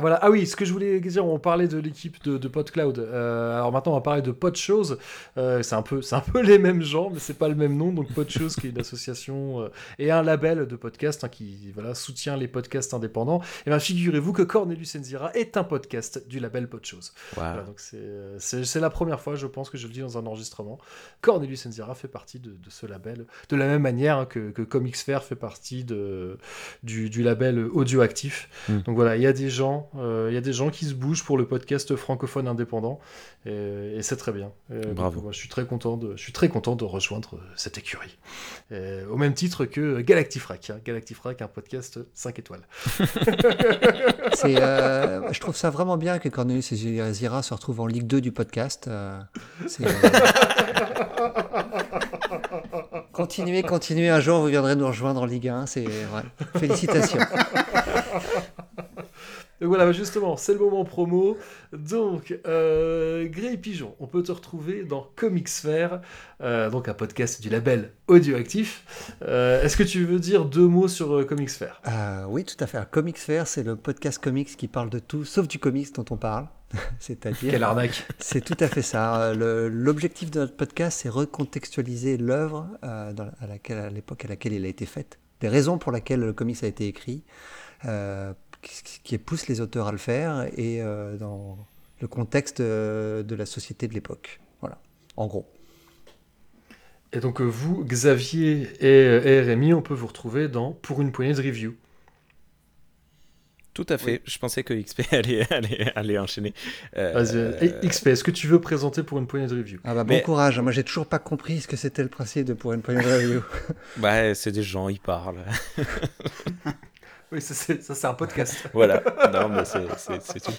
Voilà. Ah oui, ce que je voulais dire, on parlait de l'équipe de, de PodCloud. Euh, alors maintenant, on va parler de PodShows. Euh, c'est un peu, c'est un peu les mêmes gens, mais c'est pas le même nom. Donc PodShows, qui est une association euh, et un label de podcast hein, qui voilà soutient les podcasts indépendants. Et bien, figurez-vous que Cornelius Enzira est un podcast du label. Voilà, donc c'est, la première fois, je pense, que je le dis dans un enregistrement. Cornelius Enzira fait partie de, de ce label, de la même manière hein, que, que Comics Fair fait partie de, du, du label Audioactif. Mm. Donc voilà, il y a des gens Il y a des gens qui se bougent pour le podcast francophone indépendant. Et, et c'est très bien. Et donc, Bravo. moi, je, suis très content de, je suis très content de rejoindre euh, cette écurie. Et au même titre que Galactifrac. hein. Galactifrac, un podcast 5 étoiles. C'est, euh, je trouve ça vraiment bien que Cornelius et Zira se retrouvent en Ligue 2 du podcast. euh, c'est, euh, Continuez, continuez. Un jour, vous viendrez nous rejoindre en Ligue 1. C'est, ouais. Félicitations. Et voilà, justement, c'est le moment promo. Donc, euh, Grey Pigeon, on peut te retrouver dans Comics Sphere, euh, donc un podcast du label Audioactif. Euh, Est-ce que tu veux dire deux mots sur euh, Comics Euh, oui, tout à fait. Comics Fair, c'est le podcast comics qui parle de tout, sauf du comics dont on parle. C'est-à-dire. Quelle arnaque. C'est tout à fait ça. L'objectif de notre podcast, c'est recontextualiser l'œuvre euh, à laquelle, à l'époque à laquelle il a été faite, les raisons pour lesquelles le comics a été écrit, euh, qui, qui pousse les auteurs à le faire, et euh, dans le contexte euh, de la société de l'époque. Voilà, en gros. Et donc, euh, vous, Xavier et, et Rémi, on peut vous retrouver dans Pour une poignée de review. Tout à fait. Je pensais que XP allait, allait, allait enchaîner. Euh, Vas-y, euh, XP, est-ce que tu veux présenter Pour une poignée de review? Ah bah, bon Mais- courage. Moi, j'ai toujours pas compris ce que c'était le principe de pour une poignée de review. bah, c'est des gens, ils parlent. Oui, ça, c'est ça, c'est un podcast. voilà. Non, mais c'est tout.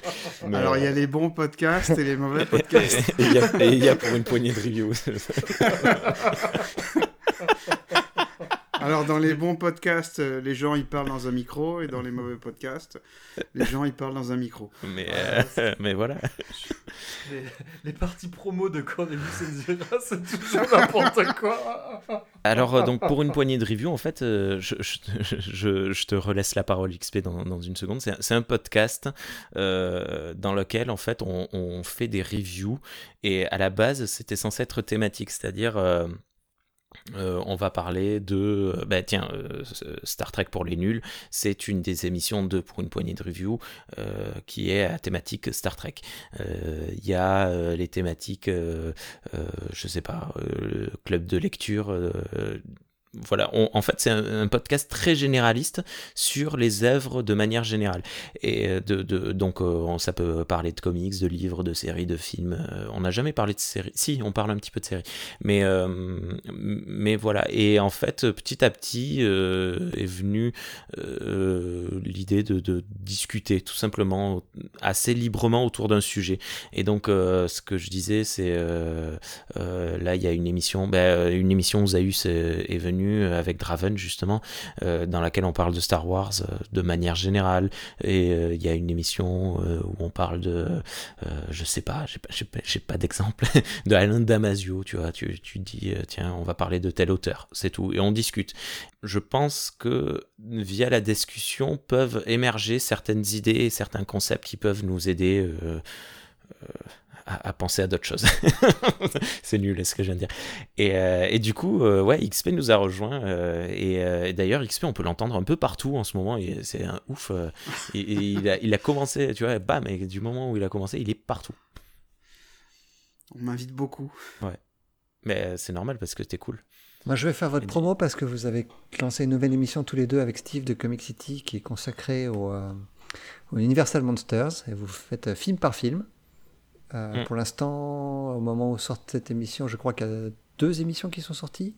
Mais, Alors, il y a euh, les bons podcasts et les mauvais podcasts. et il y a- et il y, a pour une poignée de reviews. Alors, dans les bons podcasts, euh, les gens ils parlent dans un micro, et dans les mauvais podcasts, les gens ils parlent dans un micro. mais, Voilà. euh, mais voilà. Les, les parties promo de Cornelius Enzira, c'est toujours n'importe quoi. Alors, euh, donc, pour une poignée de review, en fait, je, je- je- je te relaisse la parole XP dans, dans une seconde. C'est un- C'est un podcast euh, dans lequel, en fait, on, on fait des reviews. Et à la base, c'était censé être thématique, c'est-à-dire. euh, euh, on va parler de, euh, bah, euh, Star Trek pour les nuls, c'est une des émissions de Pour une poignée de review qui est à thématique Star Trek. Il y a les thématiques, je sais pas, club de lecture. Voilà, en fait, c'est un, podcast très généraliste sur les œuvres de manière générale. Et euh, de, de- donc, euh, ça peut parler de comics, de livres, de séries, de films. Euh, on n'a jamais parlé de séries. Si, on parle un petit peu de séries. Mais, euh, mais voilà. Et en fait, petit à petit, est venue l'idée de, discuter tout simplement assez librement autour d'un sujet. Et donc, ce que je disais, c'est là, il y a une émission, ben, une émission où Zaius est, est venu avec Draven justement, euh, dans laquelle on parle de Star Wars euh, de manière générale. Et euh, il y a une émission euh, où on parle de, euh, je sais pas, j'ai pas, d'exemple, de Alain Damasio. Tu vois, tu, dis, euh, tiens, on va parler de tel auteur, c'est tout, et on discute. Je pense que via la discussion peuvent émerger certaines idées certains concepts qui peuvent nous aider. euh, euh, à, à penser à d'autres choses. c'est nul ce que je viens de dire. Et, euh, et du coup, euh, ouais, XP nous a rejoint. euh, et, euh, et d'ailleurs, XP, on peut l'entendre un peu partout en ce moment. Et c'est un ouf. euh, et, et il, a, il a commencé, tu vois, bam, et du moment où il a commencé, il est partout. On m'invite beaucoup. Ouais. Mais euh, c'est normal parce que t'es cool. Moi, je vais faire votre promo parce que vous avez lancé une nouvelle émission tous les deux avec Steve de Comic City qui est consacrée au, euh, au Universal Monsters et vous faites film par film. Euh, Mm. Pour l'instant, au moment où sort cette émission, je crois qu'il y a deux émissions qui sont sorties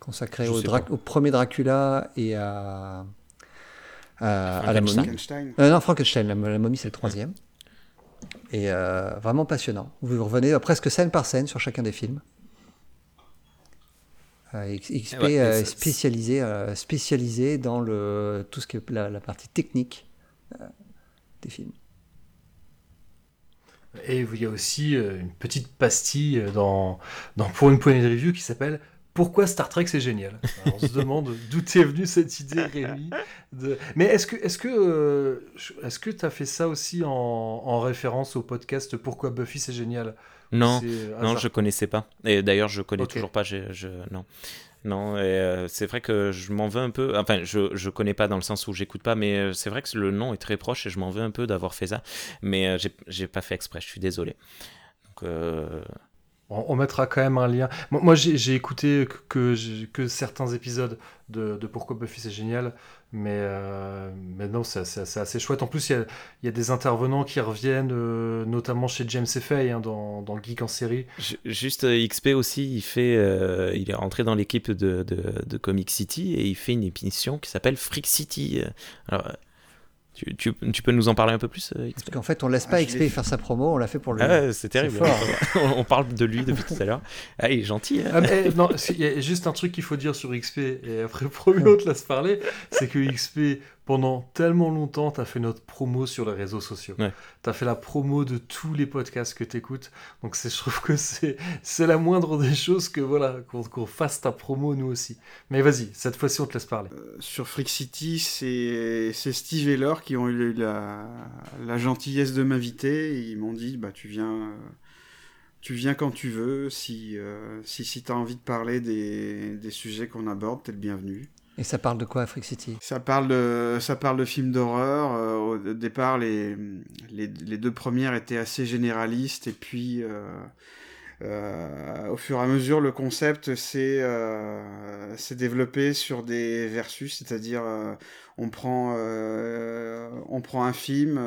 consacrées au, au premier Dracula et à, à, à la momie. Frankenstein. Euh, non, Frankenstein, la, la momie c'est le troisième. Et euh, vraiment passionnant. Vous revenez euh, presque scène par scène sur chacun des films. Euh, XP Ouais, euh, spécialisé, euh, spécialisé dans le, tout ce qui est la, la partie technique euh, des films. Et il y a aussi euh, une petite pastille euh, dans, dans Pour une poignée de review qui s'appelle Pourquoi Star Trek c'est génial? Alors, On se demande d'où est venue cette idée, Rémi. de- Mais est-ce que est-ce que euh, est-ce que tu as fait ça aussi en, en référence au podcast Pourquoi Buffy c'est génial Non, non, je connaissais pas. Et d'ailleurs, je connais Ok. toujours pas. Je, je- non, non. euh, c'est vrai que je m'en veux un peu. Enfin, je je connais pas dans le sens où j'écoute pas, mais euh, c'est vrai que le nom est très proche et je m'en veux un peu d'avoir fait ça. Mais euh, j'ai pas fait exprès. Je suis désolé. Donc, On, mettra quand même un lien. Moi, j'ai écouté que, certains épisodes de, Pourquoi Buffy c'est génial, mais, euh, non, c'est assez chouette. En plus, il y a, des intervenants qui reviennent, euh, notamment chez James Fay hein, dans, dans Geek en série. Ju- Juste euh, XP aussi, euh, il est rentré dans l'équipe de, Comic City et il fait une émission qui s'appelle Freak City. Alors, tu, tu, tu peux nous en parler un peu plus, euh, XP Parce qu'en fait, on laisse pas XP faire sa promo, on l'a fait pour lui. Ah ouais, c'est terrible. fort. on, on parle de lui depuis tout à l'heure. Ah, il est gentil. hein. Ah, mais, non, il y a juste un truc qu'il faut dire sur XP, et après, premier l'autre laisse parler, c'est que XP, pendant tellement longtemps, t'as fait notre promo sur les réseaux sociaux. Ouais. T'as fait la promo de tous les podcasts que t'écoutes. Donc, c'est- je trouve que c'est c'est la moindre des choses que, voilà, qu'on fasse ta promo nous aussi. Mais vas-y, cette fois-ci, on te laisse parler. Sur Freak City, c'est c'est Steve et Laure qui ont eu la, la gentillesse de m'inviter. Ils m'ont dit bah, tu, viens, euh, tu viens quand tu veux. Si, euh, si, si tu as envie de parler des, des sujets qu'on aborde, t'es le bienvenu. Et ça parle de quoi, Freak City? Ça parle de, ça parle de films d'horreur. Euh, au départ, les, les, deux premières étaient assez généralistes. Et puis, euh, euh, au fur et à mesure, le concept s'est développé sur des versus, c'est-à-dire on, prend, on prend un film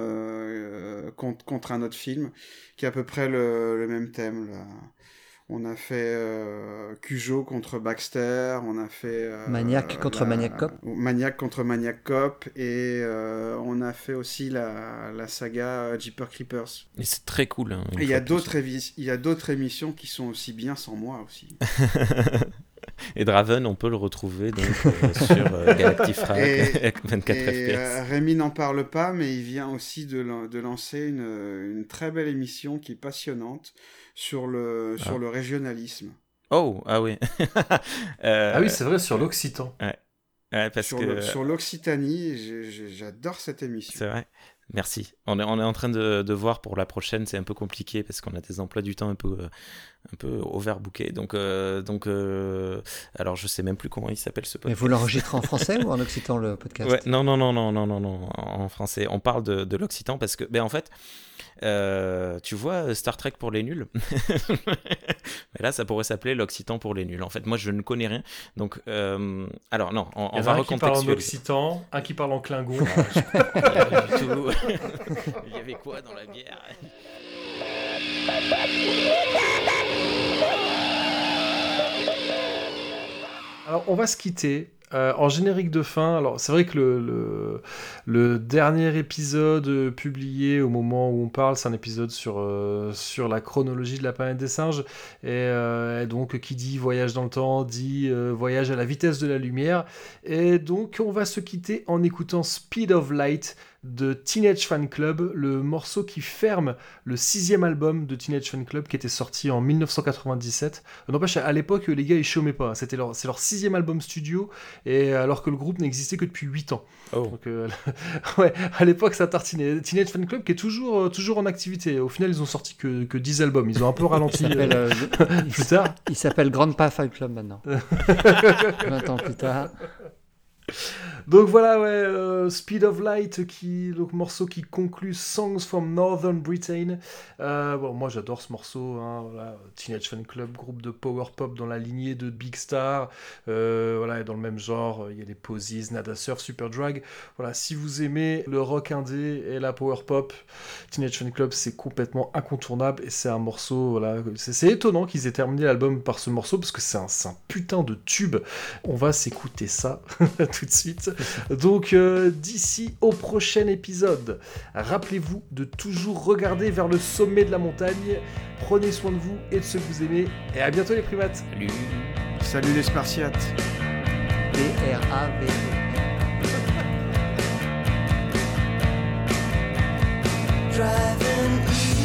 contre, contre un autre film qui a à peu près le, le même thème. On a fait euh, Cujo contre Baxter, on a fait... euh, Maniac contre Maniac Cop. Maniac contre Maniac Cop, et euh, on a fait aussi la, la saga Jeepers Creepers. Et c'est très cool. hein, Et il y a d'autres évi- il y a d'autres émissions qui sont aussi bien sans moi aussi. Et Draven, on peut le retrouver donc euh, sur euh, Galactifrac Et- 24 et, FPS. euh, Rémi n'en parle pas, mais il vient aussi de, de lancer une, une très belle émission qui est passionnante sur le, sur Ah. le régionalisme. Oh, ah oui. Euh, Ah oui, c'est vrai, sur l'Occitan. Ouais. Ouais, parce sur que... le- sur l'Occitanie, j'adore cette émission. C'est vrai. Merci. On est, on est en train de, de voir pour la prochaine, c'est un peu compliqué parce qu'on a des emplois du temps un peu, euh, un peu overbookés. Donc, euh, donc euh, alors je sais même plus comment il s'appelle ce Mais podcast. vous l'enregistrez en français ou en occitan, le podcast Ouais, non, non, non, non, non, non, non, en français. On parle de, de l'occitan parce que, ben en fait, euh, tu vois Star Trek pour les nuls? Mais là, ça pourrait s'appeler l'occitan pour les nuls. En fait, moi, je ne connais rien. Donc, euh, alors non, on, on va un qui parle en occitan, un qui parle en klingon. Il y avait quoi dans la bière? Alors, on va se quitter. Euh, en générique de fin, alors c'est vrai que le, dernier épisode euh, publié au moment où on parle, c'est un épisode sur, euh, sur la chronologie de la planète des singes. Et, donc, qui dit voyage dans le temps, dit voyage à la vitesse de la lumière. Et donc, on va se quitter en écoutant Speed of Light de Teenage Fan Club, le morceau qui ferme le sixième album de Teenage Fan Club qui était sorti en 1997. Euh, N'empêche, à l'époque, les gars, ils chômaient pas. C'était leur, c'est leur sixième album studio, et alors que le groupe n'existait que depuis 8 ans. Donc, euh, ouais, à l'époque, ça tartinait. Teenage Fan Club qui est toujours, euh, toujours en activité. Au final, ils ont sorti que, que 10 albums. Ils ont un peu ralenti euh, euh, plus tard. Il s'appelle Grandpa Fight Club maintenant. 20 ans plus tard. Donc voilà, ouais, euh, Speed of Light, qui, le morceau qui conclut Songs from Northern Britain. Euh, bon, moi j'adore ce morceau, hein, voilà, Teenage Fan Club, groupe de power pop dans la lignée de Big Star. Euh, voilà, et dans le même genre, il y a les Posies, Nada Surf, Super Drag. Voilà, si vous aimez le rock indé et la power pop, Teenage Fan Club c'est complètement incontournable et c'est un morceau, voilà, c'est étonnant qu'ils aient terminé l'album par ce morceau parce que c'est un, un putain de tube. On va s'écouter ça tout de suite. Donc euh, d'ici au prochain épisode, rappelez-vous de toujours regarder vers le sommet de la montagne. Prenez soin de vous et de ceux que vous aimez. Et à bientôt les primates. Salut. Salut les Spartiates. Driving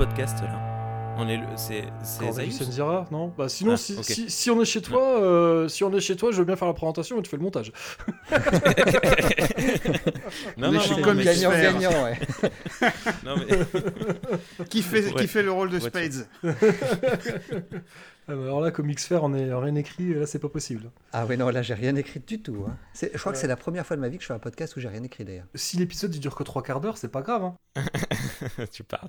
podcast là On est le, c'est, Senzira, non? Bah sinon, Ah, si, ok. si, si on est chez toi, euh, si on est chez toi, je veux bien faire la présentation et tu fais le montage. Non, non, chez non, Comics mais- Fair. gagnant, ouais. Non, mais- qui, fait, Ouais. qui fait le rôle de Ouais, Spades Ah bah alors là, Comics Fair, on est rien écrit, là c'est pas possible. Ah oui, non, là, j'ai rien écrit du tout. hein. Je crois que Ouais. c'est la première fois de ma vie que je fais un podcast où j'ai rien écrit d'ailleurs. Si l'épisode il dure que trois quarts d'heure, c'est pas grave. Hein. tu parles.